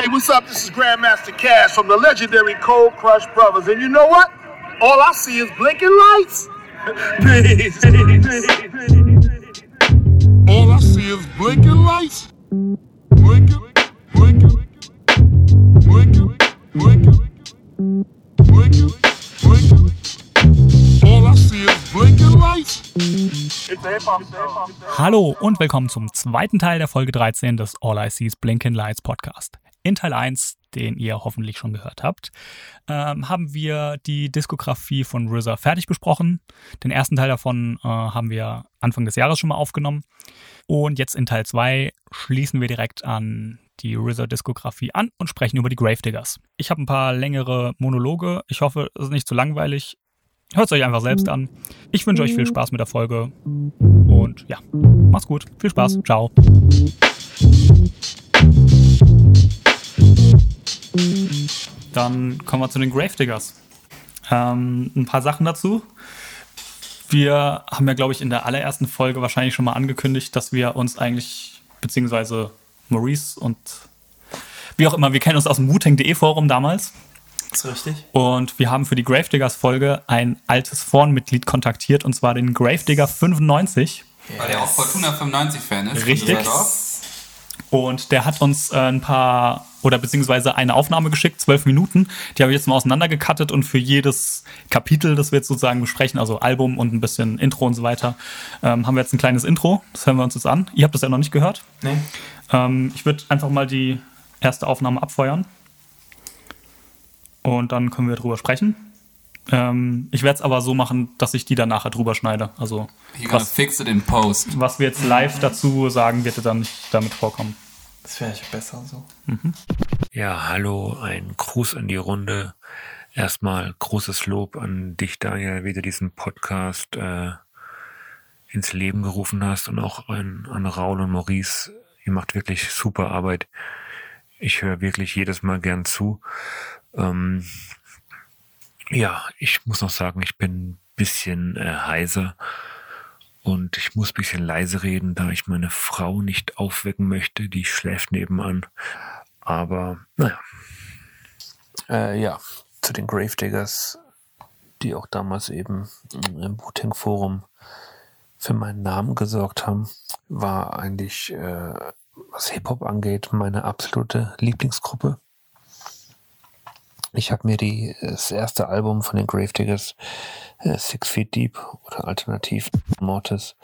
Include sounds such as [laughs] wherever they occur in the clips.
Hey, what's up? This is Grandmaster Cash from the legendary Cold Crush Brothers. And you know what? All I see is blinking lights. peace, [laughs] All I see is blinking lights. Blinking, blinking, blinking, blinking, blinking, blinking. All I see is blinking lights. Hallo und willkommen zum zweiten Teil der Folge 13 des All I See is Blinking Lights Podcast. In Teil 1, den ihr hoffentlich schon gehört habt, ähm, haben wir die Diskografie von RZA fertig besprochen. Den ersten Teil davon äh, haben wir Anfang des Jahres schon mal aufgenommen. Und jetzt in Teil 2 schließen wir direkt an die RZA-Diskografie an und sprechen über die Gravediggers. Ich habe ein paar längere Monologe. Ich hoffe, es ist nicht zu langweilig. Hört es euch einfach selbst an. Ich wünsche euch viel Spaß mit der Folge. Und ja, macht's gut. Viel Spaß. Ciao. Dann kommen wir zu den Gravediggers. Ähm, ein paar Sachen dazu. Wir haben ja, glaube ich, in der allerersten Folge wahrscheinlich schon mal angekündigt, dass wir uns eigentlich, beziehungsweise Maurice und wie auch immer, wir kennen uns aus dem Wu-Tang.de Forum damals. Das ist richtig. Und wir haben für die Gravediggers Folge ein altes Forenmitglied kontaktiert, und zwar den Gravedigger 95. Weil der auch Fortuna 95 Fan ist. Richtig. Und der hat uns äh, ein paar oder beziehungsweise eine Aufnahme geschickt, zwölf Minuten. Die habe ich jetzt mal auseinandergekattet und für jedes Kapitel, das wir jetzt sozusagen besprechen, also Album und ein bisschen Intro und so weiter, ähm, haben wir jetzt ein kleines Intro. Das hören wir uns jetzt an. Ihr habt das ja noch nicht gehört. Nee. Ähm, ich würde einfach mal die erste Aufnahme abfeuern. Und dann können wir drüber sprechen. Ähm, ich werde es aber so machen, dass ich die dann nachher drüber schneide. Also was, fix it in post. was wir jetzt live dazu sagen, wird dann nicht damit vorkommen. Das wäre echt besser so. Ja, hallo, ein Gruß in die Runde. Erstmal großes Lob an dich, Daniel, wie du diesen Podcast äh, ins Leben gerufen hast und auch an, an Raul und Maurice. Ihr macht wirklich super Arbeit. Ich höre wirklich jedes Mal gern zu. Ähm, ja, ich muss noch sagen, ich bin ein bisschen äh, heiser und ich muss ein bisschen leise reden, da ich meine Frau nicht aufwecken möchte. Die schläft nebenan. Aber naja. Äh, ja, zu den Gravediggers, die auch damals eben im Booting Forum für meinen Namen gesorgt haben, war eigentlich, äh, was Hip-Hop angeht, meine absolute Lieblingsgruppe. Ich habe mir die, das erste Album von den Gravediggers, äh, Six Feet Deep oder alternativ Mortis,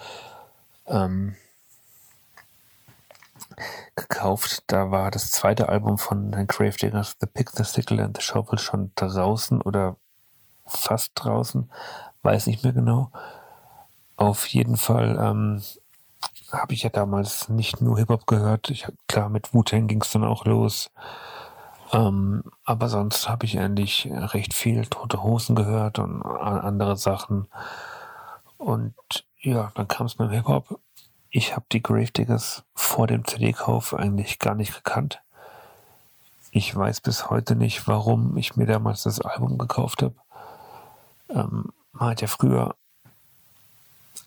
ähm, gekauft. Da war das zweite Album von den Gravediggers, The Pick, The Sickle and The Shovel, schon draußen oder fast draußen, weiß nicht mehr genau. Auf jeden Fall ähm, habe ich ja damals nicht nur Hip-Hop gehört. Ich, klar, mit Wu-Tang ging es dann auch los. Ähm, aber sonst habe ich eigentlich recht viel Tote Hosen gehört und andere Sachen. Und ja, dann kam es beim Hip-Hop. Ich habe die Gravediggers vor dem CD-Kauf eigentlich gar nicht gekannt. Ich weiß bis heute nicht, warum ich mir damals das Album gekauft habe. Ähm, man hat ja früher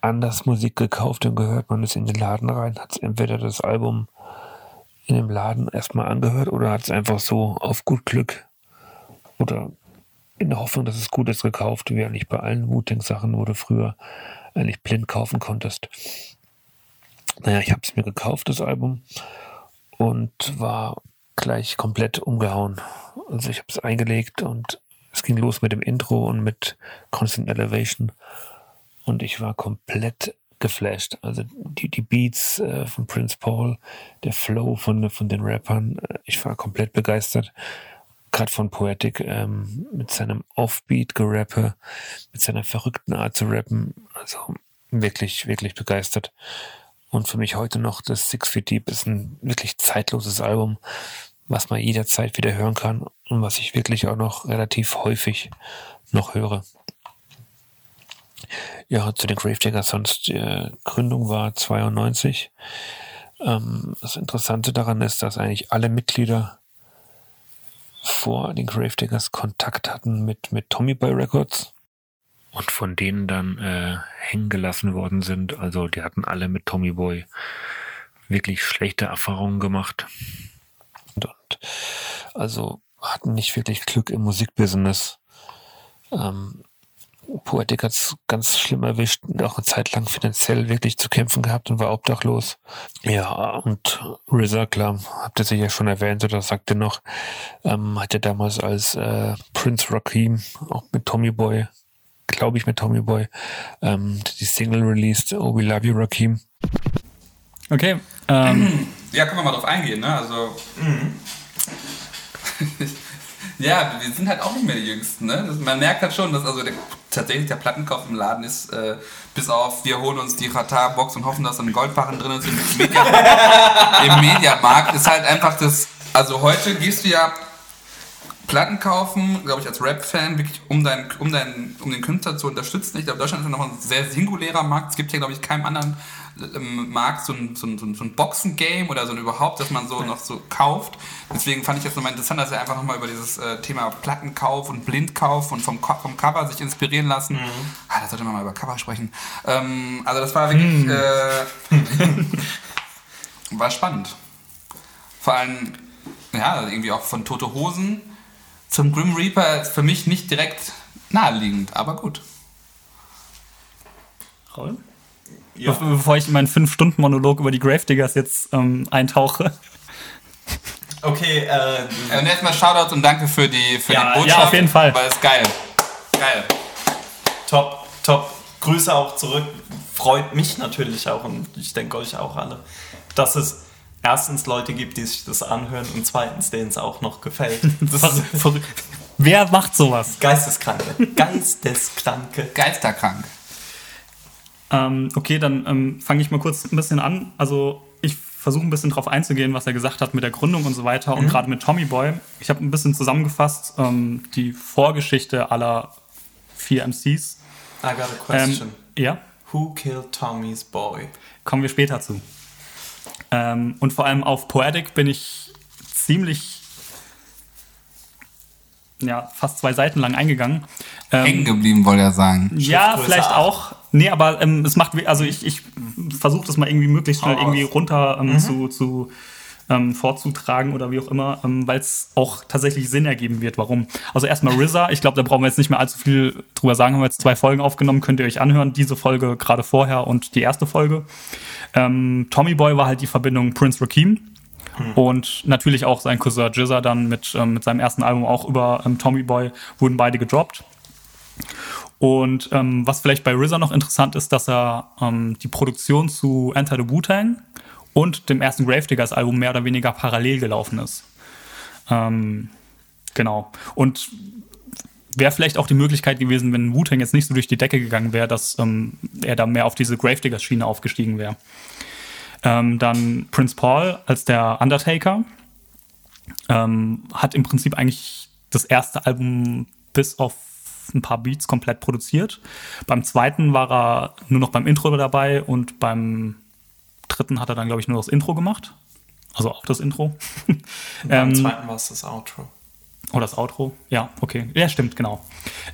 anders Musik gekauft und gehört, man ist in den Laden rein, hat entweder das Album in dem Laden erstmal angehört oder hat es einfach so auf gut Glück oder in der Hoffnung, dass es gut ist, gekauft, wie eigentlich bei allen Wu-Tang-Sachen, wo du früher eigentlich blind kaufen konntest. Naja, ich habe es mir gekauft, das Album, und war gleich komplett umgehauen. Also ich habe es eingelegt und es ging los mit dem Intro und mit Constant Elevation und ich war komplett geflasht. Also die, die Beats äh, von Prince Paul, der Flow von, von den Rappern, äh, ich war komplett begeistert. Gerade von Poetic ähm, mit seinem Offbeat-Gerappe, mit seiner verrückten Art zu rappen. Also wirklich, wirklich begeistert. Und für mich heute noch das Six Feet Deep ist ein wirklich zeitloses Album, was man jederzeit wieder hören kann und was ich wirklich auch noch relativ häufig noch höre. Ja, zu den Gravediggers sonst, äh, Gründung war 92. Ähm, das Interessante daran ist, dass eigentlich alle Mitglieder vor den Gravediggers Kontakt hatten mit, mit Tommy Boy Records und von denen dann äh, hängen gelassen worden sind. Also die hatten alle mit Tommy Boy wirklich schlechte Erfahrungen gemacht. Und, und Also hatten nicht wirklich Glück im Musikbusiness. Ähm, Poetic hat es ganz schlimm erwischt und auch eine Zeit lang finanziell wirklich zu kämpfen gehabt und war obdachlos. Ja, und RZA, klar, habt ihr sicher ja schon erwähnt oder sagt ihr noch, ähm, hat er damals als äh, Prince Rakim, auch mit Tommy Boy, glaube ich mit Tommy Boy, ähm, die Single released, Oh We Love You Rakim. Okay. [clears throat] Ähm. Ja, können wir mal drauf eingehen, ne? Also. [laughs] ja, wir sind halt auch nicht mehr die Jüngsten, ne? Das, man merkt halt schon, dass also der, tatsächlich der Plattenkauf im Laden ist, äh, bis auf wir holen uns die Ratar-Box und hoffen, dass da ein Goldbarren drin ist im, Media, [laughs] im Mediamarkt, ist halt einfach das. Also heute gehst du ja Platten kaufen, glaube ich, als Rap-Fan, wirklich um, dein, um, dein, um den Künstler zu unterstützen. Ich glaube, Deutschland ist noch ein sehr singulärer Markt. Es gibt hier, glaube ich, keinem anderen ähm, Markt so ein, so ein, so ein Boxen-Game oder so ein überhaupt, dass man so noch so kauft. Deswegen fand ich das nochmal interessant, dass er einfach nochmal über dieses äh, Thema Plattenkauf und Blindkauf und vom, vom Cover sich inspirieren lassen. Mhm. Ah, da sollte man mal über Cover sprechen. Ähm, also das war wirklich mhm. äh, [laughs] war spannend. Vor allem, ja, irgendwie auch von Tote Hosen zum Grim Reaper ist für mich nicht direkt naheliegend, aber gut. Raul? Ja. Be bevor ich in meinen 5-Stunden-Monolog über die Gravediggers jetzt ähm, eintauche. Okay, äh. Und erstmal Shoutouts und danke für die, für ja, die Botschaft. Ja, auf jeden Fall. Weil es geil. Geil. Top, top. Grüße auch zurück. Freut mich natürlich auch und ich denke euch auch alle, dass es erstens Leute gibt, die sich das anhören und zweitens, denen es auch noch gefällt. [laughs] Wer macht sowas? Geisteskranke. Geisteskranke. Geisterkrank. Ähm, okay, dann ähm, fange ich mal kurz ein bisschen an. Also ich versuche ein bisschen drauf einzugehen, was er gesagt hat mit der Gründung und so weiter mhm. und gerade mit Tommy Boy. Ich habe ein bisschen zusammengefasst ähm, die Vorgeschichte aller vier MCs. I got a question. Ähm, ja? Who killed Tommy's Boy? Kommen wir später zu. Ähm, und vor allem auf Poetic bin ich ziemlich, ja, fast zwei Seiten lang eingegangen. Ähm, Hängen geblieben, wollte er sagen. Ja, vielleicht auch. Nee, aber ähm, es macht, also ich, ich versuche das mal irgendwie möglichst schnell irgendwie runter ähm, mhm. zu, zu ähm, vorzutragen oder wie auch immer, ähm, weil es auch tatsächlich Sinn ergeben wird. Warum? Also erstmal RZA, ich glaube, da brauchen wir jetzt nicht mehr allzu viel drüber sagen. Haben wir jetzt zwei Folgen aufgenommen, könnt ihr euch anhören. Diese Folge gerade vorher und die erste Folge. Ähm, Tommy Boy war halt die Verbindung Prince Rakim. Hm. Und natürlich auch sein Cousin Jizza dann mit, ähm, mit seinem ersten Album auch über Tommy Boy wurden beide gedroppt. Und ähm, was vielleicht bei RZA noch interessant ist, dass er ähm, die Produktion zu Enter the Wu-Tang und dem ersten Gravediggers Album mehr oder weniger parallel gelaufen ist. Ähm, genau. Und wäre vielleicht auch die Möglichkeit gewesen, wenn Wu-Tang jetzt nicht so durch die Decke gegangen wäre, dass ähm, er da mehr auf diese Gravediggers-Schiene aufgestiegen wäre. Ähm, dann Prince Paul als der Undertaker ähm, hat im Prinzip eigentlich das erste Album bis auf ein paar Beats komplett produziert. Beim zweiten war er nur noch beim Intro dabei und beim dritten hat er dann, glaube ich, nur das Intro gemacht. Also auch das Intro. beim ähm, zweiten war es das Outro. Oh, das Outro? Ja, okay. Ja, stimmt, genau.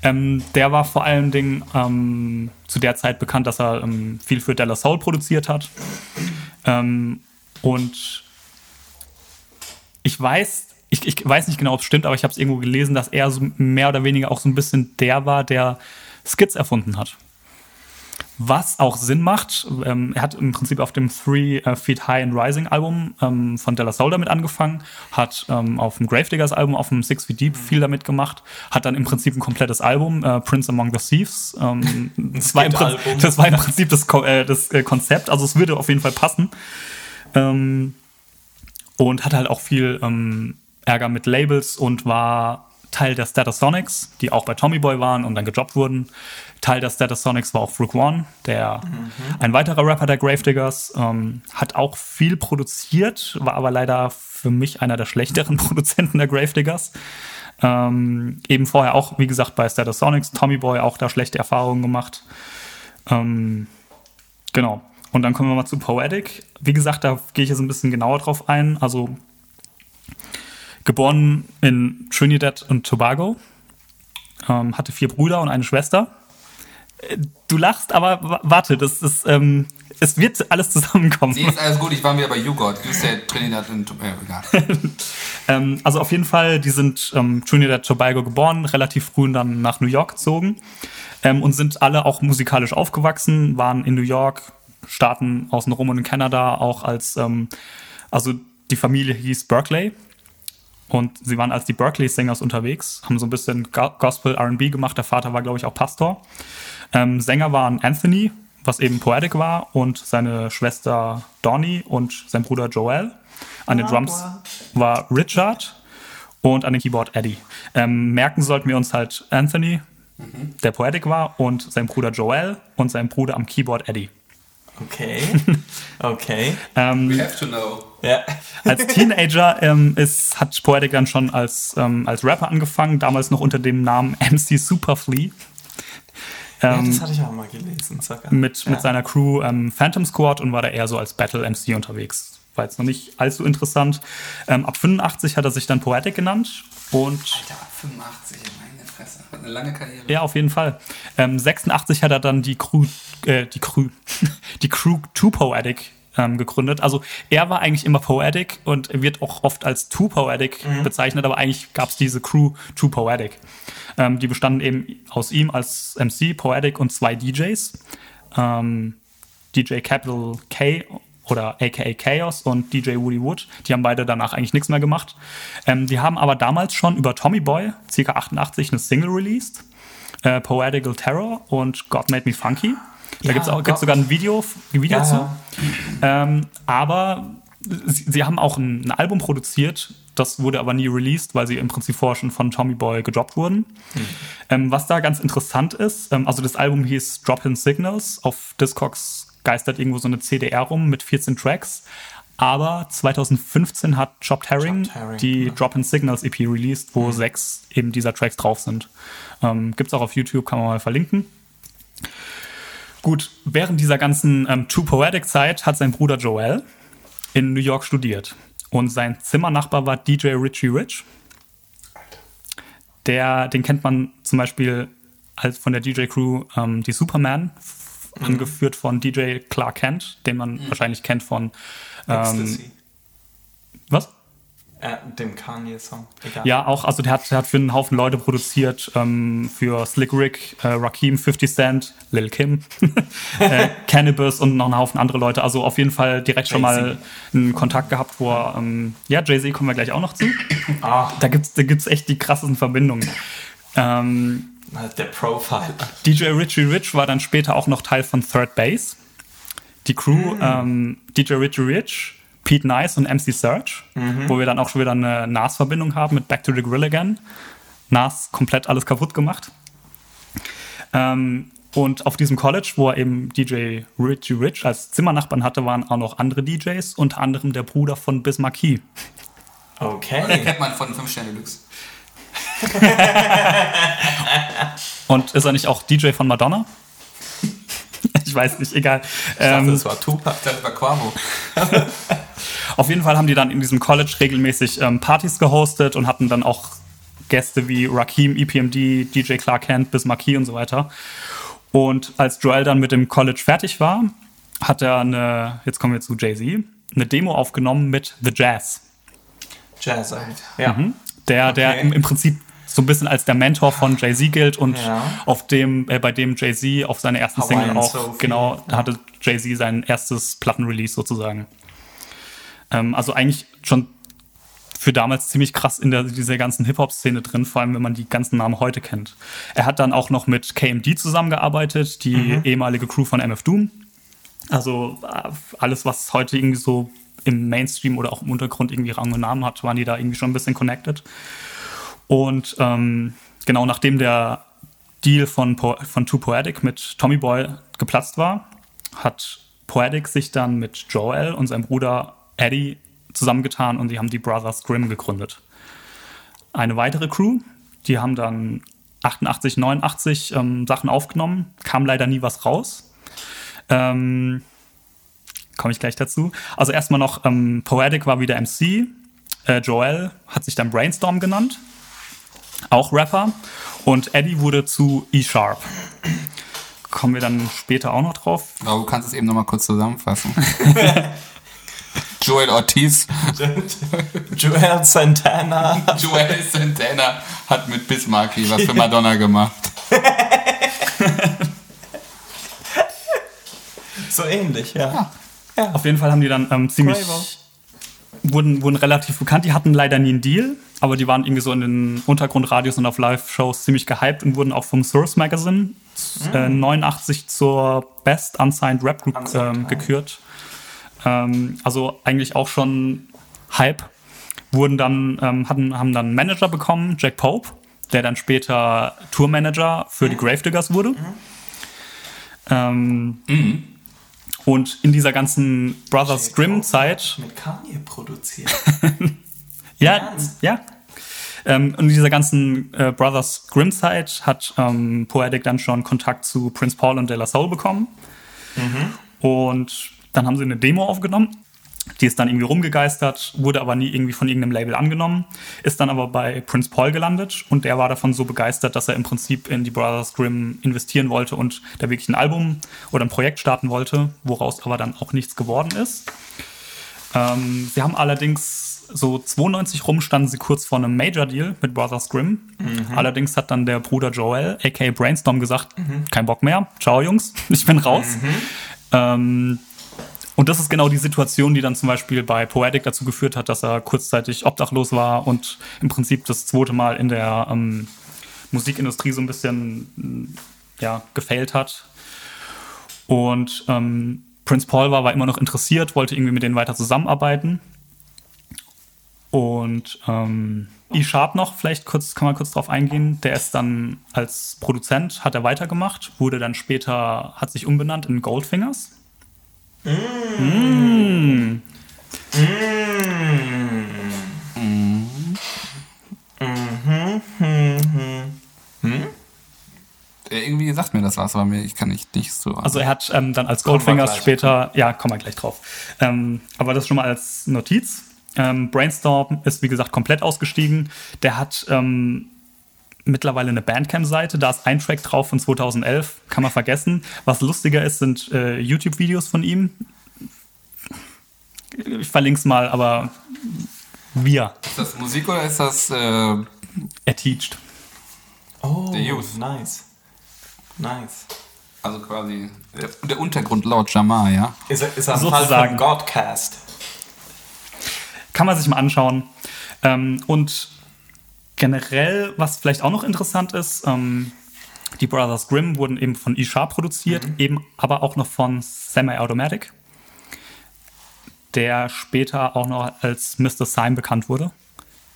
Ähm, der war vor allen Dingen ähm, zu der Zeit bekannt, dass er ähm, viel für Della Soul produziert hat. Ähm, und ich weiß, ich, ich, weiß nicht genau, ob es stimmt, aber ich habe es irgendwo gelesen, dass er so mehr oder weniger auch so ein bisschen der war, der Skits erfunden hat. Was auch Sinn macht, ähm, er hat im Prinzip auf dem Three uh, Feet High and Rising Album ähm, von Della Soul damit angefangen, hat ähm, auf dem Gravediggers Album, auf dem Six Feet Deep viel damit gemacht, hat dann im Prinzip ein komplettes Album, äh, Prince Among the Thieves. Ähm, [laughs] das, war das, war im Prinzip das, äh, das äh, Konzept, also es würde auf jeden Fall passen. Ähm, und hat halt auch viel ähm, Ärger mit Labels und war Teil der Statusonics, die auch bei Tommy Boy waren und dann gedroppt wurden. Teil der Statusonics war auch Rook One, der mhm. ein weiterer Rapper der Gravediggers, ähm, hat auch viel produziert, war aber leider für mich einer der schlechteren [laughs] Produzenten der Gravediggers. Ähm, eben vorher auch, wie gesagt, bei Statusonics, Tommy Boy auch da schlechte Erfahrungen gemacht. Ähm, genau. Und dann kommen wir mal zu Poetic. Wie gesagt, da gehe ich jetzt ein bisschen genauer drauf ein. Also Geboren in Trinidad und Tobago, ähm, hatte vier Brüder und eine Schwester. Du lachst, aber wa- warte, das ist, ähm, es wird alles [laughs] zusammenkommen. Nee, ist alles gut, ich war wieder bei YouGod. Du bist ja Trinidad und äh, egal. [laughs] Ähm, also auf jeden Fall, die sind ähm, Trinidad Tobago geboren, relativ früh dann nach New York gezogen ähm, und sind alle auch musikalisch aufgewachsen, waren in New York, Staaten außenrum und in Kanada auch als, ähm, also die Familie hieß Berkeley und sie waren als die Berkeley Singers unterwegs, haben so ein bisschen Go Gospel R&B gemacht. Der Vater war, glaube ich, auch Pastor. Ähm, Sänger waren Anthony, was eben Poetic war, und seine Schwester Donny und sein Bruder Joel. An den Drums war Richard und an den Keyboard Eddie. Ähm, merken sollten wir uns halt Anthony, der Poetic war, und sein Bruder Joel und sein Bruder am Keyboard Eddie. Okay. [laughs] Okay. We have to know. Ja. [laughs] Als Teenager ähm, ist, hat Poetic dann schon als, ähm, als Rapper angefangen, damals noch unter dem Namen [laughs] MC Superflea. ja, Ähm, das hatte ich auch mal gelesen. Sogar. mit, ja. mit seiner Crew ähm, Phantom Squad und war da eher so als Battle MC unterwegs. War jetzt noch nicht allzu interessant. Ähm, ab 85 hat er sich dann Poetic genannt und Alter, 85, meine Fresse. Hat eine lange Karriere. ja, auf jeden Fall. Ähm, 86 hat er dann die Crew, äh, die Crew, [laughs] die Crew to Poetic ähm, gegründet. Also er war eigentlich immer Poetic und wird auch oft als Too Poetic bezeichnet, aber eigentlich gab es diese Crew to Poetic. Ähm, die bestanden eben aus ihm als MC, Poetic und zwei DJs. Ähm, DJ Capital K oder aka Chaos und DJ Woody Wood. Die haben beide danach eigentlich nichts mehr gemacht. Ähm, die haben aber damals schon über Tommy Boy, circa 88, eine Single released. Äh, Poetical Terror und God Made Me Funky. Da Ja, gibt's auch God- gibt's sogar ein Video, ein Video Ja, zu. ja. Ähm, aber sie, sie haben auch ein, ein Album produziert, das wurde aber nie released, weil sie im Prinzip vorher schon von Tommy Boy gedroppt wurden. Ähm, was da ganz interessant ist, ähm, also das Album hieß Drop-In Signals, auf Discogs geistert irgendwo so eine CDR rum mit 14 Tracks. Aber 2015 hat Chopped Herring, Chopped Herring, die ja. Drop-In Signals EP released, wo sechs eben dieser Tracks drauf sind. Ähm, gibt's auch auf YouTube, kann man mal verlinken. Gut, während dieser ganzen ähm, True Poetic Zeit hat sein Bruder Joel in New York studiert. Und sein Zimmernachbar war DJ Richie Rich. Der, den kennt man zum Beispiel als von der DJ-Crew ähm, die Superman, f- angeführt von DJ Clark Kent, den man wahrscheinlich kennt von ähm, Ecstasy. Äh, dem Kanye-Song. Ja, auch, also der hat, der hat für einen Haufen Leute produziert, ähm, für Slick Rick, äh, Rakim, 50 Cent, Lil Kim, [laughs] äh, Cannabis und noch einen Haufen andere Leute. Also auf jeden Fall direkt schon mal einen Kontakt gehabt, wo er, ähm, ja, Jay-Z kommen wir gleich auch noch zu. Ah, Da gibt's, da gibt's echt die krassesten Verbindungen. Ähm, der Profile. DJ Richie Rich war dann später auch noch Teil von Third Base. Die Crew, ähm, DJ Richie Rich, Pete Nice und MC Search, wo wir dann auch schon wieder eine NAS-Verbindung haben mit Back to the Grill Again. NAS komplett alles kaputt gemacht. Ähm, und auf diesem College, wo er eben DJ Richie Rich als Zimmernachbarn hatte, waren auch noch andere DJs, unter anderem der Bruder von Biz Markie. Den Okay. kennt man von 5 Sterne Deluxe. [laughs] Und ist er nicht auch DJ von Madonna? [laughs] ich weiß nicht, egal. Ich dachte, Ähm, das war Tupac. Das war Quavo. [laughs] Auf jeden Fall haben die dann in diesem College regelmäßig ähm, Partys gehostet und hatten dann auch Gäste wie Rakim, EPMD, DJ Clark Kent, Biz Markie und so weiter. Und als Joel dann mit dem College fertig war, hat er eine, jetzt kommen wir zu Jay-Z, eine Demo aufgenommen mit The Jazz. Jazz, Alter. Ja. Der, der Okay. im, im Prinzip so ein bisschen als der Mentor von Jay-Z gilt und Ja. auf dem, äh, bei dem Jay-Z auf seiner ersten Hawaiian Single auch, Soul genau, hatte Jay-Z sein erstes Plattenrelease sozusagen. Ähm, also eigentlich schon für damals ziemlich krass in der, dieser ganzen Hip-Hop-Szene drin, vor allem wenn man die ganzen Namen heute kennt. Er hat dann auch noch mit KMD zusammengearbeitet, die Mhm. ehemalige Crew von MF Doom. Also äh, alles, was heute irgendwie so im Mainstream oder auch im Untergrund irgendwie Rang und Namen hat, waren die da irgendwie schon ein bisschen connected. Und ähm, genau nachdem der Deal von, po von Too Poetic mit Tommy Boy geplatzt war, hat Poetic sich dann mit Joel und seinem Bruder Eddie zusammengetan und sie haben die Brothers Grimm gegründet. Eine weitere Crew, die haben dann 88, 89 ähm, Sachen aufgenommen, kam leider nie was raus. Ähm, Komme ich gleich dazu. Also erstmal noch, ähm, Poetic war wieder MC. Äh, Joel hat sich dann Brainstorm genannt. Auch Rapper. Und Eddie wurde zu E-Sharp. kommen wir dann später auch noch drauf. Aber du kannst es eben nochmal kurz zusammenfassen. [laughs] Joel Ortiz, [laughs] Joel Santana. [laughs] Joel Santana hat mit Bismarcky was für Madonna gemacht. [laughs] So ähnlich, ja. Auf jeden Fall haben die dann ähm, ziemlich. Wurden, wurden relativ bekannt. Die hatten leider nie einen Deal, aber die waren irgendwie so in den Untergrundradios und auf Live-Shows ziemlich gehypt und wurden auch vom Source Magazine äh, 89 zur Best Unsigned Rap Group ähm, gekürt. Ähm, also eigentlich auch schon Hype. Wurden dann, ähm, hatten, haben dann einen Manager bekommen, Jack Pope, der dann später Tourmanager für die Gravediggers wurde. [laughs] Ähm, Und in dieser ganzen Brothers Grimm-Zeit Mit Kanye produziert. ja, Ernst? ja. Ähm, in dieser ganzen äh, Brothers Grimm-Zeit hat ähm, Poetic dann schon Kontakt zu Prince Paul und De La Soul bekommen. Und dann haben sie eine Demo aufgenommen. Die ist dann irgendwie rumgegeistert, wurde aber nie irgendwie von irgendeinem Label angenommen, ist dann aber bei Prince Paul gelandet und der war davon so begeistert, dass er im Prinzip in die Brothers Grimm investieren wollte und da wirklich ein Album oder ein Projekt starten wollte, woraus aber dann auch nichts geworden ist. Ähm, sie haben allerdings so 92 rum standen sie kurz vor einem Major Deal mit Brothers Grimm. Allerdings hat dann der Bruder Joel, aka Brainstorm, gesagt, kein Bock mehr, ciao Jungs, [laughs] ich bin raus. Ähm, und das ist genau die Situation, die dann zum Beispiel bei Poetic dazu geführt hat, dass er kurzzeitig obdachlos war und im Prinzip das zweite Mal in der ähm, Musikindustrie so ein bisschen mm, ja, gefailt hat. Und ähm, Prince Paul war, war immer noch interessiert, wollte irgendwie mit denen weiter zusammenarbeiten. Und ähm, E-Sharp noch, vielleicht kurz, kann man kurz drauf eingehen. Der ist dann als Produzent, hat er weitergemacht, wurde dann später, hat sich umbenannt in Goldfingers. Mm. Äh, Irgendwie sagt mir das was, aber mir, ich kann nicht, nicht so. Also er hat ähm, dann als Goldfingers später, ja, kommen wir gleich drauf. Ähm, aber das schon mal als Notiz. Ähm, Brainstorm ist, wie gesagt, komplett ausgestiegen. Der hat ähm, mittlerweile eine Bandcamp-Seite, da ist ein Track drauf von 2011, kann man vergessen. Was lustiger ist, sind äh, YouTube-Videos von ihm. Ich verlinke es mal, aber wir, ist das Musik oder ist das äh, er teacht. Oh, Der Youth. nice. Nice. also quasi der, der Untergrund laut Jamar, ja? Ist er, ist er ein Sozusagen. Godcast? Kann man sich mal anschauen. Ähm, und generell, was vielleicht auch noch interessant ist, ähm, die Brothers Grimm wurden eben von E-Sharp produziert, eben aber auch noch von Semi-Automatic, der später auch noch als Mr. Syme bekannt wurde,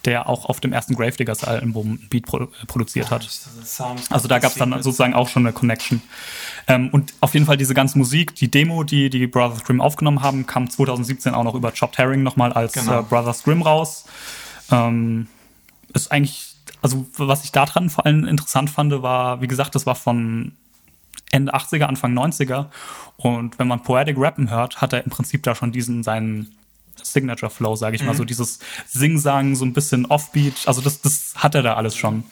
der auch auf dem ersten Gravediggers Album ein Beat produ äh, produziert hat. Also da gab es dann sozusagen auch schon eine Connection. Ähm, und auf jeden Fall diese ganze Musik, die Demo, die die Brothers Grimm aufgenommen haben, kam 2017 auch noch über Chopped Herring nochmal als Genau. äh, Brothers Grimm raus. Ähm, ist eigentlich, also was ich daran vor allem interessant fand, war, wie gesagt, das war von Ende 80er, Anfang 90er. Und wenn man Poetic Rappen hört, hat er im Prinzip da schon diesen seinen Signature Flow, sage ich mal, so dieses Sing-Sagen, so ein bisschen Offbeat. Also das, das hat er da alles schon.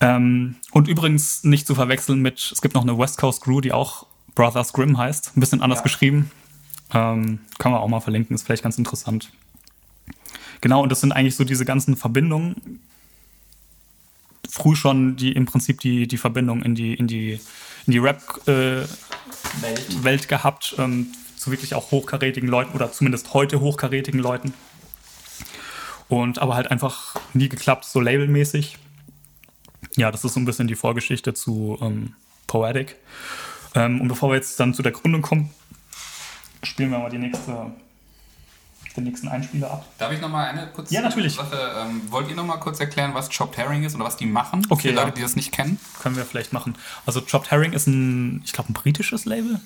Ähm, und übrigens nicht zu verwechseln mit, es gibt noch eine West Coast Crew, die auch Brothers Grimm heißt, ein bisschen anders Ja. geschrieben. Ähm, kann man auch mal verlinken, ist vielleicht ganz interessant. Genau, und das sind eigentlich so diese ganzen Verbindungen. Früh schon die im Prinzip die, die Verbindung in die, in die, in die Rap-Welt Welt. gehabt, ähm, zu wirklich auch hochkarätigen Leuten oder zumindest heute hochkarätigen Leuten. Und aber halt einfach nie geklappt, so labelmäßig. Ja, das ist so ein bisschen die Vorgeschichte zu ähm, Poetic. Ähm, und bevor wir jetzt dann zu der Gründung kommen, spielen wir mal die nächste, den nächsten Einspieler ab. Darf ich nochmal eine kurze Ja, natürlich. Sache? Ähm, wollt ihr nochmal kurz erklären, was Chopped Herring ist oder was die machen? Okay, Für ja. Leute, die das nicht kennen. Können wir vielleicht machen. Also Chopped Herring ist ein, ich glaube, ein britisches Label.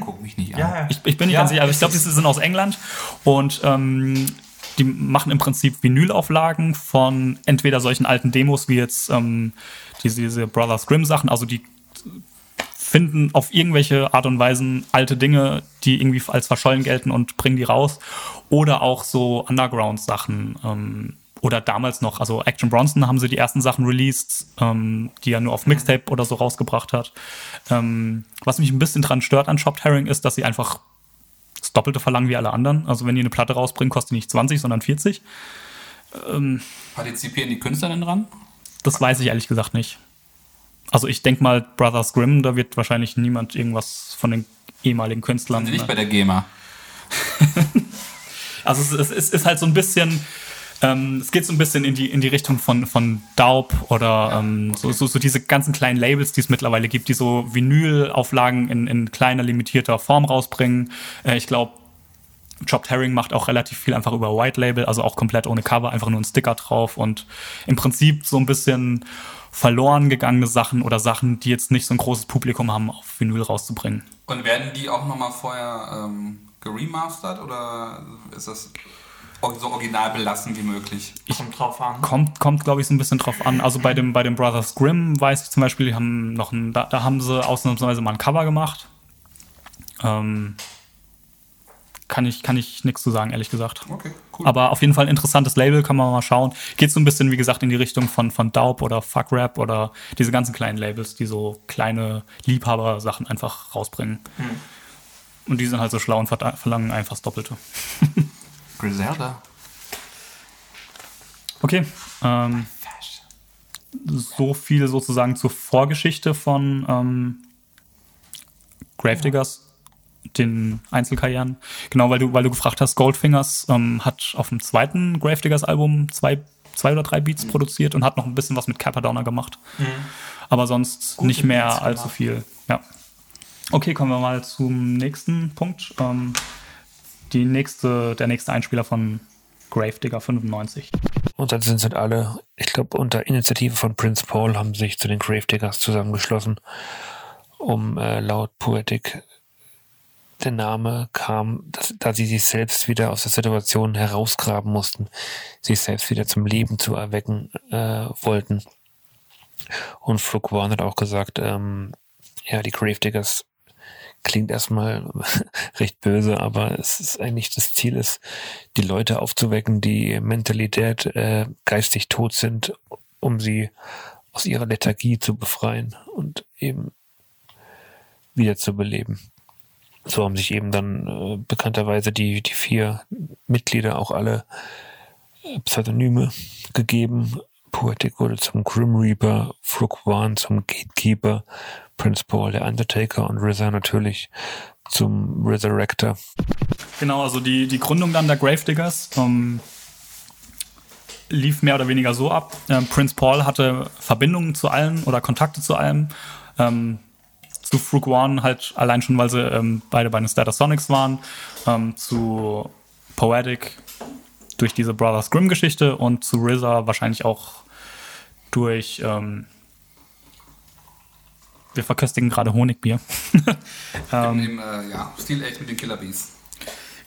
Guck mich nicht an. Ja. Ich, ich bin nicht ganz sicher, aber ich glaube, die sind aus England und ähm, die machen im Prinzip Vinylauflagen von entweder solchen alten Demos wie jetzt ähm, diese, diese Brothers Grimm Sachen, also die finden auf irgendwelche Art und Weisen alte Dinge, die irgendwie als verschollen gelten und bringen die raus. Oder auch so Underground-Sachen. Ähm, oder damals noch, also Action Bronson haben sie die ersten Sachen released, ähm, die er nur auf Mixtape oder so rausgebracht hat. Ähm, was mich ein bisschen dran stört an Chopped Herring ist, dass sie einfach das Doppelte verlangen wie alle anderen. Also wenn die eine Platte rausbringen, kostet die nicht 20, sondern 40. Partizipieren die Künstler denn dran? Das weiß ich ehrlich gesagt nicht. Also ich denke mal, Brothers Grimm, da wird wahrscheinlich niemand irgendwas von den ehemaligen Künstlern. Sind die nicht ne? bei der GEMA? [laughs] Also es, ist- es ist halt so ein bisschen, ähm, es geht so ein bisschen in die, in die Richtung von, von Daub oder ähm, so, so, so diese ganzen kleinen Labels, die es mittlerweile gibt, die so Vinylauflagen in, in kleiner, limitierter Form rausbringen. Äh, ich glaube, Chopped Herring macht auch relativ viel einfach über White Label, also auch komplett ohne Cover, einfach nur ein Sticker drauf und im Prinzip so ein bisschen verloren gegangene Sachen oder Sachen, die jetzt nicht so ein großes Publikum haben, auf Vinyl rauszubringen. Und werden die auch nochmal vorher ähm, geremastert oder ist das so original belassen wie möglich? Kommt drauf an. Kommt, kommt glaube ich, so ein bisschen drauf an. Also bei dem, bei dem Brothers Grimm weiß ich zum Beispiel, die haben noch ein, da, da haben sie ausnahmsweise mal ein Cover gemacht. Ähm, kann ich, kann ich nichts zu sagen, ehrlich gesagt. Okay, cool. Aber auf jeden Fall ein interessantes Label, kann man mal schauen. Geht so ein bisschen, wie gesagt, in die Richtung von, von Daub oder Fuck Rap oder diese ganzen kleinen Labels, die so kleine Liebhaber-Sachen einfach rausbringen. Und die sind halt so schlau und verlangen einfach das Doppelte. [laughs] Griselda. Okay. Ähm, so viel sozusagen zur Vorgeschichte von ähm, Gravediggers, den Einzelkarrieren. Genau, weil du, weil du gefragt hast, Goldfingers ähm, hat auf dem zweiten Gravediggers-Album zwei, zwei oder drei Beats produziert und hat noch ein bisschen was mit Capadonna gemacht. Aber sonst nicht mehr Beats allzu gemacht. viel. Ja. Okay, kommen wir mal zum nächsten Punkt. Ähm, die nächste, der nächste Einspieler von Gravedigger 95. Und dann sind halt alle, ich glaube, unter Initiative von Prince Paul haben sich zu den Gravediggers zusammengeschlossen, um äh, laut Poetic der Name kam, dass, da sie sich selbst wieder aus der Situation herausgraben mussten, sich selbst wieder zum Leben zu erwecken äh, wollten. Und Flug One hat auch gesagt, ähm, ja, die Gravediggers klingt erstmal [laughs] recht böse, aber es ist eigentlich das Ziel ist, die Leute aufzuwecken, die Mentalität äh, geistig tot sind, um sie aus ihrer Lethargie zu befreien und eben wieder zu beleben. So haben sich eben dann äh, bekannterweise die, die vier Mitglieder auch alle äh, Pseudonyme gegeben. Poetic wurde zum Grim Reaper, Frog One zum Gatekeeper, Prince Paul der Undertaker und RZA natürlich zum Resurrector. Genau, also die, die Gründung dann der Gravediggers ähm, lief mehr oder weniger so ab. Ähm, Prince Paul hatte Verbindungen zu allen oder Kontakte zu allem. Ähm, zu Frug One halt allein schon, weil sie ähm, beide bei den Statasonics waren. Ähm, zu Poetic durch diese Brothers Grimm Geschichte und zu RZA wahrscheinlich auch durch ähm, wir verköstigen gerade Honigbier. [laughs] Mit dem, äh, ja, Steel Age mit den Killer Bees.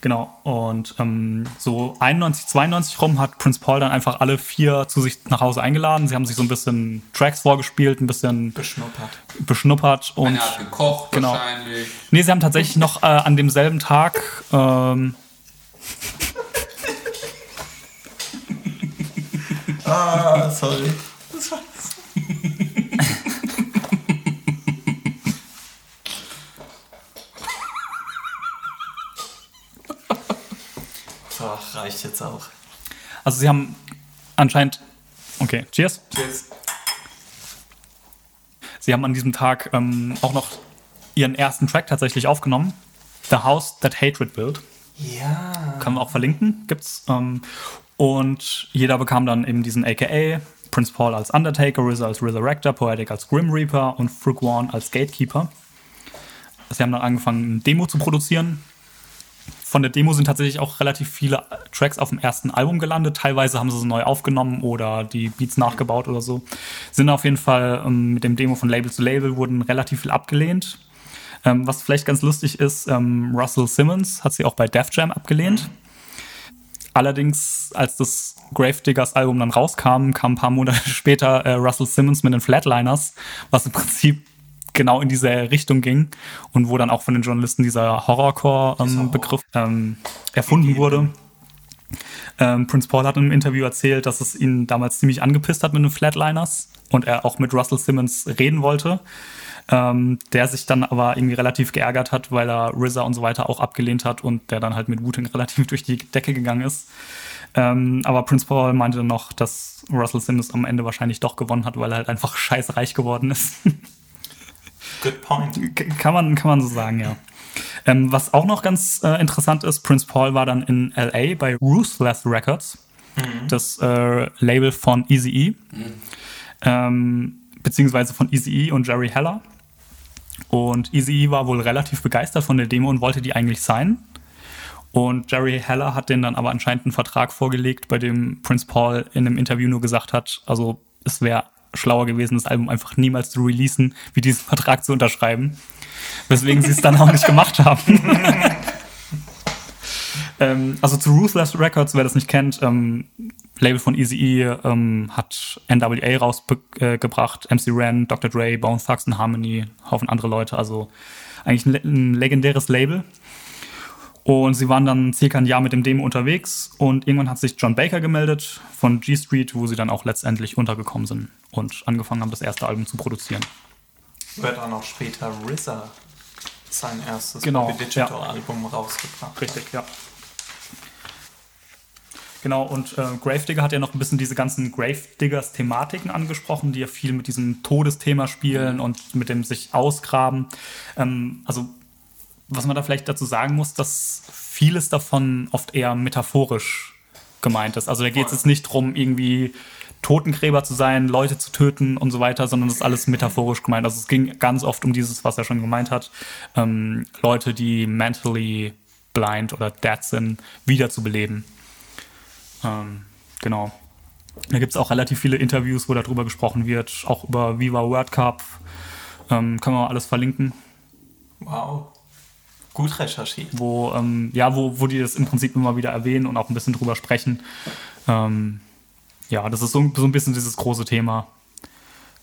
Genau. Und ähm, so 91, 92 rum hat Prince Paul dann einfach alle vier zu sich nach Hause eingeladen. Sie haben sich so ein bisschen Tracks vorgespielt, ein bisschen Beschnuppert. beschnuppert und Einer hat gekocht genau. wahrscheinlich. nee, sie haben tatsächlich noch äh, an demselben Tag ähm, Ah, sorry. Reicht jetzt auch. also sie haben anscheinend okay, cheers. Tschüss. Sie haben an diesem Tag ähm, auch noch ihren ersten Track tatsächlich aufgenommen. The House That Hatred Built. Ja. Kann man auch verlinken, gibt's. Ähm, und jeder bekam dann eben diesen AKA, Prince Paul als Undertaker, RZA als Resurrector, Poetic als Grim Reaper und Frug One als Gatekeeper. Sie haben dann angefangen, eine Demo zu produzieren. Von der Demo sind tatsächlich auch relativ viele Tracks auf dem ersten Album gelandet. Teilweise haben sie sie neu aufgenommen oder die Beats nachgebaut oder so. Sind auf jeden Fall ähm, mit dem Demo von Label zu Label wurden relativ viel abgelehnt. Ähm, was vielleicht ganz lustig ist, ähm, Russell Simmons hat sie auch bei Def Jam abgelehnt. Allerdings, als das Gravediggers Album dann rauskam, kam ein paar Monate [laughs] später äh, Russell Simmons mit den Flatliners, was im Prinzip genau in diese Richtung ging und wo dann auch von den Journalisten dieser Horrorcore-Begriff ähm, erfunden wurde. Ähm, Prince Paul hat in einem Interview erzählt, dass es ihn damals ziemlich angepisst hat mit den Flatliners und er auch mit Russell Simmons reden wollte. Ähm, der sich dann aber irgendwie relativ geärgert hat, weil er RZA und so weiter auch abgelehnt hat und der dann halt mit Wu-Tang [laughs] relativ durch die Decke gegangen ist. Ähm, aber Prince Paul meinte dann noch, dass Russell Simmons am Ende wahrscheinlich doch gewonnen hat, weil er halt einfach [laughs] scheiß reich geworden ist. Good point. kann, man, kann man so sagen, ja. Ähm, was auch noch ganz äh, interessant ist, Prince Paul war dann in LA bei Ruthless Records, das äh, Label von Eazy-E, ähm, beziehungsweise von Eazy-E und Jerry Heller. Und Eazy-E war wohl relativ begeistert von der Demo und wollte die eigentlich signen. Und Jerry Heller hat den dann aber anscheinend einen Vertrag vorgelegt, bei dem Prince Paul in einem Interview nur gesagt hat, also es wäre schlauer gewesen, das Album einfach niemals zu releasen, wie diesen Vertrag zu unterschreiben. Weswegen sie es dann auch nicht gemacht haben. [laughs] ähm, also zu Ruthless Records, wer das nicht kennt, ähm, Label von Eazy-E ähm, hat NWA rausgebracht, MC Ren, Dr. Dre, Bone Thugs and Harmony, Haufen andere Leute, also eigentlich ein, le ein legendäres Label. Und sie waren dann circa ein Jahr mit dem Demo unterwegs und irgendwann hat sich John Baker gemeldet von G Street, wo sie dann auch letztendlich untergekommen sind und angefangen haben, das erste Album zu produzieren. Wird auch noch später RZA sein erstes Genau, Digital Album rausgebracht. Richtig, ja. Genau, und äh, Gravedigger hat ja noch ein bisschen diese ganzen Gravediggers-Thematiken angesprochen, die ja viel mit diesem Todesthema spielen und mit dem sich ausgraben. Ähm, also, was man da vielleicht dazu sagen muss, dass vieles davon oft eher metaphorisch gemeint ist. Also da geht es jetzt nicht darum, irgendwie Totengräber zu sein, Leute zu töten und so weiter, sondern das ist alles metaphorisch gemeint. Also es ging ganz oft um dieses, was er schon gemeint hat, ähm, Leute, die mentally blind oder dead sind, wiederzubeleben. Ähm, genau. Da gibt es auch relativ viele Interviews, wo darüber gesprochen wird, auch über Viva World Cup. Ähm, können wir alles verlinken, Wow. Gut recherchiert. wo, ähm, ja, wo, wo die das im Prinzip immer wieder erwähnen und auch ein bisschen drüber sprechen. Ähm, ja, das ist so, so ein bisschen dieses große Thema,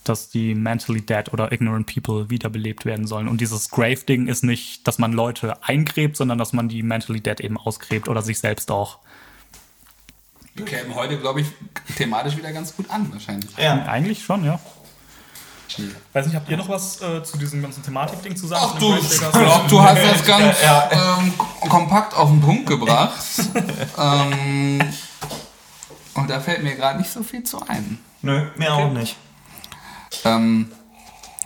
dass die mentally dead oder ignorant people wiederbelebt werden sollen. Und dieses Grave-Ding ist nicht, dass man Leute eingräbt, sondern dass man die mentally dead eben ausgräbt oder sich selbst auch. Die kämen heute, glaube ich, thematisch wieder ganz gut an, wahrscheinlich. Ja. Eigentlich schon, ja. Weiß nicht, habt ihr noch was äh, zu diesem ganzen Thematik-Ding zu sagen? Ach du, ich glaube, du hast das ganz ähm, kompakt auf den Punkt gebracht. [laughs] ähm, und da fällt mir gerade nicht so viel zu ein. Nö, mir auch nicht. Ähm,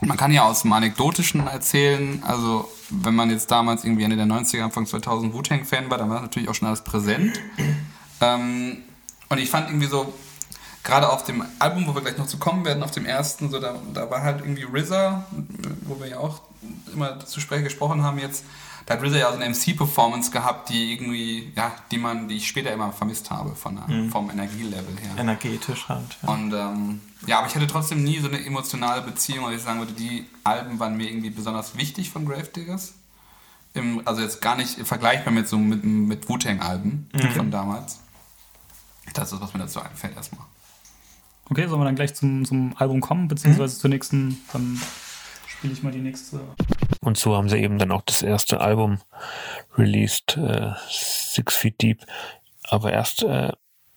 man kann ja aus dem Anekdotischen erzählen, also wenn man jetzt damals irgendwie Ende der 90er, Anfang 2000 Wu-Tang-Fan war, dann war das natürlich auch schon alles präsent. Ähm, und ich fand irgendwie so, gerade auf dem Album, wo wir gleich noch zu kommen werden, auf dem ersten, so da, da war halt irgendwie RZA, wo wir ja auch immer zu sprechen gesprochen haben jetzt, da hat RZA ja so eine MC-Performance gehabt, die irgendwie, ja, die man, die ich später immer vermisst habe von der, vom Energielevel her. Energetisch halt. Ja. Und ähm, ja, aber ich hatte trotzdem nie so eine emotionale Beziehung, weil ich sagen würde, die Alben waren mir irgendwie besonders wichtig von Gravediggers. Im, also jetzt gar nicht vergleichbar mit so mit, mit Wu-Tang-Alben von damals. Das ist, was mir dazu einfällt erstmal. Okay, sollen wir dann gleich zum, zum Album kommen, beziehungsweise zur nächsten, dann spiele ich mal die nächste. Und so haben sie eben dann auch das erste Album released, äh, Six Feet Deep. Aber erst äh,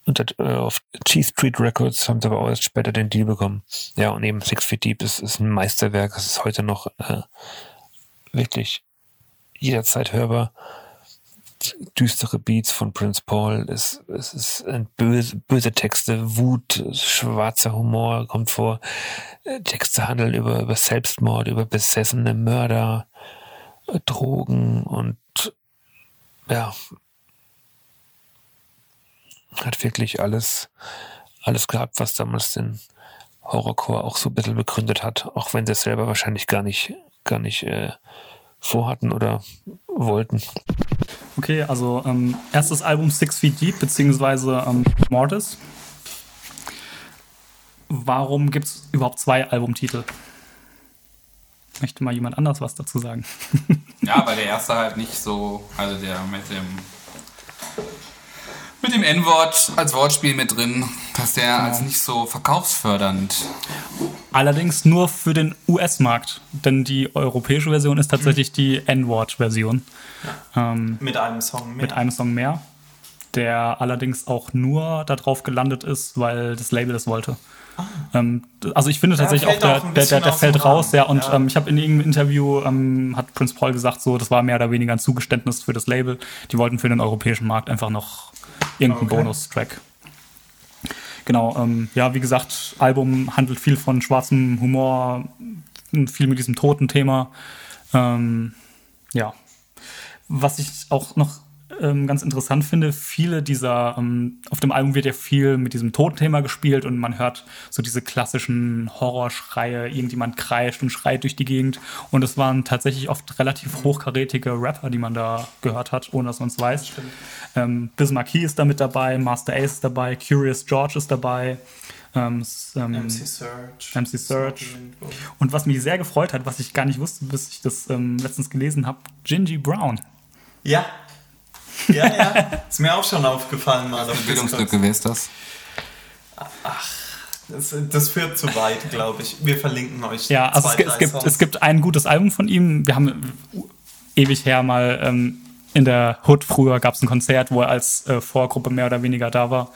unter, äh, auf G Street Records haben sie aber auch erst später den Deal bekommen. Ja, und eben Six Feet Deep ist, ist ein Meisterwerk. Es ist heute noch äh, wirklich jederzeit hörbar. Düstere Beats von Prince Paul. Es, es ist böse, böse Texte, Wut, schwarzer Humor kommt vor. Äh, Texte handeln über, über Selbstmord, über besessene Mörder, äh, Drogen und ja, hat wirklich alles, alles gehabt, was damals den Horrorcore auch so ein bisschen begründet hat, auch wenn sie selber wahrscheinlich gar nicht, gar nicht äh, vorhatten oder wollten. Okay, also ähm, erstes Album Six Feet Deep, beziehungsweise ähm, Mortis. Warum gibt es überhaupt zwei Albumtitel? Möchte mal jemand anders was dazu sagen? Ja, weil der erste halt nicht so, also der mit dem mit dem N-Wort als Wortspiel mit drin, dass der als nicht so verkaufsfördernd. Allerdings nur für den US-Markt, denn die europäische Version ist tatsächlich die N-Word-Version. Ähm, Mit einem Song mehr. mit einem Song mehr, der allerdings auch nur darauf gelandet ist, weil das Label es wollte. Ähm, d- also ich finde Ja, tatsächlich auch, der, auch der, der, der fällt raus, ja. Und Ja. Ähm, ich habe in irgendeinem Interview, ähm, hat Prince Paul gesagt, so, das war mehr oder weniger ein Zugeständnis für das Label. Die wollten für den europäischen Markt einfach noch irgendeinen Okay. Bonustrack. Genau, ähm, ja, wie gesagt, Album handelt viel von schwarzem Humor, viel mit diesem Toten-Thema. Ähm, ja. Was ich auch noch ähm, ganz interessant finde, viele dieser, ähm, auf dem Album wird ja viel mit diesem Totenthema gespielt und man hört so diese klassischen Horrorschreie, irgendjemand kreischt und schreit durch die Gegend. Und es waren tatsächlich oft relativ hochkarätige Rapper, die man da gehört hat, ohne dass man es weiß. Ähm, Biz Marquis ist da mit dabei, Master Ace ist dabei, Curious George ist dabei. Ähm, s- ähm, MC Search. MC Search. und was mich sehr gefreut hat, was ich gar nicht wusste, bis ich das ähm, letztens gelesen habe, Gingy Brown. Ja. Ja, ja. Ist mir auch schon aufgefallen mal. Auf Bildungslücke, wer ist das? Das, das führt zu weit, glaube ich. Wir verlinken euch. Ja, also zwei, es, es, gibt, Songs. es gibt ein gutes Album von ihm. Wir haben ewig her mal ähm, in der Hood früher gab es ein Konzert, wo er als äh, Vorgruppe mehr oder weniger da war.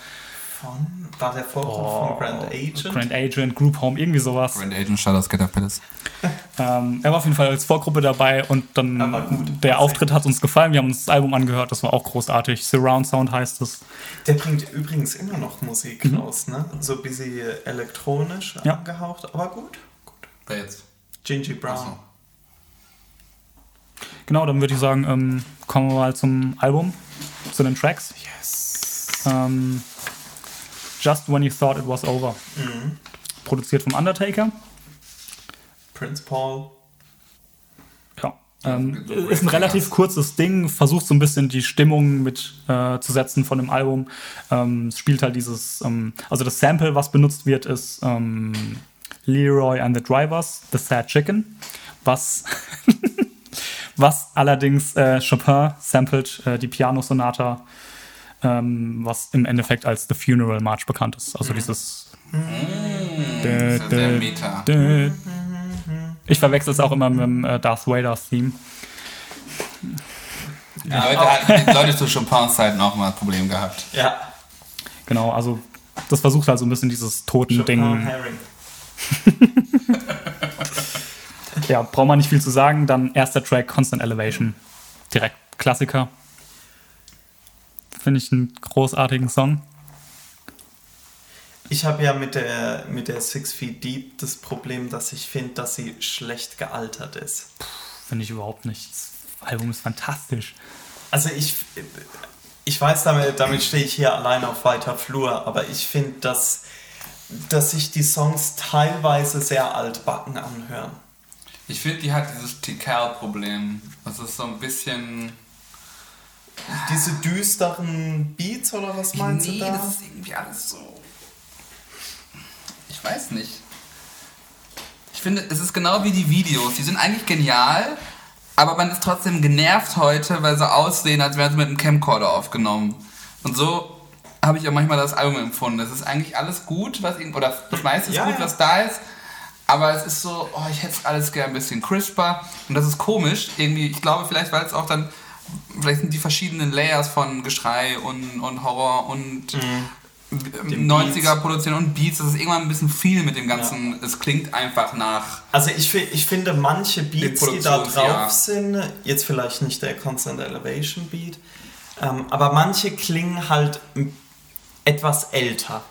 Von, war der Vorgruppe von Grand Agent? Oh, Grand Agent, Group Home, irgendwie sowas. Grand Agent Shadows Getter Palace. [laughs] Ähm, er war auf jeden Fall als Vorgruppe dabei und dann Er war gut. der Auftritt hat uns gefallen. Wir haben uns das Album angehört, das war auch großartig. Surround Sound heißt es. Der bringt übrigens immer noch Musik raus, ne? So ein bisschen elektronisch Mhm. Ja. angehaucht, aber gut. gut. Wer jetzt? Gingy Brown. Achso. Genau, dann würde ich sagen, ähm, kommen wir mal zum Album, zu den Tracks. Yes. Ähm, Just When You Thought It Was Over. Produziert vom Undertaker. Prince Paul. Ja. Ähm, ist ein relativ kurzes Ding, versucht so ein bisschen die Stimmung mit äh, zu setzen von dem Album. Ähm, spielt halt dieses, ähm, also das Sample, was benutzt wird, ist ähm, Leroy and the Drivers, The Sad Chicken, was, [laughs] was allerdings äh, Chopin sampled, äh, die Piano-Sonata, ähm, was im Endeffekt als The Funeral March bekannt ist. Also dieses. Das ist ja sehr meta. Dö. Ich verwechsel es auch immer mit dem äh, Darth Vader-Theme. Ja, hatten die Leute zu Chopins Zeiten auch mal ein Problem gehabt. Ja. Genau, also das versucht halt so ein bisschen dieses Toten-Ding. [laughs] Ja, braucht man nicht viel zu sagen. Dann erster Track, Constant Elevation. Direkt Klassiker. Finde ich einen großartigen Song. Ich habe ja mit der, mit der Six Feet Deep das Problem, dass ich finde, dass sie schlecht gealtert ist. Finde ich überhaupt nicht. Das Album ist fantastisch. Also ich, ich weiß, damit, damit stehe ich hier allein auf weiter Flur, aber ich finde, dass, dass sich die Songs teilweise sehr altbacken anhören. Ich finde, die hat dieses Tikal-Problem. Das ist so ein bisschen. Diese düsteren Beats oder was meinst nee, du da? das ist irgendwie alles so. Ich weiß nicht. Ich finde, es ist genau wie die Videos. Die sind eigentlich genial, aber man ist trotzdem genervt heute, weil sie aussehen, als wären sie mit einem Camcorder aufgenommen. Und so habe ich auch manchmal das Album empfunden. Es ist eigentlich alles gut, was irgend- oder das meiste ist Ja, gut, ja. was da ist. Aber es ist so, oh, ich hätte es alles gerne ein bisschen crisper. Und das ist komisch. Irgendwie, ich glaube, vielleicht, weil es auch dann, vielleicht sind die verschiedenen Layers von Geschrei und, und Horror und Den 90er produzieren und Beats, das ist irgendwann ein bisschen viel mit dem Ganzen. Es klingt einfach nach. Also ich, ich finde manche Beats, die da Produktions- drauf ja. sind, jetzt vielleicht nicht der Constant Elevation Beat, ähm, aber manche klingen halt etwas älter,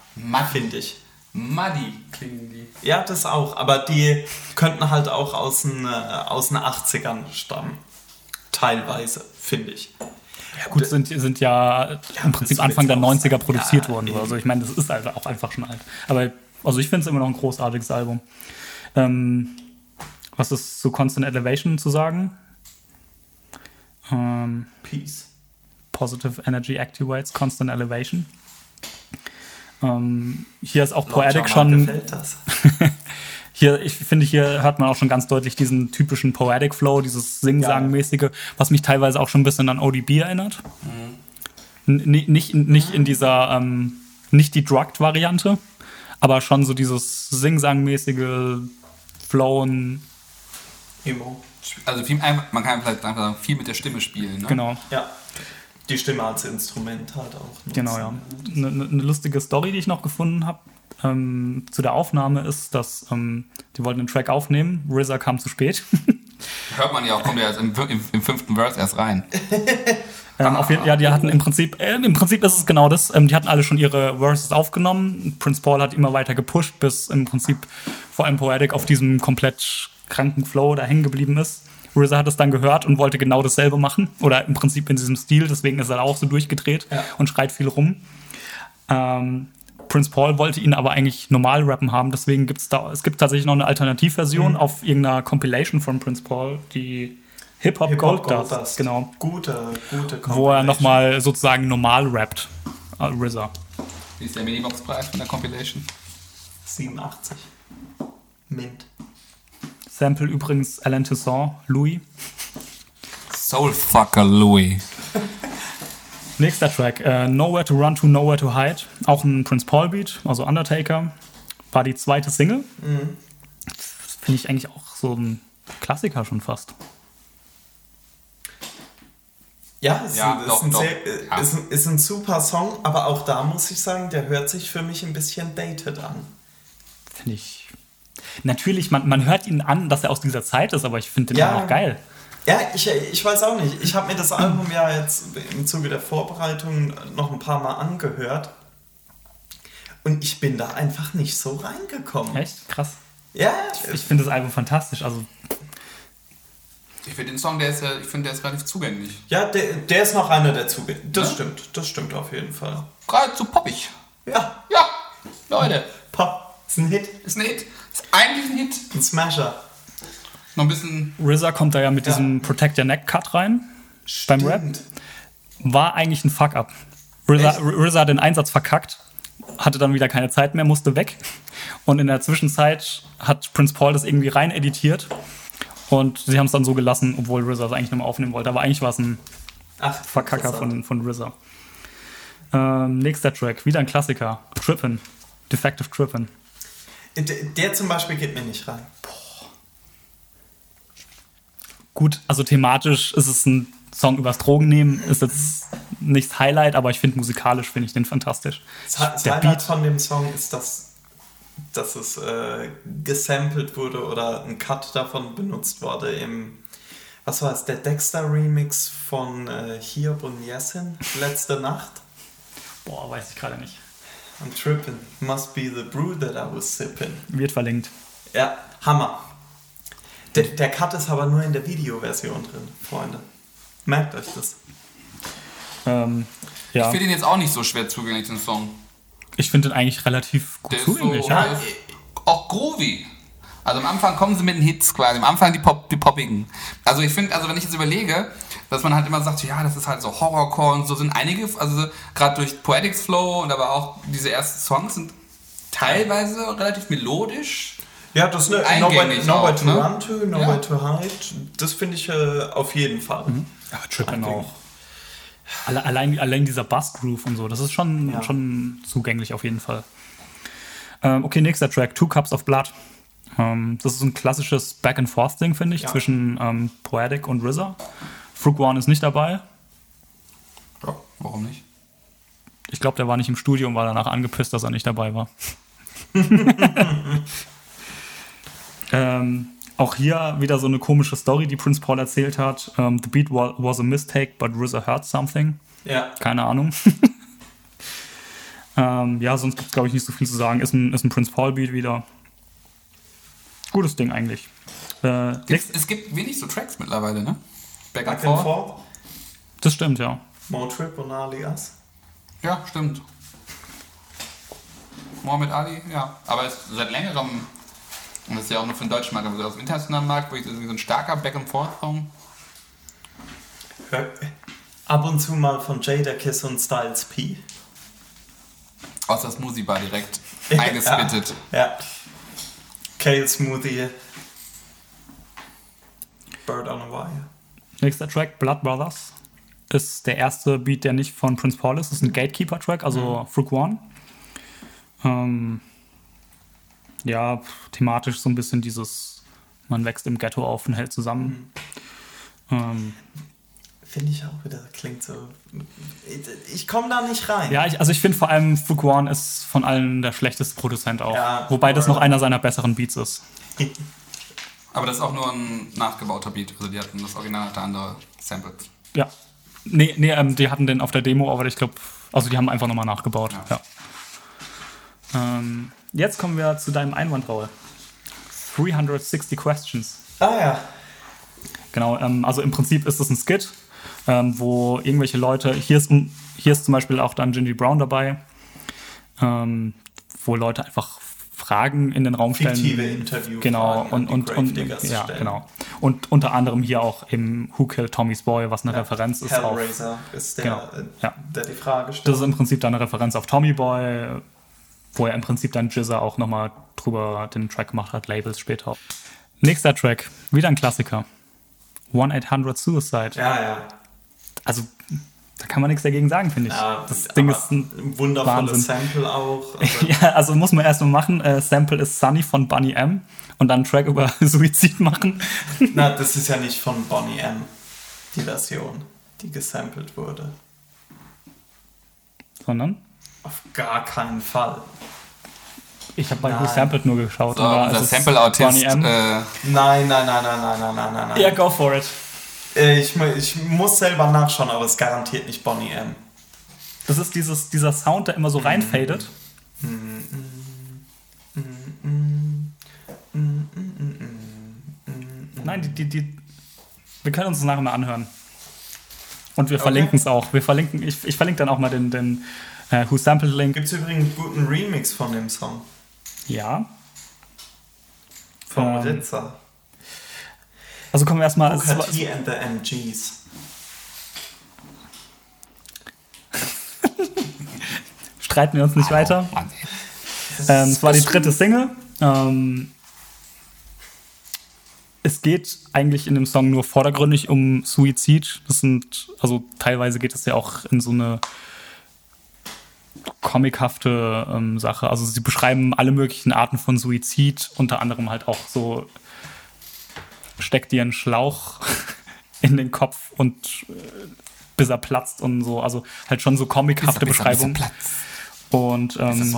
finde ich. Muddy klingen die. Ja, das auch, aber die könnten halt auch aus den, äh, aus den 80ern stammen. Teilweise, finde ich. Ja, gut, sind, sind ja im Prinzip Anfang der wird's auch 90er sein. produziert Ja, worden. eben. Also ich meine, das ist halt auch einfach schon alt. Aber also ich finde es immer noch ein großartiges Album. Ähm, was ist zu Constant Elevation zu sagen? Ähm, Peace. Positive Energy Activates Constant Elevation. Ähm, hier ist auch Poetic schon. gefällt das. [laughs] Hier, ich finde, hier hört man auch schon ganz deutlich diesen typischen Poetic Flow, dieses Sing-Sang-mäßige, was mich teilweise auch schon ein bisschen an ODB erinnert. N nicht, nicht in dieser, ähm, nicht die Drugged-Variante, aber schon so dieses Sing-Sang-mäßige Flowen. Emo. Also viel, man kann vielleicht einfach sagen, viel mit der Stimme spielen. Ne? Genau. Ja. die Stimme als Instrument halt auch. nutzen. Genau, ja. Eine, eine eine lustige Story, die ich noch gefunden habe ähm, zu der Aufnahme ist, dass ähm, die wollten den Track aufnehmen, RZA kam zu spät. [laughs] Hört man ja auch, kommt ja im, im, im fünften Verse erst rein. [laughs] Ähm, auf ja, die hatten im Prinzip, äh, im Prinzip ist es genau das. Ähm, die hatten alle schon ihre Verses aufgenommen. Prince Paul hat immer weiter gepusht, bis im Prinzip vor allem Poetic auf diesem komplett kranken Flow da hängen geblieben ist. RZA hat es dann gehört und wollte genau dasselbe machen. Oder im Prinzip in diesem Stil. Deswegen ist er auch so durchgedreht Ja. und schreit viel rum. Ähm, Prince Paul wollte ihn aber eigentlich normal rappen haben. Deswegen gibt es da, es gibt tatsächlich noch eine Alternativversion auf irgendeiner Compilation von Prince Paul, die Hip-Hop Hip-Hop Gold Dust. Genau Gute, gute wo er Compilation. nochmal sozusagen normal rappt. äh, RZA. Wie ist der Minibox-Preis von der Compilation? 87. Mint. Sample übrigens Alan Toussaint, Louis. Soulfucker Louis. [laughs] Nächster Track, äh, Nowhere to Run to, Nowhere to Hide. Auch ein Prince Paul Beat, also Undertaker. War die zweite Single. Das Finde ich eigentlich auch so ein Klassiker schon fast. Ja, es Ja, ist, doch, ein doch. Sehr, Ja. ist, ein- ist ein super Song, aber auch da muss ich sagen, der hört sich für mich ein bisschen dated an. Finde ich. Natürlich, man, man hört ihn an, dass er aus dieser Zeit ist, aber ich finde den Ja. noch geil. Ja, ich, ich weiß auch nicht. Ich habe mir das Album ja jetzt im Zuge der Vorbereitung noch ein paar Mal angehört. Und ich bin da einfach nicht so reingekommen. Echt? Krass. Ja, Ich finde das Album fantastisch. Also, Ich finde den Song, der ist ja, ich finde, der ist relativ zugänglich. ja der, der ist noch einer der Zugänge. Das Ja? stimmt, das stimmt auf jeden Fall. Geradezu poppig. Ja, Ja, Leute, Pop, ist ein Hit, ist ein Hit. Ist eigentlich ein Hit. ein Smasher. Noch ein bisschen. RZA kommt da ja mit Ja. diesem Protect Your Neck Cut rein. Beim Rap. Stimmt. war eigentlich ein Fuck-up. RZA? RZA hat den Einsatz verkackt, hatte dann wieder keine Zeit mehr, musste weg. Und in der Zwischenzeit hat Prince Paul das irgendwie rein editiert. Und sie haben es dann so gelassen, obwohl RZA es eigentlich nochmal aufnehmen wollte. Aber eigentlich war es ein Ach, Verkacker von, von RZA. Ähm, nächster Track, wieder ein Klassiker. Trippin. Defective Trippin. Der, der zum Beispiel geht mir nicht rein. Gut, also thematisch ist es ein Song übers Drogennehmen, ist jetzt nichts Highlight, aber ich finde musikalisch finde ich den fantastisch. Das, Der Highlight Beat. von dem Song ist, dass, dass es äh, gesampelt wurde oder ein Cut davon benutzt wurde im, was war es, der Dexter Remix von äh, Hiob und Yasin, letzte Nacht. Boah, weiß ich gerade nicht. I'm tripping, must be the brew that I was sipping. Wird verlinkt. Ja, Hammer. Der, der Cut ist aber nur in der Videoversion drin, Freunde. Merkt euch das. Ähm, Ich ja, finde ihn jetzt auch nicht so schwer zugänglich, den Song. ich finde den eigentlich relativ gut Der ist so, zugänglich. ja. auch groovy. Also am Anfang kommen sie mit den Hits quasi, am Anfang die, Pop, die poppigen. Also ich finde, also wenn ich jetzt überlege, dass man halt immer sagt, ja, das ist halt so Horrorcore und so sind einige, also gerade durch Poetics Flow und aber auch diese ersten Songs sind teilweise relativ melodisch. Ja, das ist eine Eingängig Nowhere, nowhere auch, to ne? run to, Nowhere Ja. to hide. Das finde ich äh, auf jeden Fall. Aber Trippin auch. Alle, allein, allein dieser Bassgroove und so, das ist schon, Ja. schon zugänglich auf jeden Fall. Ähm, okay, nächster Track, Two Cups of Blood. Ähm, das ist ein klassisches Back-and-Forth-Ding, finde ich, Ja. zwischen ähm, Poetic und RZA. Frug One ist nicht dabei. Ja, warum nicht? Ich glaube, der war nicht im Studio und war danach angepisst, dass er nicht dabei war. [laughs] ähm, auch hier wieder so eine komische Story, die Prince Paul erzählt hat. Ähm, The beat wa was a mistake, but RZA heard something. Ja. Keine Ahnung. [laughs] ähm, ja, sonst gibt es, glaube ich, nicht so viel zu sagen. Ist ein, ist ein Prince Paul Beat wieder. Gutes Ding eigentlich. Äh, es gibt wenig so Tracks mittlerweile, ne? Back, Back and forth. das stimmt, ja. Motrip und Alias. Ja, stimmt. Mohammed Ali, ja. Aber seit längerem, und das ist ja auch nur für den deutschen Markt, aber so aus dem internationalen Markt, wo ich so ein starker Back-and-Forth-Song. Ab und zu mal von Jada Kiss und Styles P. Aus der Smoothie Bar direkt [laughs] eingespittet. Ja. ja. Kale Smoothie. Bird on a Wire. Nächster Track, Blood Brothers, ist der erste Beat, der nicht von Prince Paul ist. Das ist ein Gatekeeper-Track, also Frug One. Ähm, ja, thematisch so ein bisschen dieses, man wächst im Ghetto auf und hält zusammen. Ähm, Finde ich auch wieder, klingt so. Ich, komme da nicht rein. Ja, ich, also ich finde vor allem Fuguan ist von allen der schlechteste Produzent auch. Ja, Wobei das noch einer seiner besseren Beats ist. [laughs] Aber das ist auch nur ein nachgebauter Beat. Also die hatten das Original hatte andere Samples. Ja. Nee, nee ähm, die hatten den auf der Demo, aber ich glaube, also die haben einfach nochmal nachgebaut. Ja. Ähm, jetzt kommen wir zu deinem Einwand, Raul. 360 Questions. Ah ja. Genau, ähm, also im Prinzip ist es ein Skit, ähm, wo irgendwelche Leute, hier ist, hier ist zum Beispiel auch dann Gingy Brown dabei, ähm, wo Leute einfach Fragen in den Raum stellen. Fiktive Interviewfragen Genau, und, und, und Gravediggers ja, stellen. genau. Und unter anderem hier auch im Who Killed Tommy's Boy, was eine Referenz ist auf. Hellraiser ist der, Genau, äh, ja. der die Frage stellt. Das ist im Prinzip dann eine Referenz auf Tommy Boy, wo er im Prinzip dann Jizza auch nochmal drüber den Track gemacht hat, Labels später. Nächster Track, wieder ein Klassiker. 1-800 Suicide. ja, ja. Also, da kann man nichts dagegen sagen, finde ich. ja das Ding ist ein wundervolles Wahnsinn. Sample auch. [laughs] Also, ja, also muss man erstmal machen. Äh, Sample ist Sunny von Bunny M und dann einen Track über [laughs] Suizid machen. [laughs] na, das ist ja nicht von Bonnie M. Die Version, die gesampelt wurde. Sondern auf gar keinen Fall. Ich habe bei Sampled nur geschaut. So, unser Sample-Autist. Äh nein, nein, nein, nein, nein, nein, nein, nein. Ja, go for it. Äh, ich, ich muss selber nachschauen, aber es garantiert nicht Bonnie M. Das ist dieses, dieser Sound, der immer so reinfadet. Nein, die, die, die. Wir können uns das nachher mal anhören. Und wir okay. verlinken es auch. Wir verlinken, ich, ich verlinke dann auch mal den, den, äh, Who Sampled Link. Gibt es übrigens einen guten Remix von dem Song. Ja. Vom Ähm, Ritzer. Also kommen wir erstmal. Booker T and the MGs. [laughs] Streiten wir uns nicht weiter. Ähm, es war die dritte Single. Ähm, es geht eigentlich in dem Song nur vordergründig um Suizid. Das sind, also teilweise geht es ja auch in so eine comichafte ähm, Sache. Also sie beschreiben alle möglichen Arten von Suizid, unter anderem halt auch so steckt dir einen Schlauch [laughs] in den Kopf und äh, bis er platzt und so. Also halt schon so comichafte er- bis er Beschreibungen. platzt. Und ähm,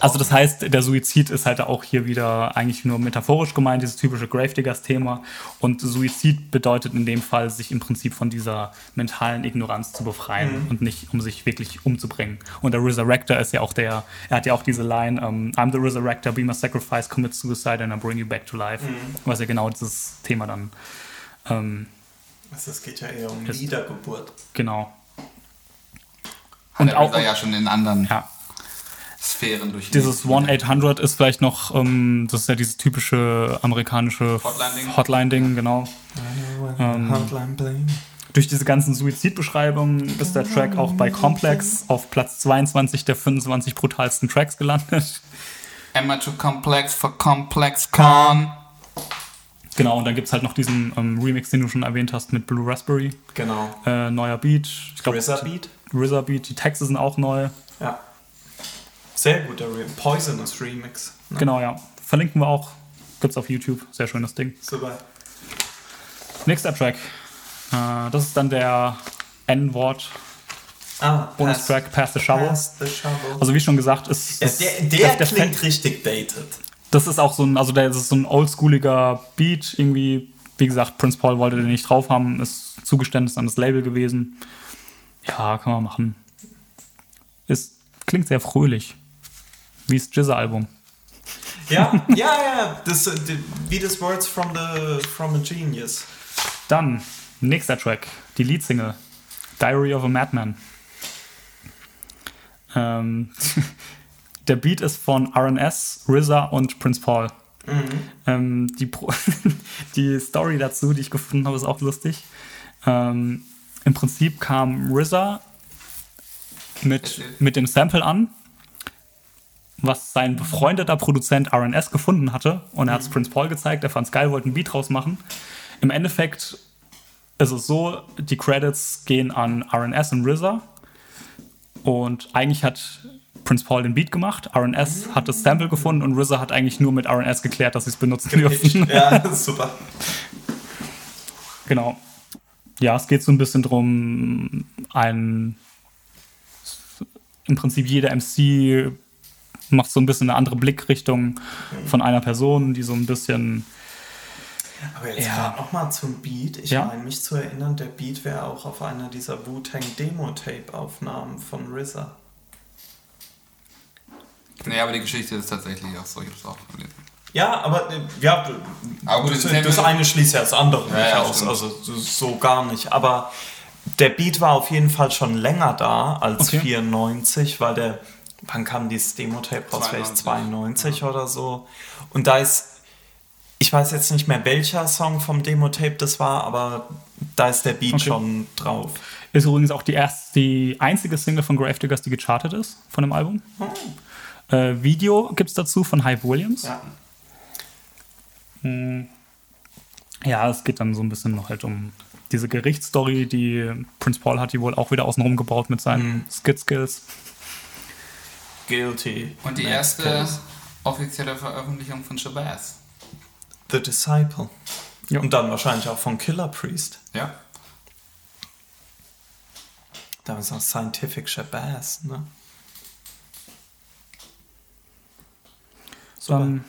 also das heißt, der Suizid ist halt auch hier wieder eigentlich nur metaphorisch gemeint, dieses typische Gravediggers-Thema. Und Suizid bedeutet in dem Fall, sich im Prinzip von dieser mentalen Ignoranz zu befreien und nicht, um sich wirklich umzubringen. Und der Resurrector ist ja auch der, er hat ja auch diese Line, ähm, I'm the Resurrector, be my sacrifice, commit suicide and I bring you back to life. Was ja genau dieses Thema dann, ähm, Also es geht ja eher um Ist- Wiedergeburt. genau. Und Und auch- ja schon in anderen Ja. Sphären durch. Dieses 1-800 ist vielleicht noch, ähm, das ist ja dieses typische amerikanische Hotline-Ding. Hotline-Ding, genau. Ähm, Hotline. Durch diese ganzen Suizidbeschreibungen ist der Track auch bei Complex auf Platz 22 der 25 brutalsten Tracks gelandet. Am I too complex for complex con? Genau, und dann gibt es halt noch diesen ähm, Remix, den du schon erwähnt hast, mit Blue Raspberry. Genau. Äh, neuer Beat. Ich glaub, Beat? RZA Beat. Die Texte sind auch neu. Ja. Sehr guter Re Poisonous Remix. Ne? Genau, ja. Verlinken wir auch. Gibt's auf YouTube. Sehr schönes Ding. Super. Nächster Track. Äh, das ist dann der N-Wort Ah, Bonustrack Pass the Shovel. Pass the Shovel. Also wie schon gesagt, ist, ja, der der, der klingt richtig dated. Das ist auch so ein, also der das ist so ein oldschooliger Beat irgendwie. Wie gesagt, Prince Paul wollte den nicht drauf haben, ist Zugeständnis an das Label gewesen. Ja, kann man machen. Ist, klingt sehr fröhlich. Wie das Jizza-Album. Ja, ja, ja. Das, die- wie das Words from, the, from a Genius. Dann, nächster Track, die Leadsingle. Diary of a Madman. Ähm, [laughs] der Beat ist von RNS, RZA und Prince Paul. Ähm, die, [laughs] die Story dazu, die ich gefunden habe, ist auch lustig. Ähm, Im Prinzip kam RZA mit, mit dem Sample an, was sein befreundeter Produzent RNS gefunden hatte. Und er hat es Prince Paul gezeigt, er fand es geil, wollte einen Beat draus machen. Im Endeffekt ist es so, die Credits gehen an RNS und RZA. Und eigentlich hat Prince Paul den Beat gemacht, RNS hat das Sample gefunden und RZA hat eigentlich nur mit RNS geklärt, dass sie es benutzen dürfen. Ja, [laughs] super. Genau. Ja, es geht so ein bisschen drum, ein im Prinzip jeder MC macht so ein bisschen eine andere Blickrichtung von einer Person, die so ein bisschen Aber jetzt Ja. gerade nochmal zum Beat. Ich Ja. meine mich zu erinnern, der Beat wäre auch auf einer dieser Wu-Tang Demo-Tape-Aufnahmen von RZA. Nee, aber die Geschichte ist tatsächlich auch so. Ich hab's auch gelesen. Ja, aber äh, ja, Aber gut, das, das ja- eine schließt ja das andere Ja, nicht ja, aus. Also so- gar nicht. Aber der Beat war auf jeden Fall schon länger da als Okay. 94, weil der, wann kam dieses Demo-Tape raus? Vielleicht 92, 92 oder so. Und da ist, ich weiß jetzt nicht mehr welcher Song vom Demo-Tape das war, aber da ist der Beat Okay. schon drauf. Ist übrigens auch die erste, die einzige Single von Gravediggers, die gechartet ist von dem Album. Äh, Video gibt es dazu von Hype Williams. Ja. Ja, es geht dann so ein bisschen noch halt um diese Gerichtsstory, die Prince Paul hat die wohl auch wieder außenrum gebaut mit seinen Skit-Skills. Guilty. Und die erste Case. offizielle Veröffentlichung von Shabazz. The Disciple. Ja. Und dann wahrscheinlich auch von Killer Priest. Ja. Damals noch Scientific Shabazz, ne? Dann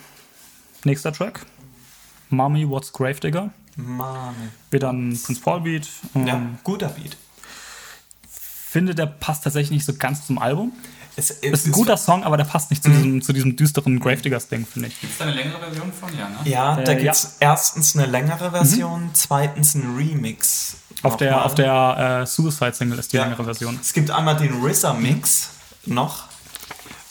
nächster Track. Mommy What's Gravedigger. Mann. Wieder ein Prince Paul Beat. Ähm, Ja, guter Beat. Finde, der passt tatsächlich nicht so ganz zum Album. Es, Ist ein guter Song, aber der passt nicht zu, diesem, zu diesem düsteren Gravediggers-Ding, finde ich. Gibt es da eine längere Version von? Ja, ne? Ja, da Äh, gibt es erstens eine längere Version, zweitens einen Remix. Auf der, auf der äh, Suicide-Single ist die Ja. längere Version. Es gibt einmal den RZA-Mix noch.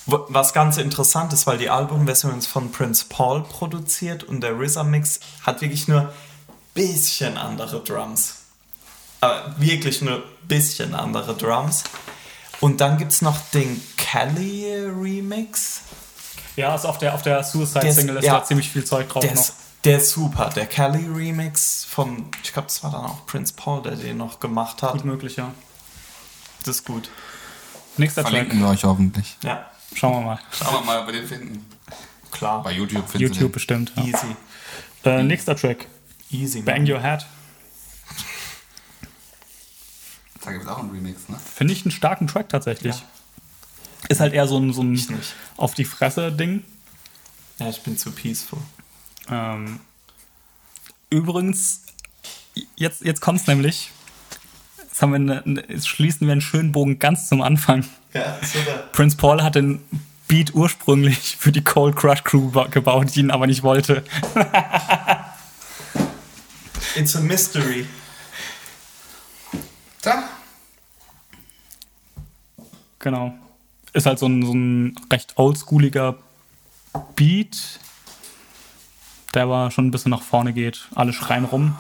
Was ganz interessant ist, weil die Albumversion ist von Prince Paul produziert und der RZA-Mix hat wirklich nur bisschen andere Drums. Aber wirklich nur bisschen andere Drums. Und dann gibt es noch den Kelly Remix. Ja, also auf der, auf der Suicide-Single Der ist ist- ja. da ziemlich viel Zeug drauf Der noch. ist, der ist super. Der Kelly Remix von, ich glaube, das war dann auch Prince Paul, der den noch gemacht hat. Gut möglich, ja. Das ist gut. Nächster Track. Verlinken wir euch hoffentlich. Ja, Schauen wir mal. Schauen wir mal, ob wir den finden. klar. Bei YouTube finden YouTube bestimmt. Ja. Easy. Äh, nächster Track. Easy. Bang man. Your Head. Da gibt es auch einen Remix, ne? Finde ich einen starken Track tatsächlich. Ist halt eher so ein, so ein auf die Fresse-Ding. Ja, ich bin zu peaceful. Ähm, übrigens, jetzt, jetzt kommt es nämlich. Jetzt, haben wir eine, eine, jetzt schließen wir einen schönen Bogen ganz zum Anfang. Ja, super. Prince Paul hat den Beat ursprünglich für die Cold Crush Crew ba- gebaut, die ihn aber nicht wollte. [laughs] It's a mystery. Da. Genau. Ist halt so ein, so ein recht oldschooliger Beat, der aber schon ein bisschen nach vorne geht. Alle schreien rum.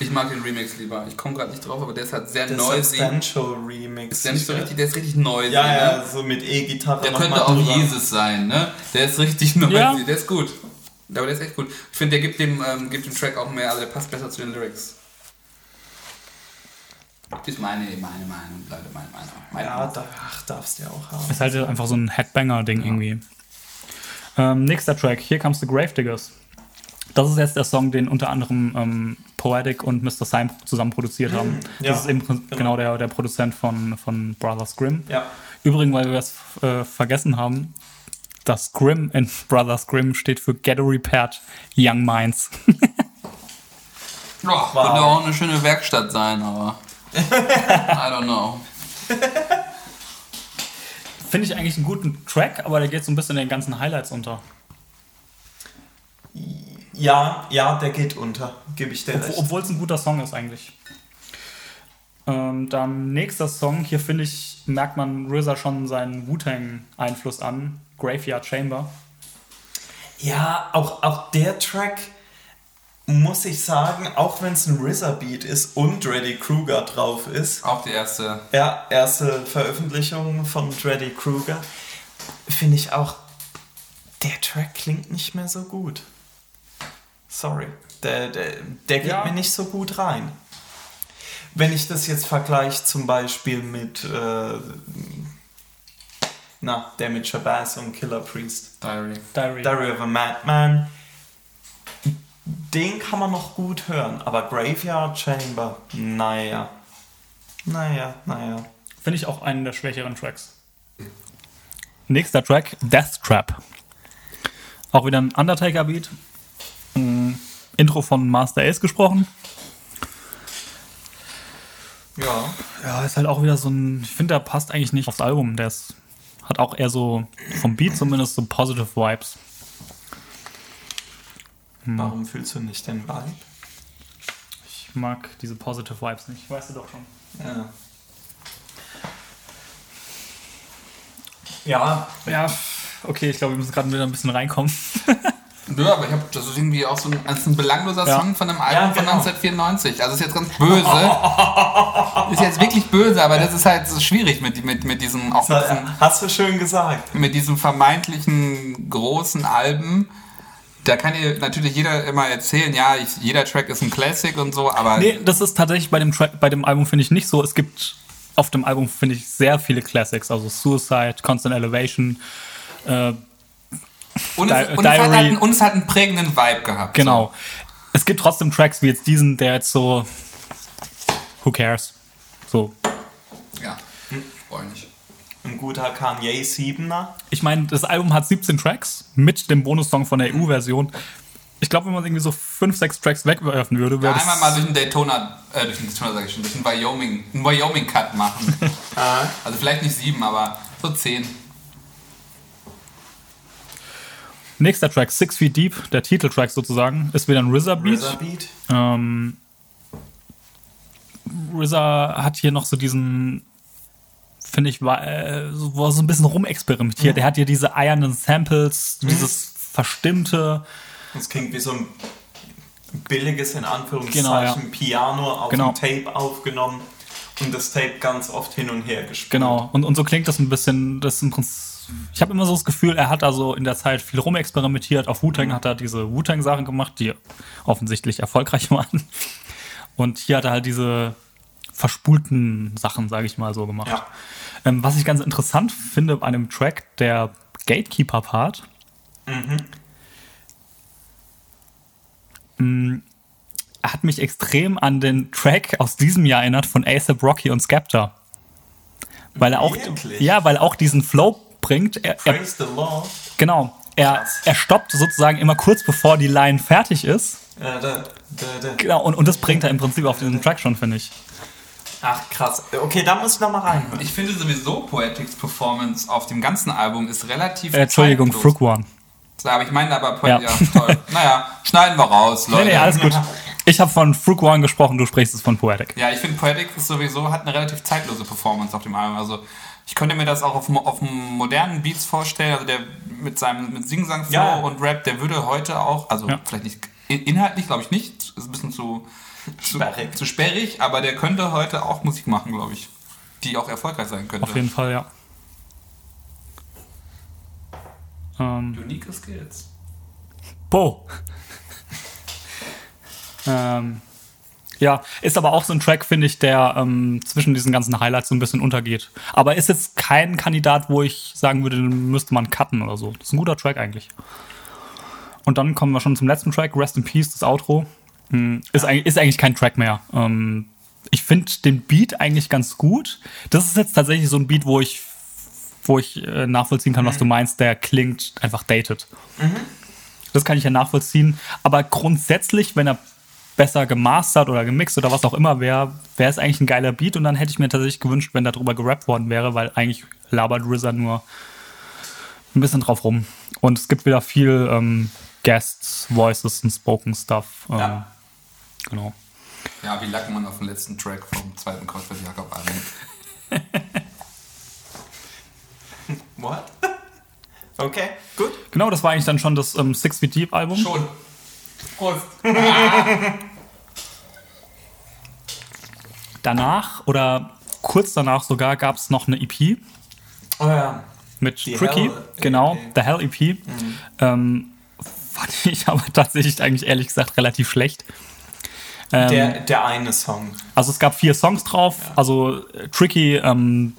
Ich mag den Remix lieber. Ich komme gerade nicht drauf, aber der ist halt sehr Der noisy. Substantial Remix. Ist der nicht so richtig, der ist richtig noisy. Ja, ne? ja, so mit E-Gitarre. Der könnte auch drüber. Jesus sein, ne? Der ist richtig [laughs] noisy, Ja. der ist gut. Aber der ist echt gut. Ich finde, der gibt dem, ähm, gibt dem Track auch mehr, also der passt besser zu den Lyrics. Ist meine, meine Meinung, Leute, meine Meinung. Meine Ja, Meinung. da, ach, darfst du ja auch haben. Ist halt einfach so ein Headbanger-Ding irgendwie. Ähm, nächster Track, Here Comes the Gravediggers. Das ist jetzt der Song, den unter anderem ähm, Poetic und Mr. Syme zusammen produziert haben. ja, das ist eben genau der, der Produzent von, von Brothers Grimm. Ja. Übrigens, weil wir das äh, vergessen haben, das Grimm in [laughs] Brothers Grimm steht für Get a Repaired Young Minds. Ja, Könnte auch eine schöne Werkstatt sein, aber. [laughs] I don't know. Finde ich eigentlich einen guten Track, aber der geht so ein bisschen in den ganzen Highlights unter. Ja, ja, der geht unter. Gebe ich dir Obwohl- recht. Obwohl es ein guter Song ist eigentlich. Ähm, dann nächster Song. Hier finde ich, merkt man RZA schon seinen Wu-Tang-Einfluss an. Graveyard Chamber. Ja, auch, auch der Track, muss ich sagen, auch wenn es ein RZA-Beat ist und Dreddy Kruger drauf ist, Auch die erste. ja, erste Veröffentlichung von Dreddy Kruger, finde ich auch, der Track klingt nicht mehr so gut. Sorry. Der, der, der geht Ja. mir nicht so gut rein. Wenn ich das jetzt vergleiche zum Beispiel mit, äh, na, der mit Shabazz und Killer Priest. Diary. Diary. Diary of a Madman. Den kann man noch gut hören, aber Graveyard Chamber, naja. Naja, naja. Finde ich auch einen der schwächeren Tracks. Nächster Track, Death Trap. Auch wieder ein Undertaker-Beat. Mm, Intro von Master Ace gesprochen. Ja. Ja, ist halt auch wieder so ein. Ich finde, der passt eigentlich nicht aufs Album. Der ist, hat auch eher so, vom Beat zumindest, so positive Vibes. Warum fühlst du nicht den Vibe? Ich mag diese positive Vibes nicht. Weißt du doch schon. Ja. Ja, Ja, okay, ich glaube, wir müssen gerade wieder ein bisschen reinkommen. [laughs] Ja, aber ich hab, das ist irgendwie auch so ein, das ist ein belangloser Ja. Song von einem Album Ja, von genau. 1994. Also ist jetzt ganz böse. [laughs] ist jetzt wirklich böse, aber das ist halt so schwierig mit, mit, mit diesen, auch mit diesen, hast du schön gesagt. mit diesen vermeintlichen großen Alben. Da kann dir natürlich jeder immer erzählen, ja, ich, jeder Track ist ein Classic und so, aber Nee, das ist tatsächlich bei dem, Track, bei dem Album, finde ich, nicht so. Es gibt auf dem Album, finde ich, sehr viele Classics. Also Suicide, Constant Elevation. Äh, und, es, Di- und, es hat halt, einen- und es hat einen prägenden Vibe gehabt. genau. Es gibt trotzdem Tracks wie jetzt diesen, der jetzt so. Who cares? So. So. Ja, freue mich. Ein guter Kanye 7er. Ich meine, das Album hat 17 Tracks mit dem Bonussong von der EU-Version. Ich glaube, wenn man irgendwie so 5, 6 Tracks wegwerfen würde, Ja, wäre das. einmal mal durch den Daytona, äh, durch den Daytona sag ich schon, durch den Wyoming, einen Wyoming-Cut machen. [laughs] also vielleicht nicht sieben, aber so zehn. Nächster Track, Six Feet Deep, der Titeltrack sozusagen, ist wieder ein RZA-Beat. RZA Beat. Ähm, RZA hat hier noch so diesen, finde ich, wa- äh, er so ein bisschen rumexperimentiert. Mhm. Er hat hier diese eiernen Samples, dieses Verstimmte. Das klingt wie so ein billiges, in Anführungszeichen, Genau, ja. Piano auf Genau. dem Tape aufgenommen und das Tape ganz oft hin und her gespielt. Genau. Und, und so klingt das ein bisschen, das ist im Prinzip, ich habe immer so das Gefühl, er hat also in der Zeit viel rumexperimentiert. Auf Wu-Tang Mhm. hat er diese Wu-Tang-Sachen gemacht, die offensichtlich erfolgreich [laughs] waren. Und hier hat er halt diese verspulten Sachen, sage ich mal so, gemacht. Ja. Ähm, was ich ganz interessant finde bei einem Track, der Gatekeeper-Part, Mm, hat mich extrem an den Track aus diesem Jahr erinnert von ASAP Rocky und Skepta. Weil er auch, Wirklich? ja, weil er auch diesen Flow bringt. Er, er, Praise the Lord. genau. Er, er stoppt sozusagen immer kurz bevor die Line fertig ist. Äh, da, da, da. Genau, und, und das bringt er im Prinzip auf diesen Track schon, finde ich. Ach, krass. Okay, da muss ich nochmal rein. Ich finde sowieso Poetics Performance auf dem ganzen Album ist relativ. Äh, Entschuldigung. Fruit One. Klar, aber ich meine aber Ja. Poetics. Ja. toll. [laughs] naja, schneiden wir raus, Nee, Leute. nee, alles gut. Ich habe von Fruit One gesprochen, du sprichst es von Poetic. Ja, ich finde Poetics ist sowieso hat eine relativ zeitlose Performance auf dem Album. Also ich könnte mir das auch auf, auf modernen Beats vorstellen. Also der mit seinem mit Sing-Sang-Flow Ja. und Rap, der würde heute auch, also Ja. vielleicht nicht in- inhaltlich, glaube ich nicht, ist ein bisschen zu zu, Sperrig. zu sperrig, aber der könnte heute auch Musik machen, glaube ich, die auch erfolgreich sein könnte. Auf jeden Fall, ja. Ähm, Unique Skills. Bo. [laughs] ähm, ja, ist aber auch so ein Track, finde ich, der ähm, zwischen diesen ganzen Highlights so ein bisschen untergeht. Aber ist jetzt kein Kandidat, wo ich sagen würde, den müsste man cutten oder so. Das ist ein guter Track eigentlich. Und dann kommen wir schon zum letzten Track, Rest in Peace, das Outro. Hm, Ist, eigentlich, ist eigentlich kein Track mehr. Ähm, ich finde den Beat eigentlich ganz gut. Das ist jetzt tatsächlich so ein Beat, wo ich, wo ich äh, nachvollziehen kann, was du meinst. Der klingt einfach dated. Das kann ich ja nachvollziehen. Aber grundsätzlich, wenn er besser gemastert oder gemixt oder was auch immer wäre, wäre es eigentlich ein geiler Beat. Und dann hätte ich mir tatsächlich gewünscht, wenn darüber gerappt worden wäre, weil eigentlich labert RZA nur ein bisschen drauf rum. Und es gibt wieder viel ähm, Guests, Voices und Spoken Stuff. Ähm, Ja. Genau. Ja, wie lag man auf dem letzten Track vom zweiten Kreuzfeld Jakob Album? [laughs] What? [laughs] Okay, gut. Genau, das war eigentlich dann schon das ähm, Six Feet Deep Album. Schon. Prost. [laughs] Danach oder kurz danach sogar gab es noch eine EP Oh ja. mit Die Tricky. Hell EP. genau, The Hell EP. Ähm, fand [laughs] ich aber tatsächlich eigentlich ehrlich gesagt relativ schlecht. Ähm, Der, der eine Song. Also es gab vier Songs drauf. Also äh, Tricky, ähm,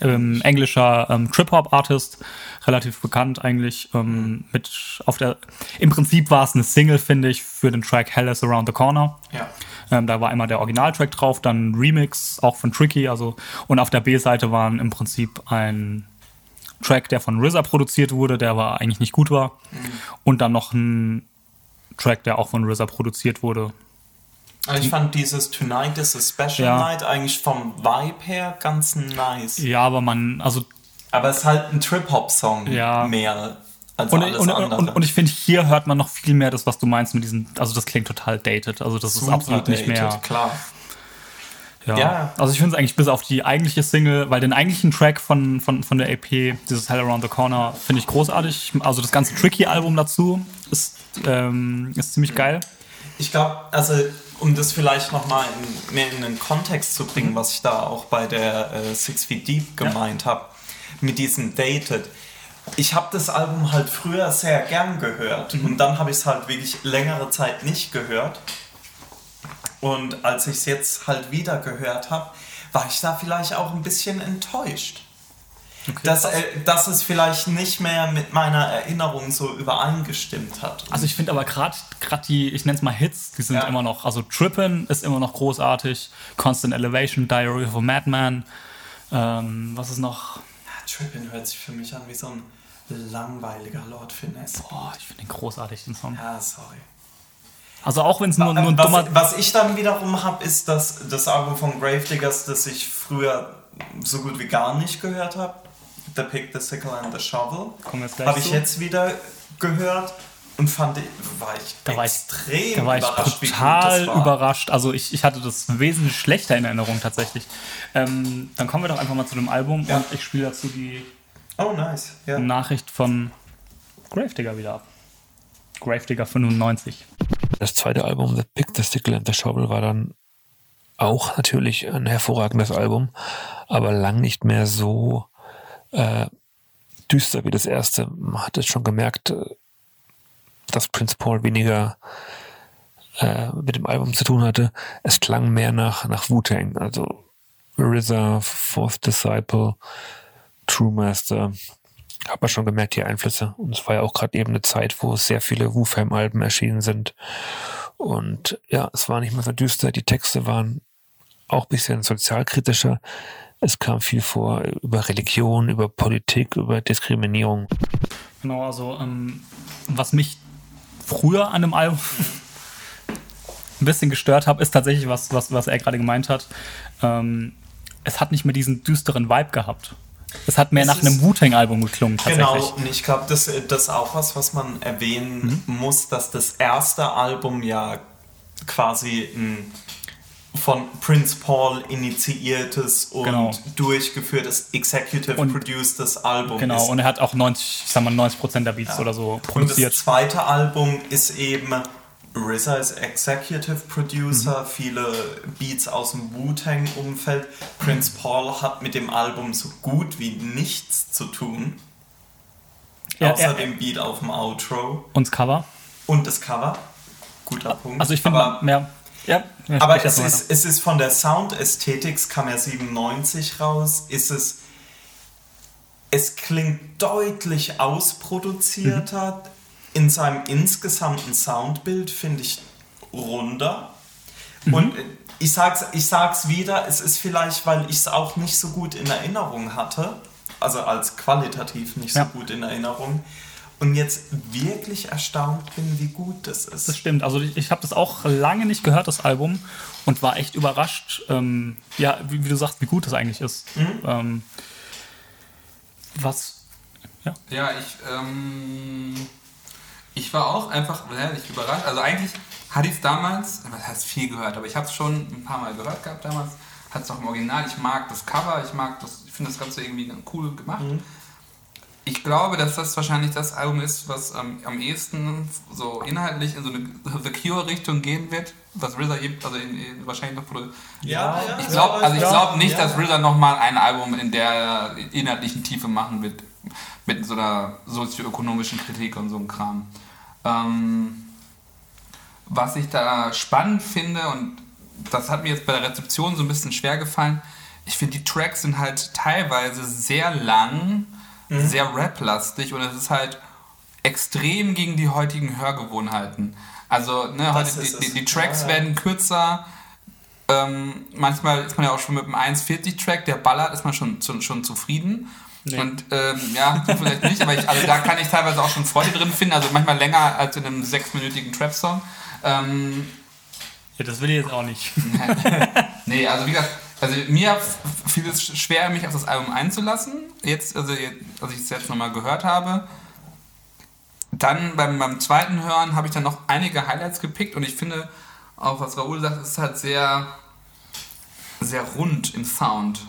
ähm, englischer ähm, Trip-Hop-Artist, relativ bekannt eigentlich. Ähm, mit auf der, Im Prinzip war es eine Single, finde ich, für den Track Hell is Around the Corner. Ja. Ähm, da war einmal der Originaltrack drauf, dann ein Remix, auch von Tricky, also und auf der B-Seite waren im Prinzip ein Track, der von RZA produziert wurde, der aber eigentlich nicht gut war. Und dann noch ein Track, der auch von RZA produziert wurde. Also ich fand dieses Tonight is a Special Ja. Night eigentlich vom Vibe her ganz nice. Ja, aber man, also Aber es ist halt ein Trip-Hop-Song Ja. mehr als und, alles und, andere. und, und ich finde, hier hört man noch viel mehr das, was du meinst mit diesen, also das klingt total dated. Also das ist Super absolut nicht dated, mehr. Klar. Ja. Ja. Also ich finde es eigentlich bis auf die eigentliche Single, weil den eigentlichen Track von, von, von der EP, dieses Hell Around the Corner, finde ich großartig. Also das ganze Tricky-Album dazu ist, ähm, ist ziemlich geil. Ich glaube, also um das vielleicht nochmal in, mehr in den Kontext zu bringen, was ich da auch bei der äh, Six Feet Deep gemeint habe, mit diesem Dated. Ich habe das Album halt früher sehr gern gehört und dann habe ich es halt wirklich längere Zeit nicht gehört. Und als ich es jetzt halt wieder gehört habe, war ich da vielleicht auch ein bisschen enttäuscht. Dass, äh, dass es vielleicht nicht mehr mit meiner Erinnerung so übereingestimmt hat. Also ich finde aber gerade die, ich nenne es mal Hits, die sind Ja. immer noch, also Trippin' ist immer noch großartig, Constant Elevation, Diary of a Madman, ähm, was ist noch? Trippin hört sich für mich an wie so ein langweiliger Lord Finesse. Boah, ich finde den großartig, den Song. Ja, sorry. Also auch wenn es nur, nur ein dummer... was, ich dann wiederum habe, ist dass das Album von Gravediggers, das ich früher so gut wie gar nicht gehört habe. The Pick, The Sickle and The Shovel. Habe ich jetzt wieder gehört und fand, war ich Da war ich- extrem Da war ich überrascht, gut total war. überrascht. Also ich, ich hatte das wesentlich schlechter in Erinnerung tatsächlich. Ähm, dann kommen wir doch einfach mal zu dem Album Ja. und ich spiele dazu die Oh, nice. Ja. Nachricht von Gravedigger wieder ab. Gravedigger 95. Das zweite Album, The Pick, The Stickle and The Shovel, war dann auch natürlich ein hervorragendes Album, aber lang nicht mehr so äh, düster wie das erste. Man hat es schon gemerkt, äh, dass Prince Paul weniger äh, mit dem Album zu tun hatte. Es klang mehr nach, nach Wu-Tang, also RZA, Fourth Disciple, True Master. Hat man schon gemerkt, die Einflüsse. Und es war ja auch gerade eben eine Zeit, wo sehr viele Wu-Fam-Alben erschienen sind. Und ja, es war nicht mehr so düster. Die Texte waren auch ein bisschen sozialkritischer. Es kam viel vor über Religion, über Politik, über Diskriminierung. Genau, also ähm, was mich früher an dem Album ein bisschen gestört hat, ist tatsächlich was, was, was er gerade gemeint hat. Ähm, es hat nicht mehr diesen düsteren Vibe gehabt. Es hat mehr Es nach einem Wu-Tang-Album geklungen, tatsächlich. Genau, und ich glaube, das, das ist auch was, was man erwähnen muss, dass das erste Album ja quasi ein von Prince Paul initiiertes und Genau. durchgeführtes, executive Und- producedes Album Genau, ist. und er hat auch 90, ich sag mal 90 Prozent der Beats oder so Und das produziert. zweite Album ist eben RZA ist Executive Producer, Mhm. viele Beats aus dem Wu-Tang-Umfeld. Prince Paul hat mit dem Album so gut wie nichts zu tun, Ja, außer er- dem Beat auf dem Outro Und das Cover. und das Cover. Guter Punkt. Also ich finde, ja, ja, aber es ist, es ist von der Soundästhetik, es kam ja 97 raus, ist es es klingt deutlich ausproduzierter. Mhm. In seinem insgesamten Soundbild finde ich runder. Mhm. Und äh, ich sag's, ich sag's wieder, es ist vielleicht, weil ich es auch nicht so gut in Erinnerung hatte, also als qualitativ nicht Ja. so gut in Erinnerung, und jetzt wirklich erstaunt bin, wie gut das ist. Das stimmt. Also ich, ich habe das auch lange nicht gehört, das Album, und war echt überrascht, ähm, ja, wie, wie du sagst, wie gut das eigentlich ist. Mhm. Ähm, was, ja, Ja, ich, ähm, ich war auch einfach ehrlich überrascht. Also eigentlich hatte ich es damals, was heißt viel gehört, aber ich habe es schon ein paar Mal gehört gehabt damals. Hat es auch im Original. Ich mag das Cover, ich mag das, ich finde das Ganze irgendwie cool gemacht. Ich glaube, dass das wahrscheinlich das Album ist, was ähm, am ehesten so inhaltlich in so eine The Cure-Richtung gehen wird, was RZA eben, also in, in, wahrscheinlich noch produziert. ja, ja, Ich glaube also ich ja, glaub nicht, ja. dass RZA nochmal ein Album in der inhaltlichen Tiefe machen wird, mit so einer sozioökonomischen Kritik und so einem Kram. Ähm, was ich da spannend finde, und das hat mir jetzt bei der Rezeption so ein bisschen schwer gefallen, ich finde, die Tracks sind halt teilweise sehr lang, Mhm. sehr rap-lastig und es ist halt extrem gegen die heutigen Hörgewohnheiten. Also, ne, heute die, die, die Tracks Ja, ja. werden kürzer. Ähm, manchmal ist man ja auch schon mit einem 1,40-Track, der ballert, ist man schon, schon, schon zufrieden. Und ähm, ja, du vielleicht nicht, aber ich, also da kann ich teilweise auch schon Freude drin finden, also manchmal länger als in einem sechsminütigen Trap-Song. Ähm, Ja, das will ich jetzt auch nicht. [laughs] Nee, also wie gesagt, also mir fiel es schwer, mich auf das Album einzulassen. Jetzt, also als ich es jetzt nochmal gehört habe. Dann beim, beim zweiten Hören habe ich dann noch einige Highlights gepickt und ich finde, auch was Raoul sagt, ist halt sehr, sehr rund im Sound.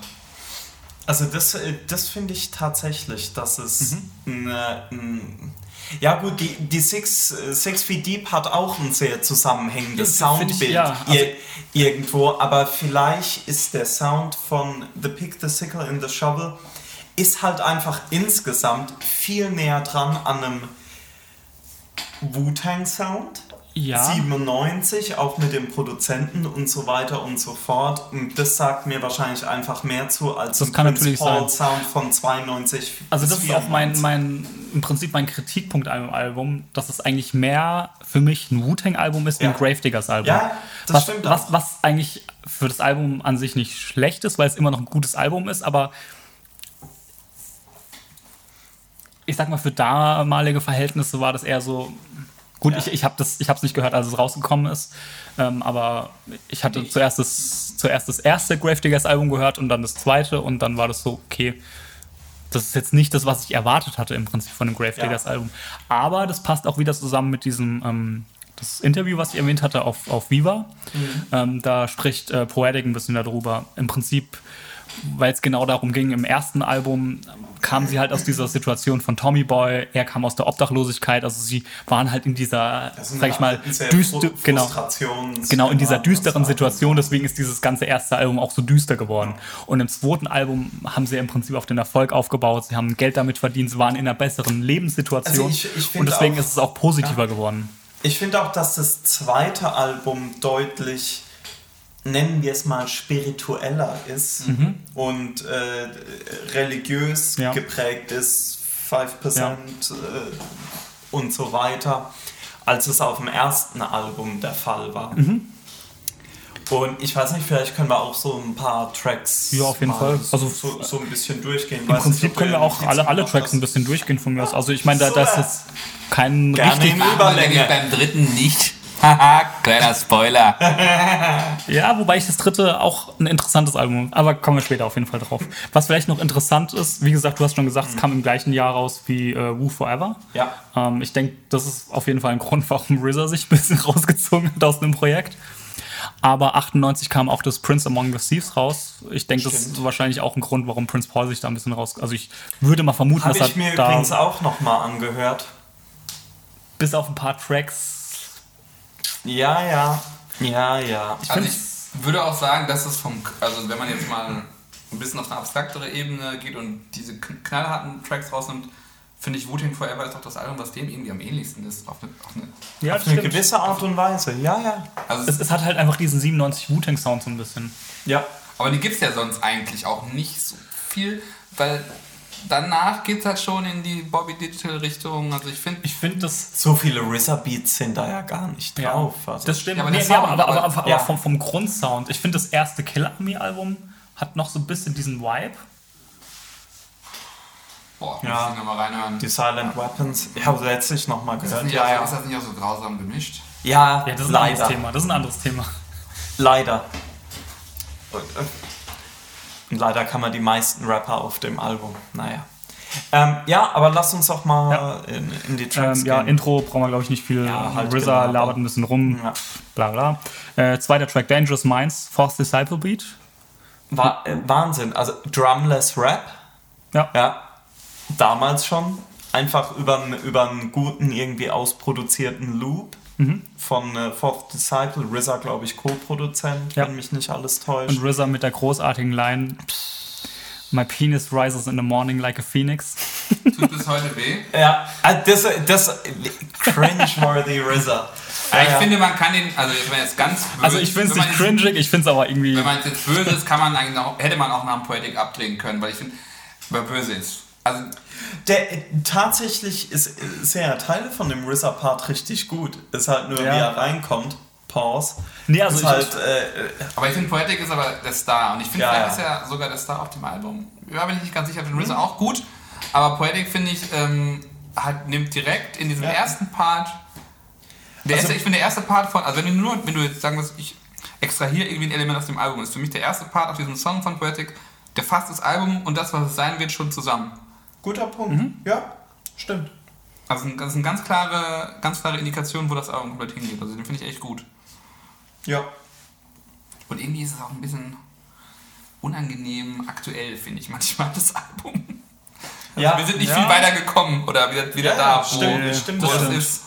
Also das, äh, das finde ich tatsächlich, dass es Mhm. eine, ein, ja gut, die, die Six, äh, Six Feet Deep hat auch ein sehr zusammenhängendes Ja, finde ich, Soundbild ja. Also- ir- irgendwo, aber vielleicht ist der Sound von The Pick, The Sickle and The Shovel ist halt einfach insgesamt viel näher dran an einem Wu-Tang Sound. Ja. 97, auch mit dem Produzenten und so weiter und so fort. Und das sagt mir wahrscheinlich einfach mehr zu als Das kann Prince Paul sein. Sound von 92. Also das ist auch mein, 94. mein, im Prinzip mein Kritikpunkt an dem Album, dass es eigentlich mehr für mich ein Wu-Tang-Album ist wie Ja. ein Gravediggers Album. Ja, das was, stimmt Was, auch. was eigentlich für das Album an sich nicht schlecht ist, weil es immer noch ein gutes Album ist, aber ich sag mal, für damalige Verhältnisse war das eher so. Gut, Ja. ich, ich habe es nicht gehört, als es rausgekommen ist, ähm, aber ich hatte zuerst das, zuerst das erste Gravediggers Album gehört und dann das zweite und dann war das so, okay, das ist jetzt nicht das, was ich erwartet hatte im Prinzip von dem Gravediggers Ja. Album. Aber das passt auch wieder zusammen mit diesem ähm, das Interview, was ich erwähnt hatte auf, auf Viva. Ähm, da spricht äh, Poetic ein bisschen darüber. Im Prinzip, weil es genau darum ging, im ersten Album kamen sie halt aus dieser Situation von Tommy Boy, er kam aus der Obdachlosigkeit, also sie waren halt in dieser, sag ich mal, sehr düster, genau, genau in dieser Erwartungs- düsteren Situation, deswegen ist dieses ganze erste Album auch so düster geworden. Und im zweiten Album haben sie im Prinzip auf den Erfolg aufgebaut, sie haben Geld damit verdient, sie waren in einer besseren Lebenssituation Also ich- ich und deswegen auch- ist es auch positiver geworden. Ich finde auch, dass das zweite Album deutlich, nennen wir es mal, spiritueller ist und äh, religiös Mhm. Ja. geprägt ist, 5% äh, und so weiter, als es auf dem ersten Album der Fall war. Mhm. Und ich weiß nicht, vielleicht können wir auch so ein paar Tracks Ja, auf jeden mal Fall. So, Also so, so ein bisschen durchgehen. Im Prinzip können wir auch alle, alle Tracks ein bisschen durchgehen von mir aus. Also ich meine, da, da ist jetzt kein Gerne richtig... Überlänge. nämlich beim dritten nicht. Haha, [laughs] kleiner Spoiler. [laughs] Ja, wobei ich das dritte auch ein interessantes Album, aber kommen wir später auf jeden Fall drauf. Was vielleicht noch interessant ist, wie gesagt, du hast schon gesagt, es kam im gleichen Jahr raus wie äh, Woo Forever. Ja. Ähm, ich denke, das ist auf jeden Fall ein Grund, warum RZA sich ein bisschen [laughs] rausgezogen hat aus dem Projekt. Aber 98 kam auch das Prince Among the Thieves raus. Ich denke, das ist wahrscheinlich auch ein Grund, warum Prince Paul sich da ein bisschen raus. Also ich würde mal vermuten, Habe dass ich mir er da übrigens auch nochmal angehört. bis auf ein paar Tracks. Ja, ja. Ja, ja. Also ich würde auch sagen, dass es vom, also wenn man jetzt mal ein bisschen auf eine abstraktere Ebene geht und diese kn- knallharten Tracks rausnimmt, finde ich Wu-Tang Forever ist auch das Album, was dem irgendwie am ähnlichsten ist. Auf eine, auf eine, Ja, Auf eine gewisse Art und Weise. Ja, ja. also Es, es hat halt einfach diesen 97 Wu-Tang Sound so ein bisschen. Ja. aber die gibt es ja sonst eigentlich auch nicht so viel, weil danach geht es halt schon in die Bobby Digital Richtung. Also ich finde, Ich finde das So viele RZA-Beats sind da ja gar nicht drauf. also. Das stimmt. Ja, aber nee, Sound, aber, aber, aber- aber, ja. vom, vom Grundsound. Ich finde, das erste Kill Army Album hat noch so ein bisschen diesen Vibe. boah, Ja. muss ich nochmal reinhören. die Silent Weapons. Ich habe letztlich nochmal Ist das, gehört. nicht Ja, ja. ist das nicht auch so grausam gemischt? Ja, Ja, das ist ein anderes leider. Thema. Das ist ein anderes Thema. Leider. Und, äh, und leider kann man die meisten Rapper auf dem Album. Naja. Ähm, ja, aber lass uns doch mal Ja. in, in die Tracks Ähm, ja, gehen. Intro brauchen wir, glaube ich, nicht viel. Ja, halt RZA Gelaber. labert ein bisschen rum. Ja. Bla bla. Äh, zweiter Track Dangerous Minds, Force Disciple Beat. Wa äh, Wahnsinn. Also Drumless Rap. Ja. Ja. Damals schon. Einfach über einen guten, irgendwie ausproduzierten Loop. Mhm. Von äh, Fourth Disciple, RZA, glaube ich, Co-Produzent, Ja. wenn mich nicht alles täuscht. Und RZA mit der großartigen Line My penis rises in the morning like a phoenix. Tut bis heute weh? [laughs] Ja, äh, das, das cringe-worthy RZA. Ja, ich ja. finde, man kann den, also wenn man jetzt ganz böse, Also ich finde es nicht cringig, ich finde es aber irgendwie. Wenn man jetzt böse ist, kann man eigentlich noch, hätte man auch nach dem Poetic abdrehen können, weil ich finde, wer böse ist. Also, Der, äh, tatsächlich ist, ist ja Teile von dem RZA-Part richtig gut. Ist halt nur, Ja. wie er reinkommt. Pause. Nee, also ist ich- halt, äh, aber ich finde, Poetic ist aber der Star. Und ich finde, Ja, vielleicht ja. ist er sogar der Star auf dem Album. Ja, bin ich nicht ganz sicher, ich finde RZA auch gut. Aber Poetic, finde ich, ähm, hat, nimmt direkt in diesem Ja. ersten Part. Der Also- erste, ich finde, der erste Part von, also wenn du nur, wenn du jetzt sagen willst, ich extrahiere irgendwie ein Element aus dem Album, ist für mich der erste Part auf diesem Song von Poetic, der fasst das Album und das, was es sein wird, schon zusammen. Guter Punkt. Mhm. Ja, stimmt. Also das ist eine ganz klare, ganz klare Indikation, wo das Album komplett hingeht. Also den finde ich echt gut. Ja. Und irgendwie ist es auch ein bisschen unangenehm aktuell, finde ich manchmal, das Album. Also Ja, wir sind nicht ja. viel weiter gekommen oder wieder, wieder Ja, da, wo, stimmt, stimmt, wo das ist.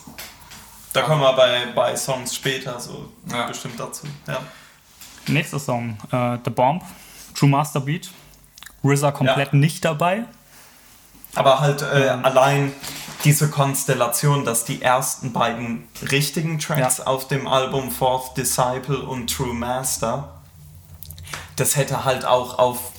Da kommen wir bei, bei Songs später so Ja. bestimmt dazu. Ja. Nächster Song, äh, The Bomb, True Master Beat. RZA komplett Ja. nicht dabei. Aber halt äh, allein diese Konstellation, dass die ersten beiden richtigen Tracks Ja. auf dem Album Fourth Disciple und True Master, das hätte halt auch auf.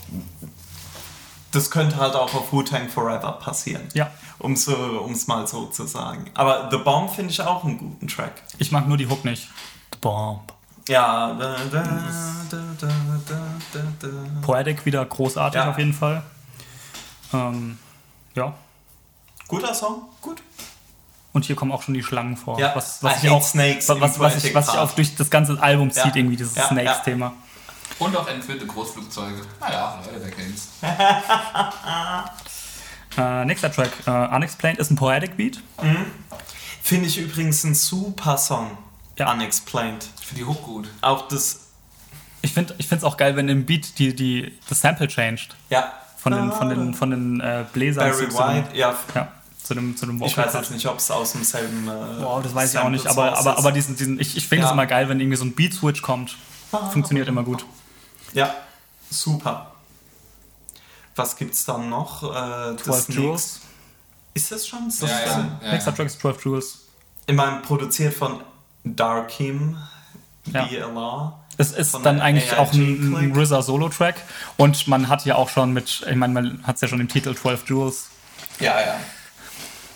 Das könnte halt auch auf Wu-Tang Forever passieren. Ja. Um es mal so zu sagen. Aber The Bomb finde ich auch einen guten Track. Ich mag nur die Hook nicht. The Bomb. Ja. Da, da, da, da, da, da, da. Poetic wieder großartig Ja. auf jeden Fall. Ähm, ja. Guter Song, gut. Und hier kommen auch schon die Schlangen vor. Ja, was, was ich auch, snakes was, was, ich, was sich Part. auch durch das ganze Album Ja. zieht, irgendwie dieses Ja, Snakes-Thema. Und auch entführte Großflugzeuge. Naja, Leute, wer kennt's. [laughs] Äh, nächster Track, äh, Unexplained, ist ein Poetic Beat. Finde ich übrigens ein super Song. Ja. Unexplained. Ich finde die Hook gut. Auch das. Ich finde es auch geil, wenn im Beat die, die, das Sample changed. Ja. Von den, von den, von den äh, Bläsern Barry zu, zu dem, White, ja. ja, zu dem, zu dem Ich weiß jetzt nicht, ob es aus demselben. Äh, Boah, das weiß ich auch nicht, aber, aber, aber diesen, diesen, ich, ich finde es Ja. immer geil, wenn irgendwie so ein Beat-Switch kommt. Funktioniert immer gut. Ja, super. Was gibt's dann noch? Äh, 12 nächst- Jewels. Ist das schon? Ist Ja, das ja, schon? ja. Nächster Track ist 12 Jewels. Ich meine, produziert von Darkim, Ja. BLR. Es ist Von dann eigentlich AIG auch ein. RZA Solo-Track und man hat ja auch schon mit, ich meine, man hat es ja schon im Titel 12 Jewels. Ja, ja.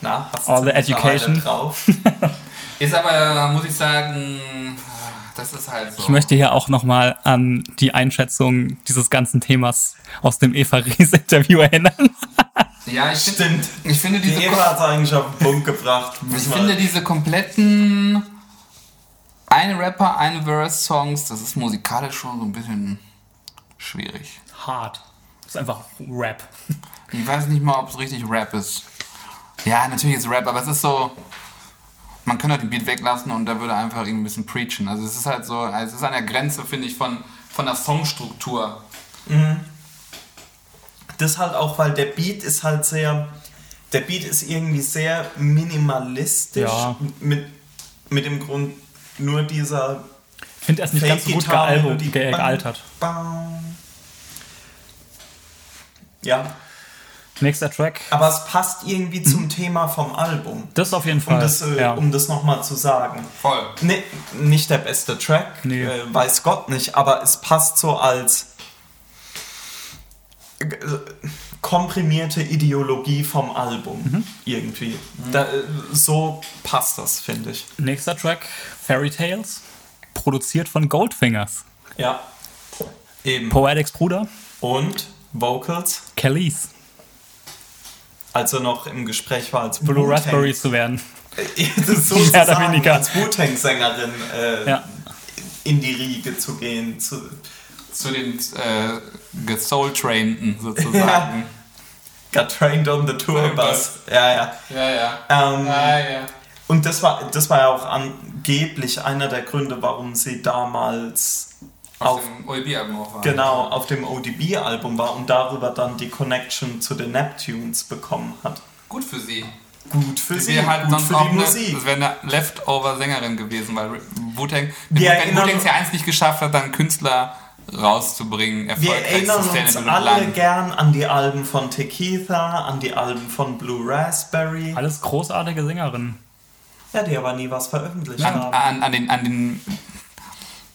Na, hast All the education. drauf. [laughs] Ist aber, muss ich sagen, das ist halt so. Ich möchte hier auch nochmal an die Einschätzung dieses ganzen Themas aus dem Eva Ries Interview erinnern. [laughs] ja, ich find- Stimmt. Ich finde Die diese, Eva hat es eigentlich auf den Punkt gebracht. ich finde diese kompletten ein Rapper, ein Verse-Songs, das ist musikalisch schon so ein bisschen schwierig. Hart. Das ist einfach Rap. Ich weiß nicht mal, ob es richtig Rap ist. Ja, natürlich ist Rap, aber es ist so. Man könnte den Beat weglassen und da würde einfach irgendwie ein bisschen preachen. Also es ist halt so, es ist an der Grenze, finde ich, von, von der Songstruktur. Das halt auch, weil der Beat ist halt sehr. Der Beat ist irgendwie sehr minimalistisch. Ja. Mit, mit dem Grund nur dieser Ich finde, er ist nicht ganz so gut gealbum, Fake-Gitarre-Melodie. ge gealtert. Bam. Ja, Nächster Track. aber es passt irgendwie zum Thema vom Album. Das auf jeden Um Fall. das, äh, ja. um das nochmal zu sagen. Voll. Nee, nicht der beste Track, Nee. äh, weiß Gott nicht, aber es passt so als äh, komprimierte Ideologie vom Album Mhm. irgendwie. Da, äh, so passt das, finde ich. Nächster Track, Fairy Tales. Produziert von Goldfingers. Ja. Eben. Poetics Bruder, Und Vocals, Kellys. als er noch im Gespräch war als Blue Raspberry zu werden. [laughs] sozusagen weniger. als Wu-Tang-Sängerin äh, Ja. in die Riege zu gehen. Zu, Zu den äh, gesoul-trainten sozusagen. [laughs] got trained on the tour bus. Ja, ja. ja, ja. Ähm, Ja, ja. Und das war, das war ja auch angeblich einer der Gründe, warum sie damals Auf auf, dem OEB-Album auch war. genau, auf dem ODB-Album war und darüber dann die Connection zu den Neptunes bekommen hat. Gut für sie. Gut für Die sie, halt gut für die eine, Musik. das wäre eine Leftover-Sängerin gewesen, weil Wu-Tang, wenn Wu-Tang es ja eins nicht geschafft hat, dann Künstler rauszubringen, Wir erinnern uns alle lang. gern an die Alben von Tequila, an die Alben von Blue Raspberry. Alles großartige Sängerinnen. Ja, die aber nie was veröffentlicht An, haben. an, an den, an den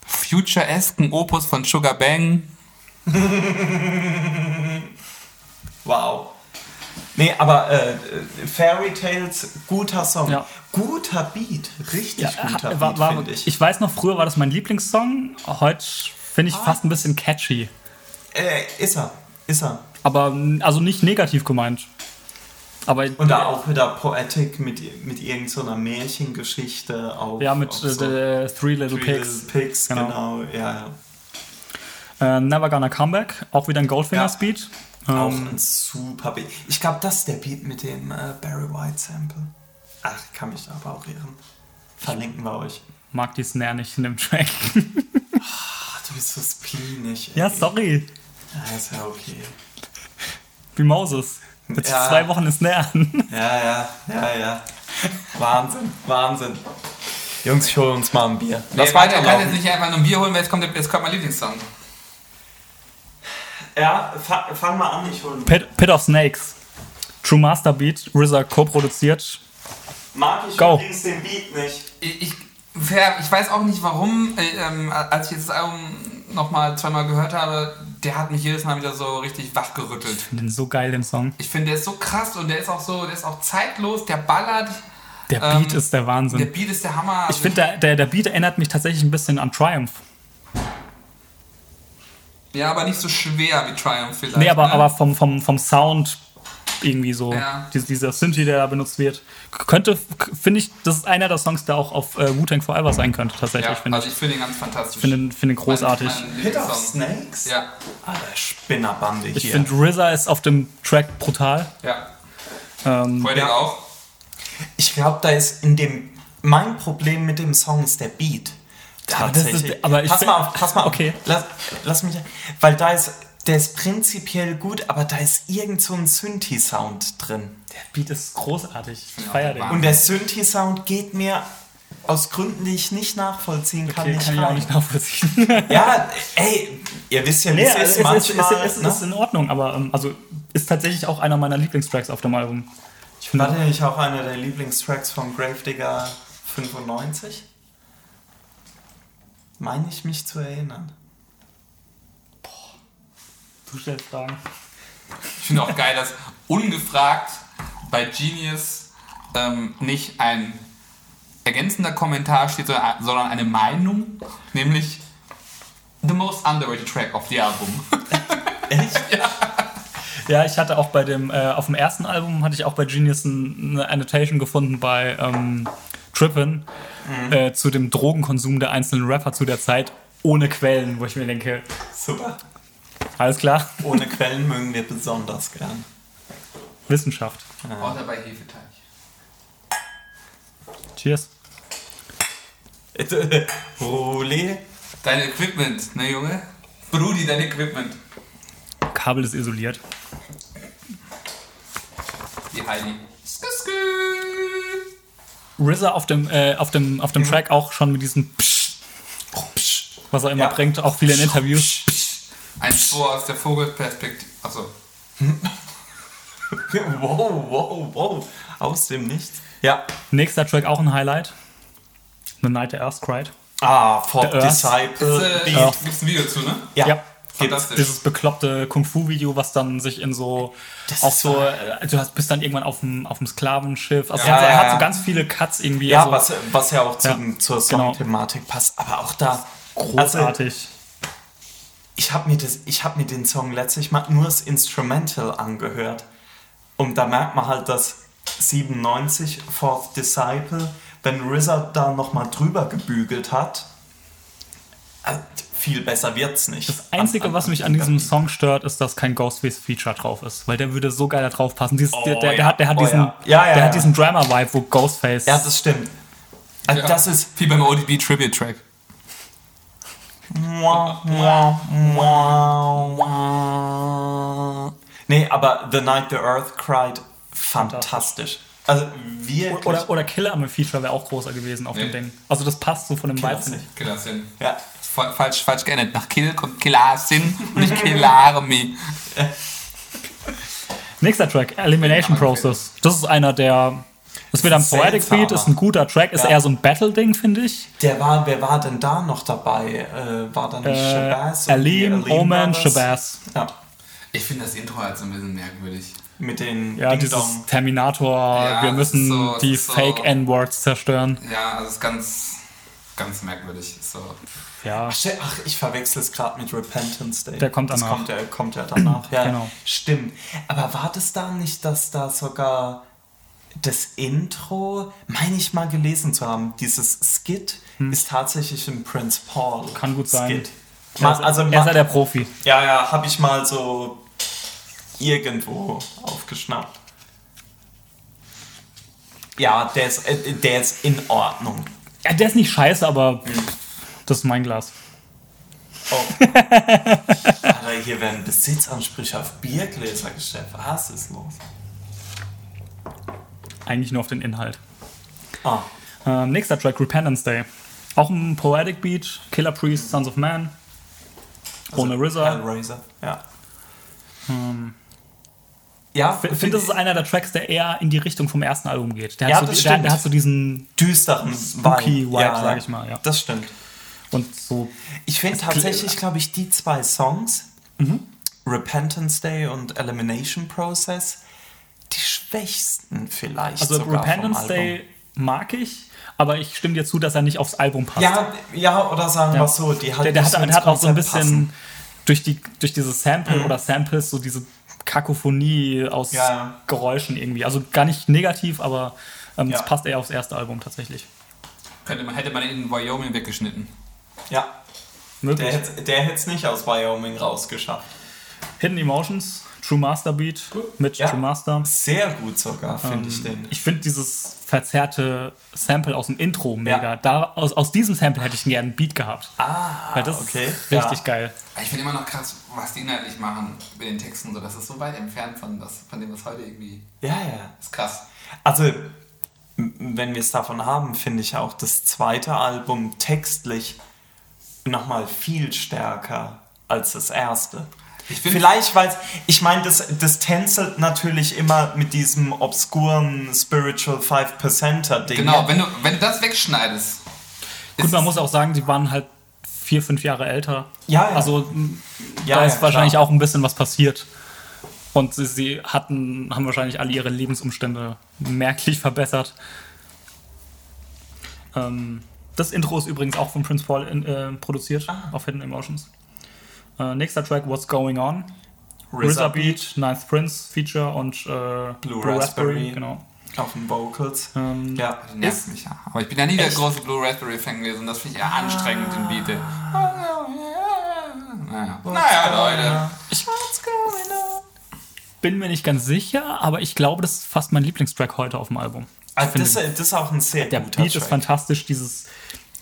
future-esken Opus von Sugar Bang. [laughs] Wow. Nee, aber äh, äh, Fairy Tales, guter Song. Ja. Guter Beat. Richtig guter war, Beat, finde ich. ich. weiß noch, früher war das mein Lieblingssong. Heute finde ich fast ein bisschen catchy. Äh, ist er. Ist er. Aber also nicht negativ gemeint. Aber Und da auch wieder Poetic mit, mit irgendeiner Märchengeschichte auf. ja, mit auf äh, so The Three Little Three Pigs. Little Pigs, Genau. genau. Ja, ja. Äh, Never Gonna Come Back, auch wieder ein Goldfinger Ja. Auch Ähm, ein super Beat. Ich glaube, das ist der Beat mit dem äh, Barry White Sample. Ach, kann mich da aber auch irren. Verlinken wir euch. mag die Snare nicht in dem Track. [laughs] Du bist so spleenig. ja, ey. sorry. Ja, ist ja okay. Wie Moses. Mit Ja. zwei Wochen ist an. Ja, ja, ja, ja. Wahnsinn, Wahnsinn. Jungs, ich hole uns mal ein Bier. Lass Lass weiter, kann jetzt weiterlaufen. nicht einfach nur ein Bier holen, weil jetzt kommt, jetzt kommt mein Lieblingssong. Ja, fa fang mal an, ich hole ein Pit, Pit of Snakes. True Master Beat, RZA co-produziert. Mag ich Go. übrigens den Beat nicht. Ich, ich, ich weiß auch nicht warum, äh, ähm, als ich jetzt das Album nochmal zweimal gehört habe, der hat mich jedes Mal wieder so richtig wachgerüttelt. Ich finde den so geil, den Song. Ich finde, der ist so krass und der ist auch so, der ist auch zeitlos, der ballert. Der Ähm, Beat ist der Wahnsinn. Der Beat ist der Hammer. ich finde, der, der, der Beat erinnert mich tatsächlich ein bisschen an Triumph. Ja, aber nicht so schwer wie Triumph vielleicht. Nee, aber, ne? aber vom, vom, vom Sound irgendwie so. Ja. Dies- dieser Synthi, der da benutzt wird. Könnte, finde ich, das ist einer der Songs, der auch auf äh, Wu-Tang Forever sein könnte, tatsächlich, ja, also ich. ich finde ihn ganz fantastisch. Ich finde ihn, finde ihn großartig. Mein, mein Hit of. Snakes? Ja, Alter, Spinnerbande hier. ich finde, RZA ist auf dem Track brutal. ja. Ähm, Ja. auch. Ich glaube, da ist in dem. Mein Problem mit dem Song ist der Beat. Aber das ist- Tatsächlich. aber ich pass find- mal auf, pass mal Okay. auf. Lass, lass mich. Weil da ist. Der ist prinzipiell gut, aber da ist irgend so ein Synthi-Sound drin. der Beat ist großartig. Ich Ja, feiere den. Und der Synthi-Sound geht mir aus Gründen, die ich nicht nachvollziehen kann, Okay, nicht kann ich auch rein. nicht nachvollziehen. [laughs] Ja, ey, ihr wisst ja, wie Nee, es ist es, ist, es, manchmal. ist, es ne? ist in Ordnung, aber ähm, also ist tatsächlich auch einer meiner Lieblingstracks auf dem Album. Ich War der nicht auch einer der Lieblingstracks von Gravedigger 95? Meine ich mich zu erinnern. Du stellst Fragen. Ich finde auch geil, dass ungefragt bei Genius ähm, nicht ein ergänzender Kommentar steht, sondern eine Meinung, nämlich the most underrated track of the album. [laughs] Echt? Ja, ich hatte auch bei dem, äh, auf dem ersten Album hatte ich auch bei Genius ein, eine Annotation gefunden bei ähm, Trippin äh, zu dem Drogenkonsum der einzelnen Rapper zu der Zeit ohne Quellen, wo ich mir denke, Super. Alles klar, Ohne Quellen mögen wir besonders gern. Wissenschaft. Außer bei Hefeteig. Cheers. [laughs] Roli. Dein Equipment, ne Junge? Brudi, dein Equipment. Kabel ist isoliert. Die Heidi. RZA auf dem, äh, auf dem, auf dem Track auch schon mit diesem Psch, Psch, was er immer Ja. bringt, auch viele in Interviews. Ein Spur aus der Vogelperspektive. Achso. [laughs] Wow, wow, wow. Aus dem Nichts. Ja. Nächster Track auch ein Highlight. The Night the Earth Cried. Ah, For The Earth. Disciple. Äh. Ja. Gibt's ein Video zu, ne? Ja. Ja. Dieses bekloppte Kung-Fu-Video, was dann sich in so Das auch ist so, äh, du hast, bist dann irgendwann auf dem, auf dem Sklavenschiff. Also Ja, er, hat, er ja, hat so ganz viele Cuts irgendwie. Ja, also, was, was ja auch zum, Ja, zur genau. Songthematik passt. Aber auch da. Also, großartig. Ich habe mir, das- ich hab mir den Song letztlich mal nur das Instrumental angehört. Und da merkt man halt, dass 97 Fourth Disciple, wenn RZA da nochmal drüber gebügelt hat, äh, viel besser wird's nicht. Das Einzige, was mich an diesem Song stört, ist, dass kein Ghostface-Feature drauf ist. Weil der würde so geil da drauf passen. Dieses, Oh, der, der, der ja. hat, der hat Oh, diesen, ja. Ja, ja, der ja. hat diesen Drama-Vibe, wo Ghostface. Ja, das stimmt. Also Ja. Das ist. Wie beim ODB Tribute Track. Nee, aber The Night the Earth Cried, fantastisch. Also wirklich. oder, oder Killer am Feature wäre auch großer gewesen auf Nee. dem Ding. Also das passt so von dem Vibe, finde ich. Killersin. ja. Fa- Falsch, falsch geändert. Nach Kill kommt Killersin [laughs] und nicht Killarmy. Nächster Track, Elimination. Process. Das ist einer der Das mit einem ist Poetic. Beat ist ein guter Track, ist Ja. eher so ein Battle-Ding, finde ich. Der war, wer war denn da noch dabei? Äh, war da nicht Äh, Shabazz? Alim, Oman? Shabazz. Ja, Ich finde das Intro halt so ein bisschen merkwürdig. mit den Ja, Ding dieses. Terminator, Ja, wir das müssen so- das die so- Fake-N-Words zerstören. Ja, also es ist ganz, ganz merkwürdig. So. Ja. Ach, ich verwechsel es gerade mit Repentance Day. Der kommt das danach. Kommt, der kommt ja danach. [clears throat] Ja, Genau. Stimmt. Aber war das da nicht, dass da sogar das Intro, meine ich mal gelesen zu haben, dieses Skit ist tatsächlich ein Prince Paul. Hm. Kann gut sein. Skit. Er Ma, also er ist ja der Profi. ja, ja, habe ich mal so irgendwo aufgeschnappt. Ja, der ist, äh, der ist in Ordnung. Ja, der ist nicht scheiße, aber das ist mein Glas. Oh. [laughs] Alter, hier werden Besitzansprüche auf Biergläser gestellt. Was ist los? Eigentlich nur auf den Inhalt. Ah, Ähm, nächster Track, Repentance Day. Auch ein Poetic Beat, Killer Priest, Sons of Man. Ohne RZA. Hellraiser, ja. ja, Ich finde, das ist einer der Tracks, der eher in die Richtung vom ersten Album geht. Der hat, Ja, so, das die- der, der hat so diesen düsteren Spooky Vibe, ja, sag ich mal, ja. Das stimmt. und so. Ich finde tatsächlich, glaube ich, die zwei Songs, Mhm. Repentance Day und Elimination Process, schwächsten vielleicht Also sogar Repentance vom Album. Day mag ich, aber ich stimme dir zu, dass er nicht aufs Album passt. Ja, ja, oder sagen Ja. wir so, die halt der, der, hat, der hat auch so ein bisschen passen. durch, die, durch dieses Sample oder Samples so diese Kakophonie aus Ja, ja. Geräuschen irgendwie. Also gar nicht negativ, aber ähm, Ja. es passt eher aufs erste Album tatsächlich. Könnte man, hätte man in Wyoming weggeschnitten. Ja, Möglich. der hätte der hätte es nicht aus Wyoming rausgeschafft. Hidden Emotions, True Master Beat mit Ja. True Master. Sehr gut sogar, finde ich den. Ähm, Ich finde dieses verzerrte Sample aus dem Intro mega. Ja. Da, aus, aus diesem Sample hätte ich gerne einen Beat gehabt. Ah, Weil das okay. ist richtig ja. geil. Ich finde immer noch krass, was die inhaltlich machen mit den Texten. So, das ist so weit entfernt von, das, von dem, was heute irgendwie. Ja, ja. Das ist krass. Also, wenn wir es davon haben, finde ich auch das zweite Album textlich nochmal viel stärker als das erste. Vielleicht, weil ich meine, das, das tänzelt natürlich immer mit diesem obskuren Spiritual 5%er-Ding. Genau, wenn du, wenn du das wegschneidest. Gut, man muss auch sagen, die waren halt vier, fünf Jahre älter. Ja, ja. Also Ja, da ja, ist wahrscheinlich klar. auch ein bisschen was passiert. Und sie, sie hatten, haben wahrscheinlich alle ihre Lebensumstände merklich verbessert. Ähm, das Intro ist übrigens auch von Prince Paul in, äh, produziert Ah. auf Hidden Emotions. Äh, nächster Track, What's Going On? RZA Beat, Ninth Prince Feature und äh, Blue Raspberry. Genau. auf den Vocals. Ähm, ja. Das nervt mich ja. Aber ich bin ja nie der große Blue Raspberry-Fan gewesen. Das finde ich eher anstrengend, den Beat. ey. Naja, naja Leute. bin mir nicht ganz sicher, aber ich glaube, das ist fast mein Lieblingstrack heute auf dem Album. Also das, das ist auch ein sehr Der guter Beat ist fantastisch, dieses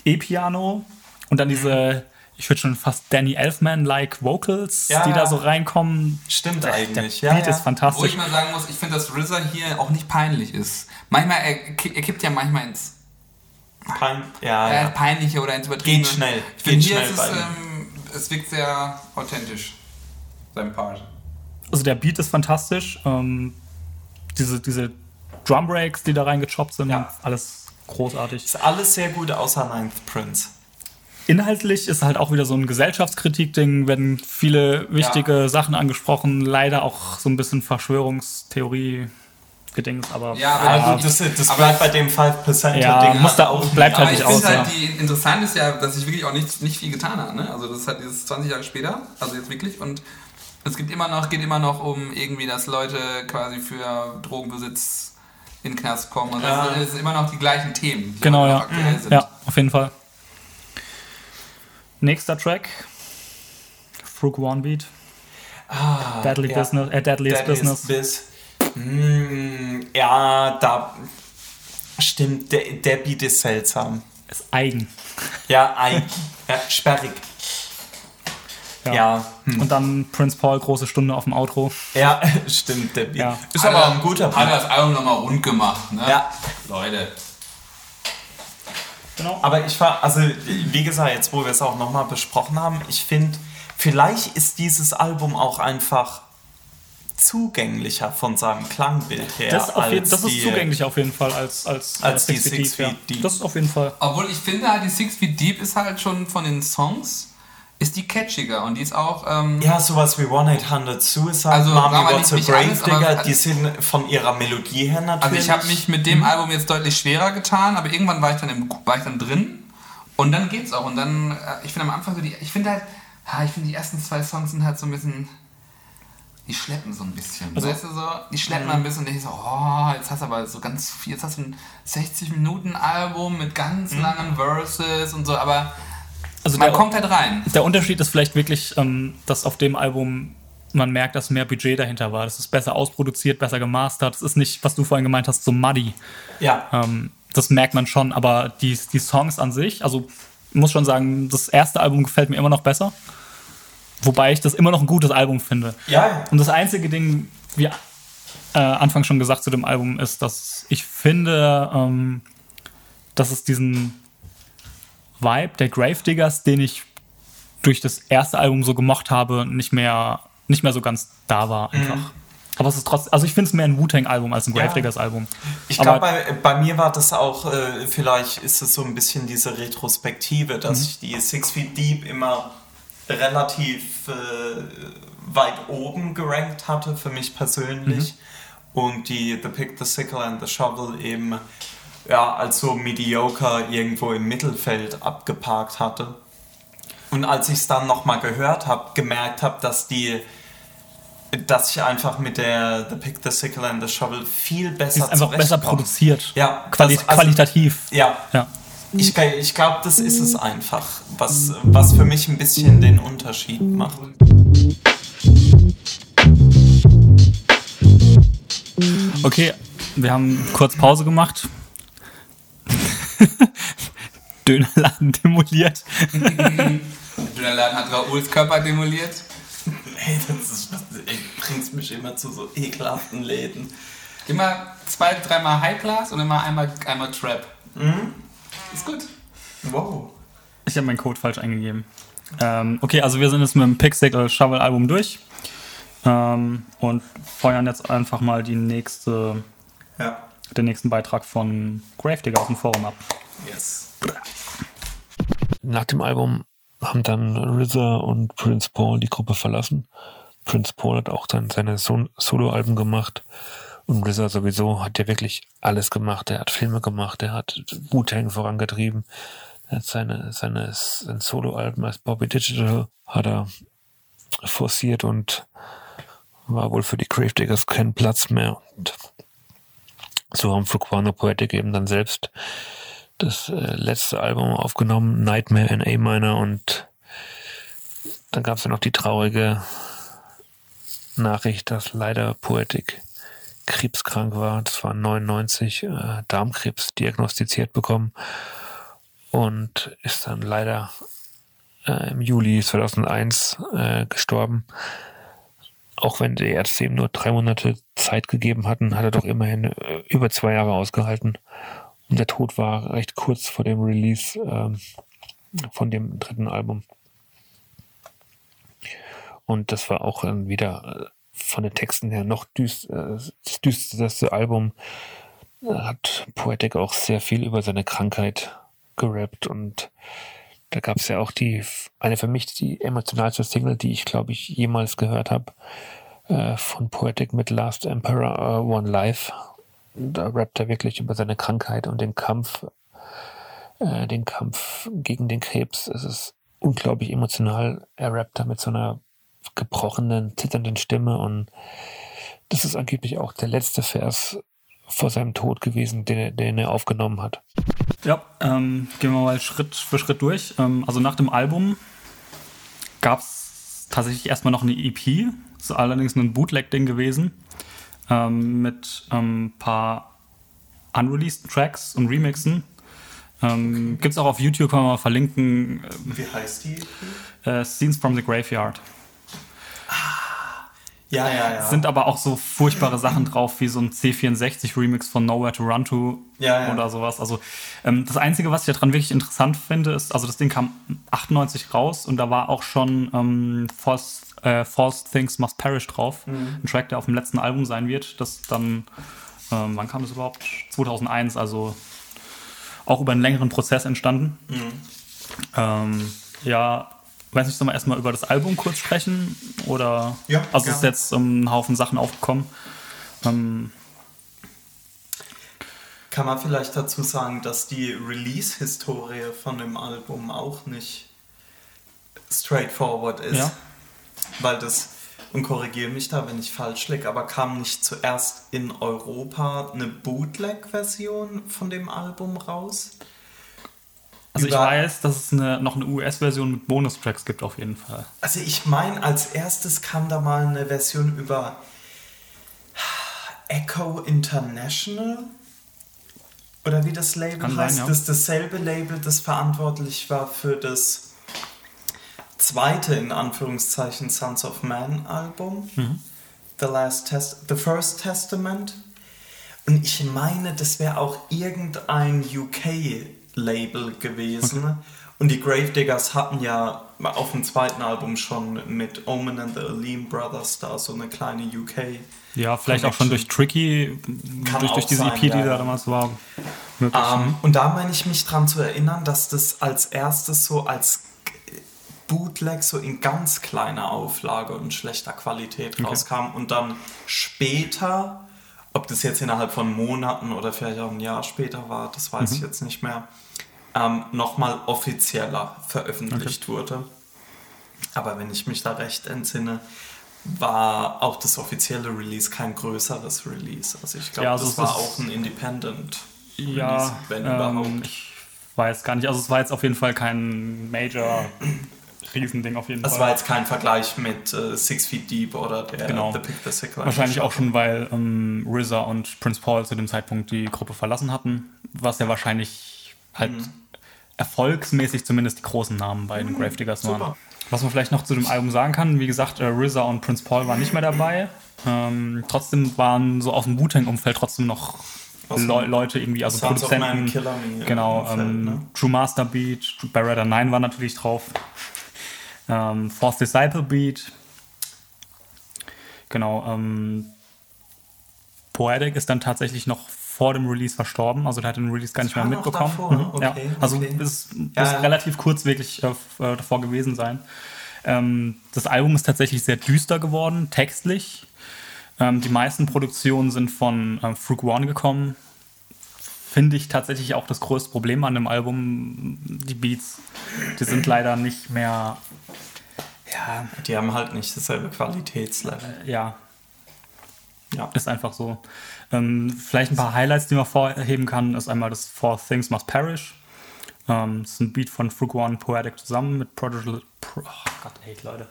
E-Piano und dann diese, ich würde schon fast Danny Elfman-like Vocals, Ja, die da so reinkommen. Stimmt Der eigentlich. Beat ja, ist ja. Wo fantastisch. ich mal sagen muss, ich finde, dass RZA hier auch nicht peinlich ist. Manchmal, er, er kippt ja manchmal ins Pein, ja, äh, ja. Peinliche oder ins Übertriebene. Geht schnell, Ich finde, hier schnell ist es, ähm, es wirkt sehr authentisch. Sein Part. Also der Beat ist fantastisch. Ähm, diese, diese Drum Breaks, die da reingechoppt sind, Ja. alles großartig. Ist alles sehr gut, außer Ninth Prince. Inhaltlich ist halt auch wieder so ein Gesellschaftskritik-Ding, werden viele wichtige Sachen angesprochen, leider auch so ein bisschen Verschwörungstheorie gedings, aber Ja, aber Ja, die- das, das aber- bleibt bei dem 5%-Ding. Ja, muss da auch- bleibt halt ich nicht aus. halt, ja. die interessant ist ja, dass sich wirklich auch nicht, nicht viel getan hat. Ne? Also das ist halt dieses 20 Jahre später, also jetzt wirklich. Und es gibt immer noch, geht immer noch um irgendwie, dass Leute quasi für Drogenbesitz in den Knast kommen. Und Ja. das sind immer noch die gleichen Themen, die Genau, ja. aktuell sind. Ja, auf jeden Fall. Nächster Track. Frug One Beat. Ah, Deadly ja. Business. Äh, Deadliest Deadliest Business. Biz. Hm, ja, da stimmt, der, der Beat ist seltsam. Ist eigen. Ja, ein, ja sperrig. Ja, hm. Und dann Prince Paul, große Stunde auf dem Outro. Ja, [laughs] stimmt, der Beat. Ja. Ist Hat aber er- ein guter Hat Beat. das Album nochmal rund gemacht. Ne? Ja. Leute. Genau. Aber ich war, also wie gesagt, jetzt wo wir es auch nochmal besprochen haben, ich finde, vielleicht ist dieses Album auch einfach zugänglicher von seinem Klangbild her. Das, jeden, das die- ist zugänglich auf jeden Fall als, als, Als die Six Feet Six Deep, ja. Deep. Das ist auf jeden Fall. Obwohl ich finde halt, die Six Feet Deep ist halt schon von den Songs, ist die catchiger und die ist auch, ähm, Ja, sowas wie 1-800 Suicide, Also, Mommy aber What's nicht- a Grave alles, Digger, die sind von ihrer Melodie her natürlich. also ich habe mich mit dem Album jetzt deutlich schwerer getan, aber irgendwann war ich dann, im, war ich dann drin und dann geht's auch und dann, äh, ich finde am Anfang so die, ich finde halt, ich finde die ersten zwei Songs sind halt so ein bisschen, die schleppen so ein bisschen, Also- weißt du so, die schleppen mal ein bisschen und ich so, oh, jetzt hast du aber so ganz viel, jetzt hast du ein 60 Minuten Album mit ganz langen Verses und so, aber Also man der, kommt halt rein. der Unterschied ist vielleicht wirklich, ähm, dass auf dem Album man merkt, dass mehr Budget dahinter war. Das ist besser ausproduziert, besser gemastert. Es ist nicht, was du vorhin gemeint hast, so muddy. Ja. Ähm, das merkt man schon, aber die, die Songs an sich, also ich muss schon sagen, das erste Album gefällt mir immer noch besser. Wobei ich das immer noch ein gutes Album finde. Ja. Und das einzige Ding, wie äh, Anfang schon gesagt zu dem Album, ist, dass ich finde, ähm, dass es diesen Vibe der Gravediggers, den ich durch das erste Album so gemocht habe, nicht mehr, nicht mehr so ganz da war einfach. Aber es ist trotzdem, also ich finde es mehr ein Wu-Tang-Album als ein Ja. Gravediggers-Album. Ich Aber- glaube, bei, bei mir war das auch, äh, vielleicht ist es so ein bisschen diese Retrospektive, dass ich die Six Feet Deep immer relativ äh, weit oben gerankt hatte für mich persönlich und die The Pick, The Sickle and The Shovel eben ja, als so mediocre irgendwo im Mittelfeld abgeparkt hatte. Und als ich es dann nochmal gehört habe, gemerkt habe, dass die dass ich einfach mit der The Pick, The Sickle and The Shovel viel besser ist einfach besser produziert. Ja, Quali das- also- qualitativ. Ja, Ja. ich, ich glaube, das ist es einfach, was, was für mich ein bisschen den Unterschied macht. Okay, wir haben kurz Pause gemacht. [laughs] Dönerladen demoliert. Der [laughs] Dönerladen hat Raouls Körper demoliert. Ey, das ist, ey, bringst mich immer zu so ekelhaften Läden. Immer zwei, dreimal High Class und immer einmal, einmal Trap. Ist gut. Wow. Ich habe meinen Code falsch eingegeben. Ähm, okay, also wir sind jetzt mit dem Pickstick oder Shovel Album durch. Ähm, und feuern jetzt einfach mal die nächste, Ja. Den nächsten Beitrag von Gravedigger aus dem Forum ab. Yes. Nach dem Album haben dann RZA und Prince Paul die Gruppe verlassen. Prince Paul hat auch dann seine Son- Solo-Alben gemacht. Und RZA sowieso hat ja wirklich alles gemacht. Er hat Filme gemacht, er hat Wu-Tang vorangetrieben. Er hat seine, seine, sein Solo-Alben als Bobby Digital hat er forciert und war wohl für die Gravediggers kein Platz mehr. Und so haben Fuquano Poetic eben dann selbst das äh, letzte Album aufgenommen, Nightmare in A Minor und dann gab es ja noch die traurige Nachricht, dass leider Poetic krebskrank war. Das war 99, äh, Darmkrebs diagnostiziert bekommen und ist dann leider äh, im Juli 2001 äh, gestorben. Auch wenn die Ärzte ihm nur drei Monate Zeit gegeben hatten, hat er doch immerhin äh, über zwei Jahre ausgehalten. Und der Tod war recht kurz vor dem Release ähm, von dem dritten Album. Und das war auch ähm, wieder äh, von den Texten her noch düst, äh, das düsterste Album. Äh, hat Poetic auch sehr viel über seine Krankheit gerappt und da gab es ja auch die eine für mich die emotionalste Single, die ich glaube ich jemals gehört habe, äh, von Poetic mit Last Emperor uh, One Life. Da rappt er wirklich über seine Krankheit und den Kampf, äh, den Kampf gegen den Krebs. Es ist unglaublich emotional. Er rappt da mit so einer gebrochenen, zitternden Stimme und das ist angeblich auch der letzte Vers vor seinem Tod gewesen, den er, den er aufgenommen hat. Ja, ähm, gehen wir mal Schritt für Schritt durch. Ähm, also nach dem Album gab es tatsächlich erstmal noch eine EP. Das ist allerdings ein Bootleg-Ding gewesen. Ähm, mit ein ähm, paar unreleased Tracks und Remixen. Ähm, Gibt es auch auf YouTube, kann man mal verlinken. Wie heißt die? Äh, Scenes from the Graveyard. Ja, ja, ja. Sind aber auch so furchtbare Sachen drauf, wie so ein C64-Remix von Nowhere to Run to Ja, ja. oder sowas. Also ähm, das Einzige, was ich daran wirklich interessant finde, ist, also das Ding kam 98 raus und da war auch schon ähm, False äh, False Things Must Perish drauf. Ein Track, der auf dem letzten Album sein wird. Das dann, ähm, wann kam das überhaupt? 2001, also auch über einen längeren Prozess entstanden. Ähm, ja, weiß nicht, sollen wir erstmal über das Album kurz sprechen? Oder? Ja, Also es ist gerne. jetzt um, ein Haufen Sachen aufgekommen. Ähm, Kann man vielleicht dazu sagen, dass die Release-Historie von dem Album auch nicht straightforward ist? Ja. Weil das, und korrigiere mich da, wenn ich falsch liege, aber kam nicht zuerst in Europa eine Bootleg-Version von dem Album raus? Also ich weiß, dass es eine, noch eine US-Version mit Bonustracks gibt auf jeden Fall. Also ich meine, als erstes kam da mal eine Version über Echo International. Oder wie das Label Kann sein, heißt. ja. Das ist dasselbe Label, das verantwortlich war für das zweite, in Anführungszeichen, Sons of Man Album. Mhm. The, Last Test The First Testament. Und ich meine, das wäre auch irgendein UK-Label gewesen. Und die Gravediggers hatten ja auf dem zweiten Album schon mit Omen and the Aleem Brothers da so eine kleine UK. Ja, vielleicht auch schon durch Tricky, Kann durch, durch diese sein, EP, die ja, da ja. damals war. Möglich. Ähm, und da meine ich mich dran zu erinnern, dass das als erstes so als Bootleg so in ganz kleiner Auflage und schlechter Qualität rauskam und dann später, ob das jetzt innerhalb von Monaten oder vielleicht auch ein Jahr später war, das weiß ich jetzt nicht mehr, ähm, nochmal offizieller veröffentlicht wurde. Aber wenn ich mich da recht entsinne, war auch das offizielle Release kein größeres Release. Also ich glaube, Ja, also das war auch ein Independent Ja, Release, wenn ähm, überhaupt. ich weiß gar nicht. Also es war jetzt auf jeden Fall kein Major [clears throat] Riesending auf jeden Das Fall. war jetzt kein Vergleich mit äh, Six Feet Deep oder der Genau. The Pick the Sickle. Wahrscheinlich auch schon, weil ähm, RZA und Prince Paul zu dem Zeitpunkt die Gruppe verlassen hatten, was ja wahrscheinlich halt Mhm. Erfolgsmäßig zumindest die großen Namen bei den Gravediggers waren. Was man vielleicht noch zu dem Album sagen kann, wie gesagt, äh, RZA und Prince Paul waren nicht mehr dabei. Ähm, trotzdem waren so aus dem Wu-Tang-Umfeld trotzdem noch Le Leute irgendwie, also Sons Produzenten. Killer Genau, Umfeld, ähm, ne? True Master Beat, Barretta 9 war natürlich drauf. Ähm, Fourth Disciple Beat. Genau, ähm, Poetic ist dann tatsächlich noch vor dem Release verstorben, also der hat den Release gar nicht mehr mitbekommen. davor, Mhm, ja. okay, Also okay. es Ja, muss ja. relativ kurz wirklich äh, äh, davor gewesen sein. Ähm, das Album ist tatsächlich sehr düster geworden, textlich. Ähm, die meisten Produktionen sind von ähm, Frug One gekommen. Finde ich tatsächlich auch das größte Problem an dem Album. Die Beats, die sind leider nicht mehr, ja, Die haben halt nicht dasselbe Qualitätslevel. ja, Ja. ist einfach so. Ähm, vielleicht ein paar Highlights, die man vorheben kann, ist einmal das Four Things Must Perish. Ähm, das ist ein Beat von Frug One Poetic zusammen mit Prodigal, Pro, oh Gott, ey, Leute.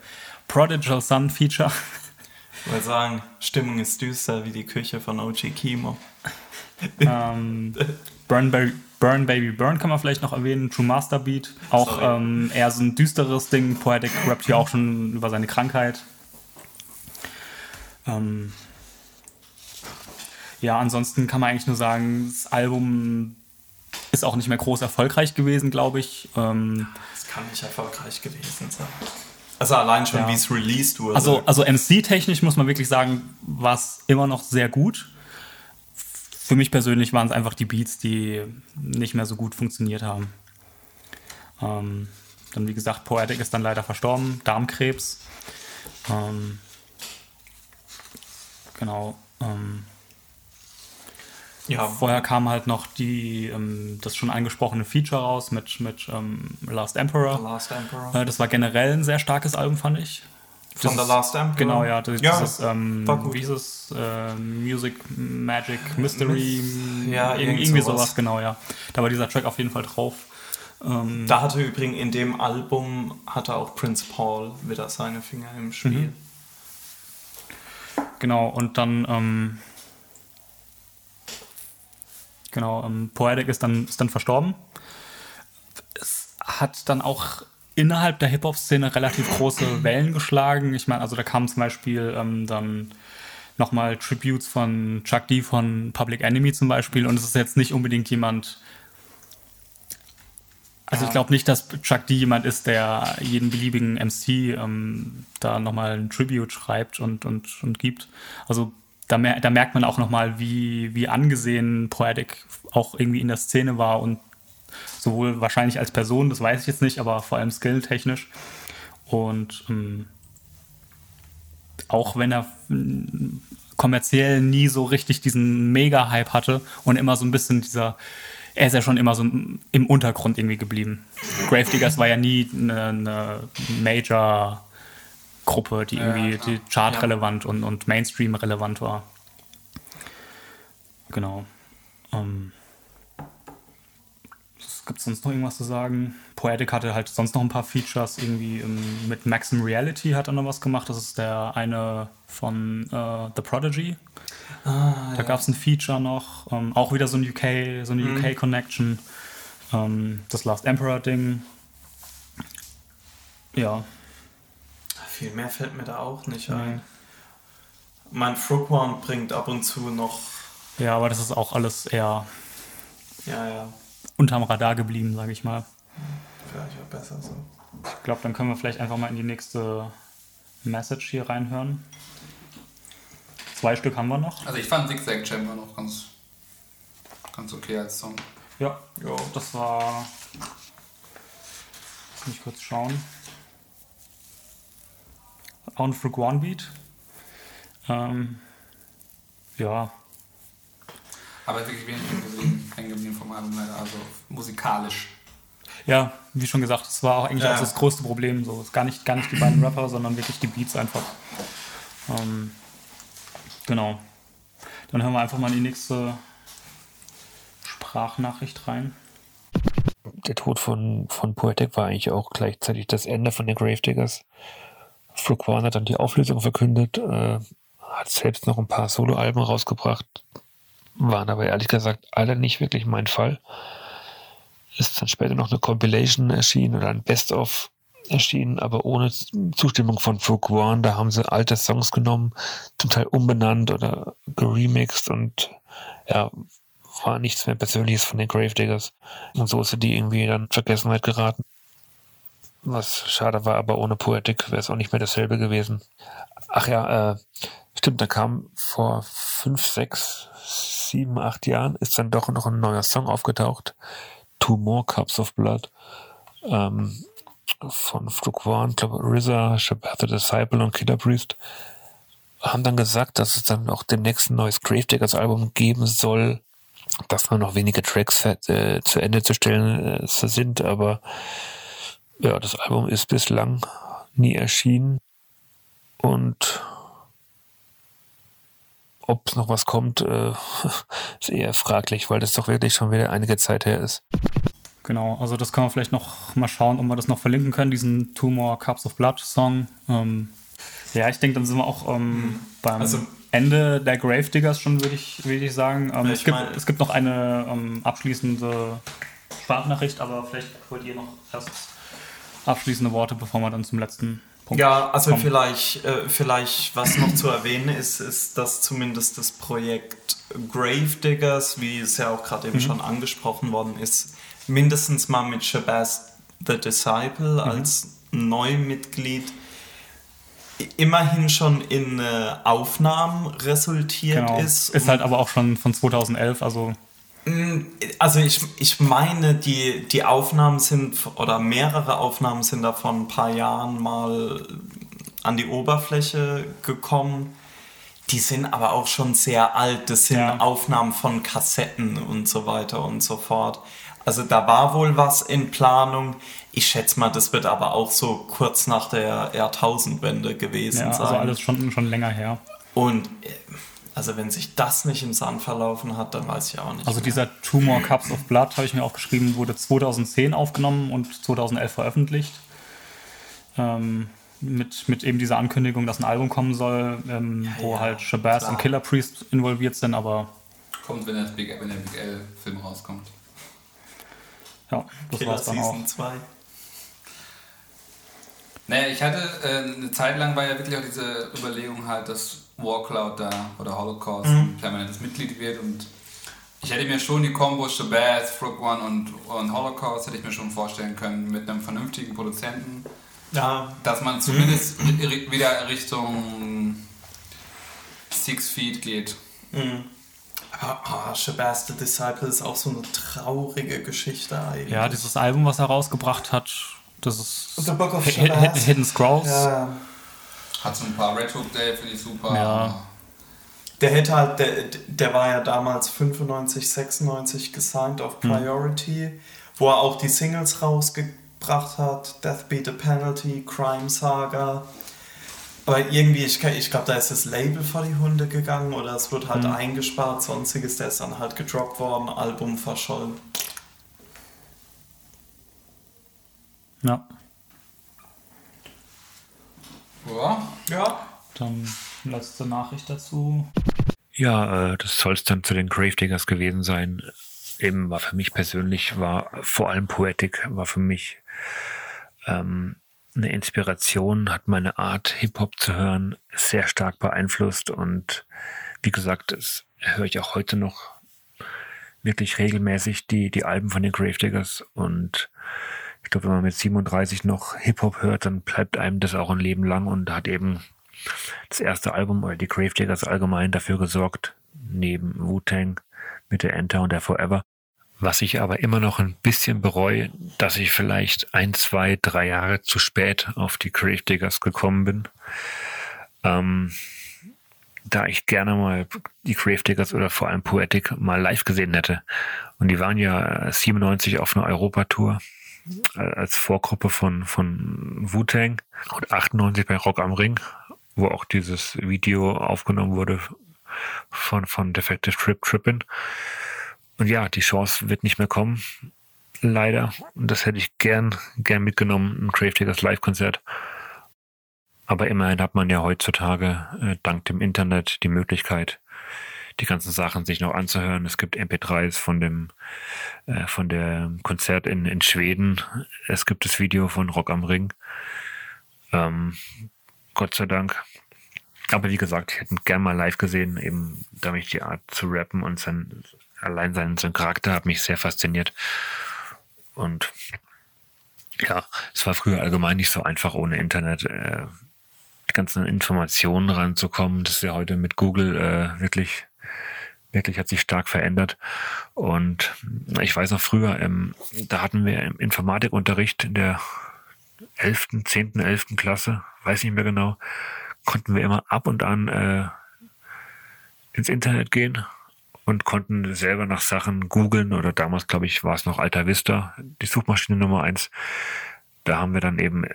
Prodigal Sun Feature. Ich wollte sagen, Stimmung ist düster wie die Küche von OG Kimo. [laughs] ähm, Burn, Baby, Burn Baby Burn kann man vielleicht noch erwähnen. True Master Beat. Auch ähm, eher so ein düsteres Ding. Poetic rappt hier auch schon über seine Krankheit. Ähm, ja, ansonsten kann man eigentlich nur sagen, das Album ist auch nicht mehr groß erfolgreich gewesen, glaube ich. Ähm, Das kann nicht erfolgreich gewesen sein. Also allein schon, Ja. wie es released wurde. Also, also MC-technisch muss man wirklich sagen, war es immer noch sehr gut. Für mich persönlich waren es einfach die Beats, die nicht mehr so gut funktioniert haben. Ähm, dann, wie gesagt, Poetic ist dann leider verstorben, Darmkrebs. Ähm, genau. Ähm, ja, vorher kam halt noch die, ähm, das schon angesprochene Feature raus mit, mit ähm, Last Emperor. The Last Emperor. Äh, das war generell ein sehr starkes Album, fand ich. Von Das The Last Emperor? Genau, ja. Das, Ja, dieses, ähm, war gut. wie hieß es? Äh, Music, Magic, Mystery. ja, irg- irgend irgendwie sowas. sowas, genau, ja. Da war dieser Track auf jeden Fall drauf. Ähm, Da hatte übrigens in dem Album hatte auch Prince Paul wieder seine Finger im Spiel. Mhm. Genau, und dann, ähm, genau, ähm, Poetic ist dann, ist dann verstorben. Es hat dann auch innerhalb der Hip-Hop-Szene relativ große Wellen geschlagen. Ich meine, also da kamen zum Beispiel ähm, dann nochmal Tributes von Chuck D von Public Enemy zum Beispiel und es ist jetzt nicht unbedingt jemand, Also ich glaube nicht, dass Chuck D jemand ist, der jeden beliebigen MC ähm, da nochmal ein Tribute schreibt und, und, und gibt. Also da, mer da merkt man auch nochmal, wie, wie angesehen Poetic auch irgendwie in der Szene war und sowohl wahrscheinlich als Person, das weiß ich jetzt nicht, aber vor allem skilltechnisch. Und ähm, auch wenn er mm, kommerziell nie so richtig diesen Mega-Hype hatte und immer so ein bisschen dieser er ist ja schon immer so im Untergrund irgendwie geblieben. Gravediggers war ja nie eine, eine Major-Gruppe, die irgendwie ja, die chartrelevant und, und Mainstream-relevant war. Genau. Ähm, Gibt es sonst noch irgendwas zu sagen? Poetic hatte halt sonst noch ein paar Features. Irgendwie im, mit Maxim Reality hat er noch was gemacht. Das ist der eine von uh, The Prodigy. Ah, da ja. gab es ein Feature noch, ähm, auch wieder so ein UK, so eine mhm. UK-Connection. Ähm, das Last Emperor-Ding. Ja. Viel mehr fällt mir da auch nicht ein. Mein Frogwan bringt ab und zu noch. Ja, aber das ist auch alles eher. Ja, ja. Unterm Radar geblieben, sage ich mal. Vielleicht auch besser so. Ich glaube, dann können wir vielleicht einfach mal in die nächste Message hier reinhören. Zwei Stück haben wir noch. Also ich fand Zigzag Chamber noch ganz, ganz okay als Song. Ja, jo. das war. Muss ich kurz schauen. On Freak One Beat. Ähm, ja. Aber wirklich wenig hängen geblieben vom Album leider, also musikalisch. Ja, wie schon gesagt, das war auch eigentlich ja. auch das größte Problem. So, gar nicht, gar nicht die beiden Rapper, sondern wirklich die Beats einfach. Ähm, Genau. Dann hören wir einfach mal in die nächste Sprachnachricht rein. Der Tod von, von Poetic war eigentlich auch gleichzeitig das Ende von den Gravediggers. Fruquan hat dann die Auflösung verkündet, äh, hat selbst noch ein paar Soloalben rausgebracht, waren aber ehrlich gesagt alle nicht wirklich mein Fall. Ist dann später noch eine Compilation erschienen oder ein Best-of erschienen, aber ohne Zustimmung von One. Da haben sie alte Songs genommen, zum Teil umbenannt oder geremixed und ja, war nichts mehr Persönliches von den Gravediggers. Und so ist die irgendwie dann Vergessenheit geraten. Was schade war, aber ohne Poetic wäre es auch nicht mehr dasselbe gewesen. Ach ja, äh, stimmt, da kam vor fünf, sechs, sieben, acht Jahren ist dann doch noch ein neuer Song aufgetaucht. Two More Cups of Blood. Ähm, von One, glaube RZA, Shabbat the Disciple und Killer Priest haben dann gesagt, dass es dann auch demnächst ein neues Gravediggers Album geben soll, dass man noch wenige Tracks äh, zu Ende zu stellen äh, sind, aber ja, das Album ist bislang nie erschienen und ob es noch was kommt, äh, [laughs] ist eher fraglich, weil das doch wirklich schon wieder einige Zeit her ist. Genau, also das kann man vielleicht noch mal schauen, ob wir das noch verlinken können, diesen Two More Cups of Blood Song. Ähm, ja, ich denke, dann sind wir auch ähm, beim also, Ende der Gravediggers schon, würde ich, würd ich sagen. Ähm, es, gibt, es gibt noch eine ähm, abschließende Sprachnachricht, aber vielleicht wollt ihr noch erst abschließende Worte, bevor wir dann zum letzten Punkt Ja, also kommen. vielleicht, äh, vielleicht was noch zu erwähnen ist, ist, dass zumindest das Projekt Gravediggers, wie es ja auch gerade eben mhm. schon angesprochen worden ist, mindestens mal mit Shabazz the Disciple mhm. als Neumitglied immerhin schon in äh, Aufnahmen resultiert genau. ist. Ist halt aber auch schon von 2011, also. Mm, also ich, ich meine, die, die Aufnahmen sind, oder mehrere Aufnahmen sind da vor ein paar Jahren mal an die Oberfläche gekommen. Die sind aber auch schon sehr alt. Das sind ja. Aufnahmen von Kassetten und so weiter und so fort. Also da war wohl was in Planung. Ich schätze mal, das wird aber auch so kurz nach der Jahrtausendwende gewesen ja, sein. Also alles schon, schon länger her. Und äh, also wenn sich das nicht im Sand verlaufen hat, dann weiß ich auch nicht. Also mehr. dieser Two More Cups of Blood, habe ich mir aufgeschrieben, wurde 2010 aufgenommen und 2011 veröffentlicht. Ähm, mit, mit eben dieser Ankündigung, dass ein Album kommen soll, ähm, ja, wo ja, halt Shabazz und Killer Priest involviert sind, aber... Kommt, wenn der Big, wenn der Big L-Film rauskommt. Ja, das war war's dann Season auch. 2. Naja, ich hatte äh, eine Zeit lang war ja wirklich auch diese Überlegung halt, dass Warcloud da oder Holocaust mhm. ein permanentes Mitglied wird und Ich hätte mir schon die Combo Shabazz, Frog One und, und Holocaust hätte ich mir schon vorstellen können mit einem vernünftigen Produzenten, Ja, dass man zumindest ri- wieder Richtung Six Feet geht. aber oh, Shabazz the Disciple ist auch so eine traurige Geschichte eigentlich. Ja, dieses Album, was er rausgebracht hat, das ist The Book of Shabazz. Hidden Scrolls. Ja. Hat so ein paar Red Hook Day, finde ich super. Ja. Der hätte halt, der, der war ja damals 95, 96 gesigned auf Priority, wo er auch die Singles rausgebracht hat, Death Be the Penalty, Crime Saga. Aber irgendwie, ich, ich glaube, da ist das Label vor die Hunde gegangen oder es wird halt eingespart, sonstiges, der ist dann halt gedroppt worden, Album verschollen. Ja. Ja. Ja. Dann letzte Nachricht dazu. Ja, äh, das soll es dann zu den Gravediggers gewesen sein. Eben war für mich persönlich, war vor allem Poetic, war für mich ähm, eine Inspiration, hat meine Art, Hip-Hop zu hören, sehr stark beeinflusst und wie gesagt, das höre ich auch heute noch wirklich regelmäßig, die, die Alben von den Gravediggers und ich glaube, wenn man mit 37 noch Hip-Hop hört, dann bleibt einem das auch ein Leben lang und hat eben das erste Album oder die Gravediggers allgemein dafür gesorgt, neben Wu-Tang mit der Enter und der Forever. Was ich aber immer noch ein bisschen bereue, dass ich vielleicht ein, zwei, drei Jahre zu spät auf die Gravediggers gekommen bin. Ähm, da ich gerne mal die Gravediggers oder vor allem Poetic mal live gesehen hätte. Und die waren ja 97 auf einer Europatour als Vorgruppe von, von Wu-Tang und 98 bei Rock am Ring, wo auch dieses Video aufgenommen wurde von, von Defective Trip Trippin. Und ja, die Chance wird nicht mehr kommen. Leider. Und das hätte ich gern, gern mitgenommen, ein Gravediggers Live-Konzert. Aber immerhin hat man ja heutzutage äh, dank dem Internet die Möglichkeit, die ganzen Sachen sich noch anzuhören. Es gibt MP3s von dem äh, von der Konzert in, in Schweden. Es gibt das Video von Rock am Ring. Ähm, Gott sei Dank. Aber wie gesagt, ich hätte ihn gern mal live gesehen, eben damit die Art zu rappen und sein, allein sein, sein Charakter hat mich sehr fasziniert. Und ja, es war früher allgemein nicht so einfach ohne Internet. Äh, ganzen Informationen ranzukommen. Das ist ja heute mit Google äh, wirklich, wirklich hat sich stark verändert. Und ich weiß noch früher, ähm, da hatten wir im Informatikunterricht in der 11., 10., 11. Klasse, weiß nicht mehr genau, konnten wir immer ab und an äh, ins Internet gehen und konnten selber nach Sachen googeln oder damals, glaube ich, war es noch Alta Vista, die Suchmaschine Nummer eins. Da haben wir dann eben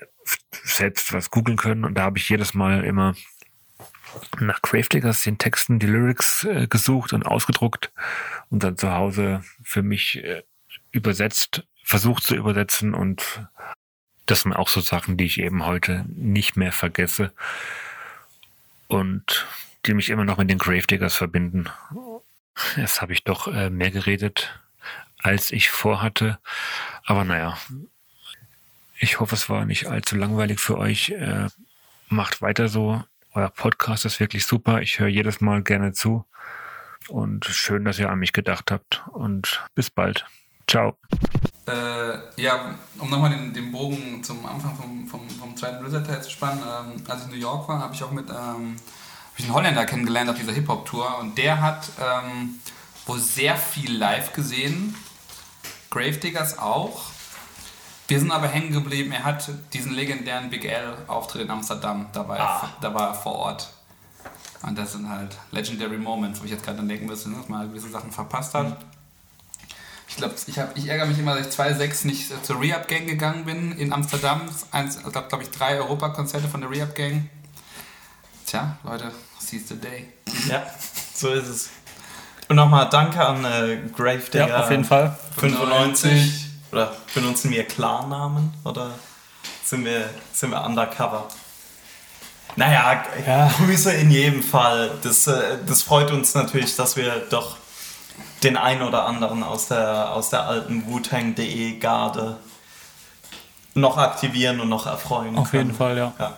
selbst was googeln können und da habe ich jedes Mal immer nach Gravediggers den Texten, die Lyrics äh, gesucht und ausgedruckt und dann zu Hause für mich äh, übersetzt, versucht zu übersetzen und das sind auch so Sachen, die ich eben heute nicht mehr vergesse und die mich immer noch mit den Gravediggers verbinden. Jetzt habe ich doch äh, mehr geredet, als ich vorhatte. Aber naja, ich hoffe, es war nicht allzu langweilig für euch. Äh, macht weiter so. Euer Podcast ist wirklich super. Ich höre jedes Mal gerne zu. Und schön, dass ihr an mich gedacht habt. Und bis bald. Ciao. Äh, ja, um nochmal den, den Bogen zum Anfang vom, vom, vom zweiten Blizzard-Teil zu spannen. Ähm, als ich in New York war, habe ich auch mit ähm, ich einen Holländer kennengelernt auf dieser Hip-Hop-Tour. Und der hat ähm, wohl sehr viel live gesehen. Gravediggers auch. Wir sind aber hängen geblieben. Er hat diesen legendären Big L-Auftritt in Amsterdam. Da war, er, da war er vor Ort. Und das sind halt Legendary Moments, wo ich jetzt gerade dann denken müsste, dass man halt gewisse Sachen verpasst hat. Ich glaube, ich, hab- ich ärgere mich immer, dass ich 2006 nicht äh, zur Rehab Gang gegangen bin in Amsterdam. Eins, ich glaube, glaub ich, drei Europakonzerte von der Rehab Gang. Tja, Leute, seize the day. Ja, so ist es. Und nochmal danke an äh, Gravedigger. Ja, auf jeden Fall. 95. Oder benutzen wir Klarnamen? Oder sind wir, sind wir undercover? Naja, Ja. Grüße in jedem Fall. Das, äh, das freut uns natürlich, dass wir doch den einen oder anderen aus der, aus der alten Wu-Tang.de Garde noch aktivieren und noch erfreuen Auf können. jeden Fall, ja. Ja.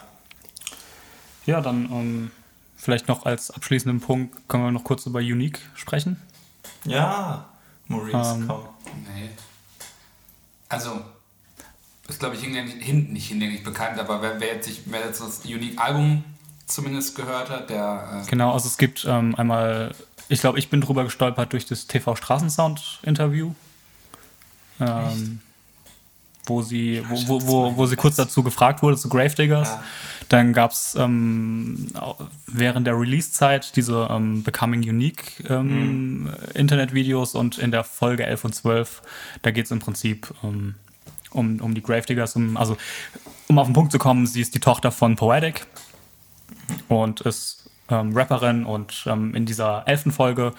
Ja, dann ähm, vielleicht noch als abschließenden Punkt können wir noch kurz über Unique sprechen. Ja, Maurice, Ähm, komm. Nee. Also, ist glaube ich hinlänglich, hin, nicht hinlänglich bekannt, aber wer, wer, jetzt, wer jetzt das Unique-Album zumindest gehört hat, der. Äh, Genau, also es gibt ähm, einmal, ich glaube, ich bin drüber gestolpert durch das TV Straßensound-Interview. Ähm, wo sie, wo, wo, wo, wo sie kurz dazu gefragt wurde, zu Gravediggers. Ja. Dann gab es ähm, während der Release-Zeit diese ähm, Becoming Unique ähm, Internetvideos und in der Folge 11 und 12, da geht es im Prinzip ähm, um, um die Gravediggers. Um, also, um auf den Punkt zu kommen, sie ist die Tochter von Poetic und ist ähm, Rapperin und ähm, in dieser elften Folge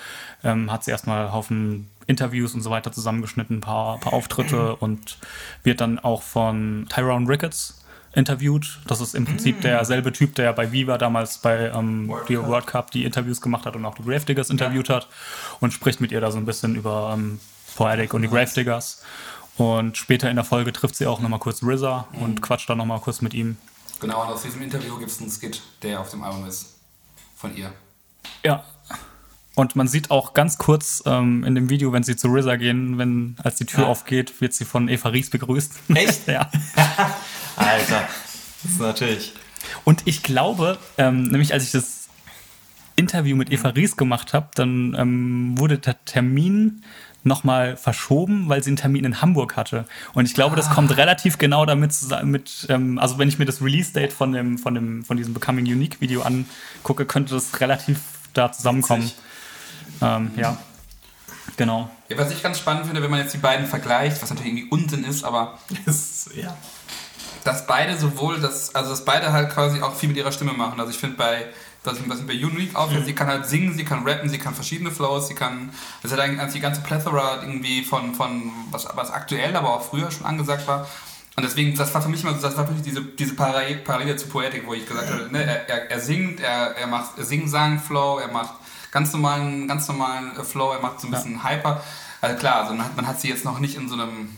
hat sie erstmal Haufen Interviews und so weiter zusammengeschnitten, ein paar, paar Auftritte [clears throat] und wird dann auch von Tyrone Ricketts interviewt. Das ist im Prinzip derselbe Typ, der bei Viva damals bei ähm, World Cup. World Cup die Interviews gemacht hat und auch die Gravediggers interviewt hat und spricht mit ihr da so ein bisschen über ähm, Poetic und die Gravediggers. Und später in der Folge trifft sie auch nochmal kurz RZA und quatscht dann nochmal kurz mit ihm. genau, und aus diesem Interview gibt es einen Skit, der auf dem Album ist. Von ihr. Ja. Und man sieht auch ganz kurz ähm, in dem Video, wenn sie zu RZA gehen, wenn als die Tür Ja. aufgeht, wird sie von Eva Ries begrüßt. [laughs] Echt? ja. [laughs] Alter, das ist natürlich. Und ich glaube, ähm, nämlich als ich das Interview mit Eva Ries gemacht habe, dann ähm, wurde der Termin nochmal verschoben, weil sie einen Termin in Hamburg hatte. Und ich glaube, das kommt relativ genau damit zusammen mit, ähm, also wenn ich mir das Release-Date von dem, von dem, von diesem Becoming Unique Video angucke, könnte das relativ da zusammenkommen. Witzig. Ähm, ja. Genau. Ja, was ich ganz spannend finde, wenn man jetzt die beiden vergleicht, was natürlich irgendwie Unsinn ist, aber [laughs] ja. dass beide sowohl, das, also dass beide halt quasi auch viel mit ihrer Stimme machen. Also ich finde bei, was ich, was ich bei Unique auffällt, sie kann halt singen, sie kann rappen, sie kann verschiedene Flows, sie kann, das hat eigentlich die ganze Plethora irgendwie von, von was, was aktuell, aber auch früher schon angesagt war. Und deswegen, das war für mich immer so, das war wirklich diese, diese Parallele, zu Poetic, wo ich gesagt habe, ne, er, er, er singt, er, er macht Sing-Sang-Flow, er macht ganz normalen, ganz normalen äh, Flow, er macht so ein bisschen Hyper. Also klar, also man, hat, man hat sie jetzt noch nicht in so einem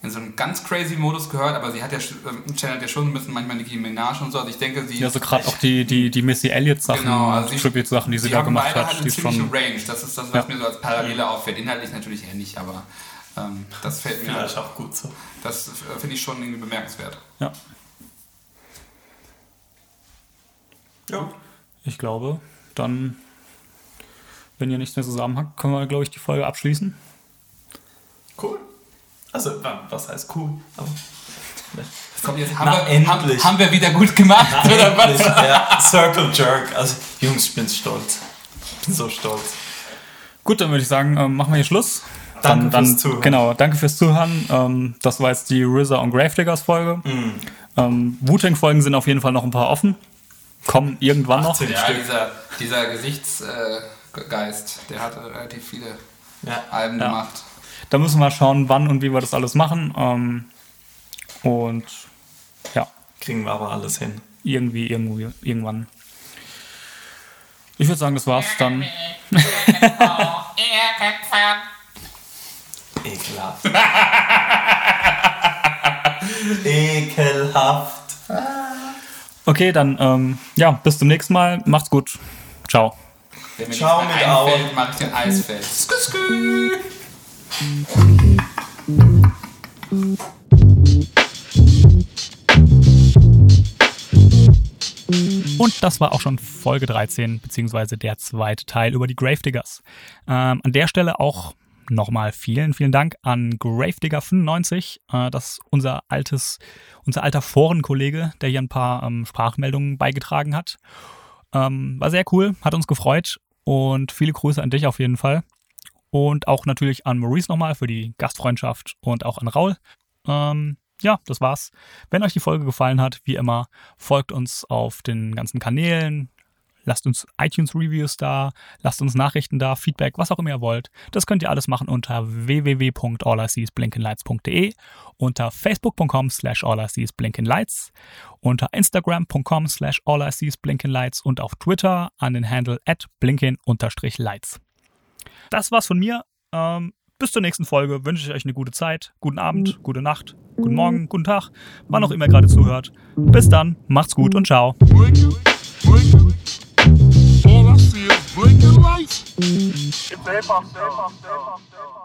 in so einem ganz crazy Modus gehört, aber sie hat ja, ähm, channelt ja schon ein bisschen manchmal Nicki Minaj und so. Also ich denke, sie. Ja, so gerade auch die, die, die Missy Elliott-Sachen, Genau, also sie- Tribute-Sachen, die sie, sie da haben gemacht beide hat, halt die eine ist ziemliche schon. Range. Das ist das, was Ja. mir so als Parallele auffällt. Inhaltlich natürlich eher nicht, aber ähm, das fällt mir. Vielleicht auch gut so. Das äh, finde ich schon irgendwie bemerkenswert. Ja, Ja. ich glaube, dann, wenn ihr nichts mehr zusammen habt, können wir, glaube ich, die Folge abschließen. Cool. Also, wa- was heißt cool? Aber, Kommt jetzt, haben, Na, wir, haben, endlich. haben wir wieder gut gemacht, oder was? Endlich, ja, Circle Jerk. Also, Jungs, ich bin stolz. Ich bin so stolz. Gut, dann würde ich sagen, ähm, machen wir hier Schluss. Danke dann, dann, fürs Zuhören. Genau, danke fürs Zuhören. Ähm, das war jetzt die RZA und Gravediggers Folge. Mm. Ähm, Wu-Tang-Folgen sind auf jeden Fall noch ein paar offen. Kommen irgendwann noch. 18 Ja, Stück. dieser, dieser Gesichtsgeist, der hat relativ viele Ja. Alben Ja. gemacht. Da müssen wir mal schauen, wann und wie wir das alles machen. Ähm, und ja, Kriegen wir aber alles hin. irgendwie, irgendwie, irgendwann. Ich würde sagen, das war's dann. [laughs] Ekelhaft. Ekelhaft. Okay, dann ähm, ja, bis zum nächsten Mal. Macht's gut. Ciao. Wenn mir Ciao mit einfällt, mache ich den Eisfeld. Und das war auch schon Folge 13, beziehungsweise der zweite Teil über die Gravediggers. Ähm, an der Stelle auch nochmal vielen, vielen Dank an Gravedigger95. Äh, das ist unser altes, unser alter Forenkollege, der hier ein paar ähm, Sprachmeldungen beigetragen hat. Ähm, war sehr cool, hat uns gefreut und viele Grüße an dich auf jeden Fall. Und auch natürlich an Maurice nochmal für die Gastfreundschaft und auch an Raul. Ähm, ja, das war's. Wenn euch die Folge gefallen hat, wie immer, folgt uns auf den ganzen Kanälen, lasst uns iTunes-Reviews da, lasst uns Nachrichten da, Feedback, was auch immer ihr wollt. Das könnt ihr alles machen unter www.alliseesblinkenlights.de, unter facebook.com slash alliseesblinkenlights, unter instagram.com slash alliseesblinkenlights und auf Twitter an den Handle at blinken-lights. Das war's von mir. Ähm, bis zur nächsten Folge wünsche ich euch eine gute Zeit, guten Abend, gute Nacht, guten Morgen, guten Tag, wann auch immer ihr gerade zuhört. Bis dann, macht's gut und ciao. Blinking, blinking. All I see is blinking lights. It's a hip hop song.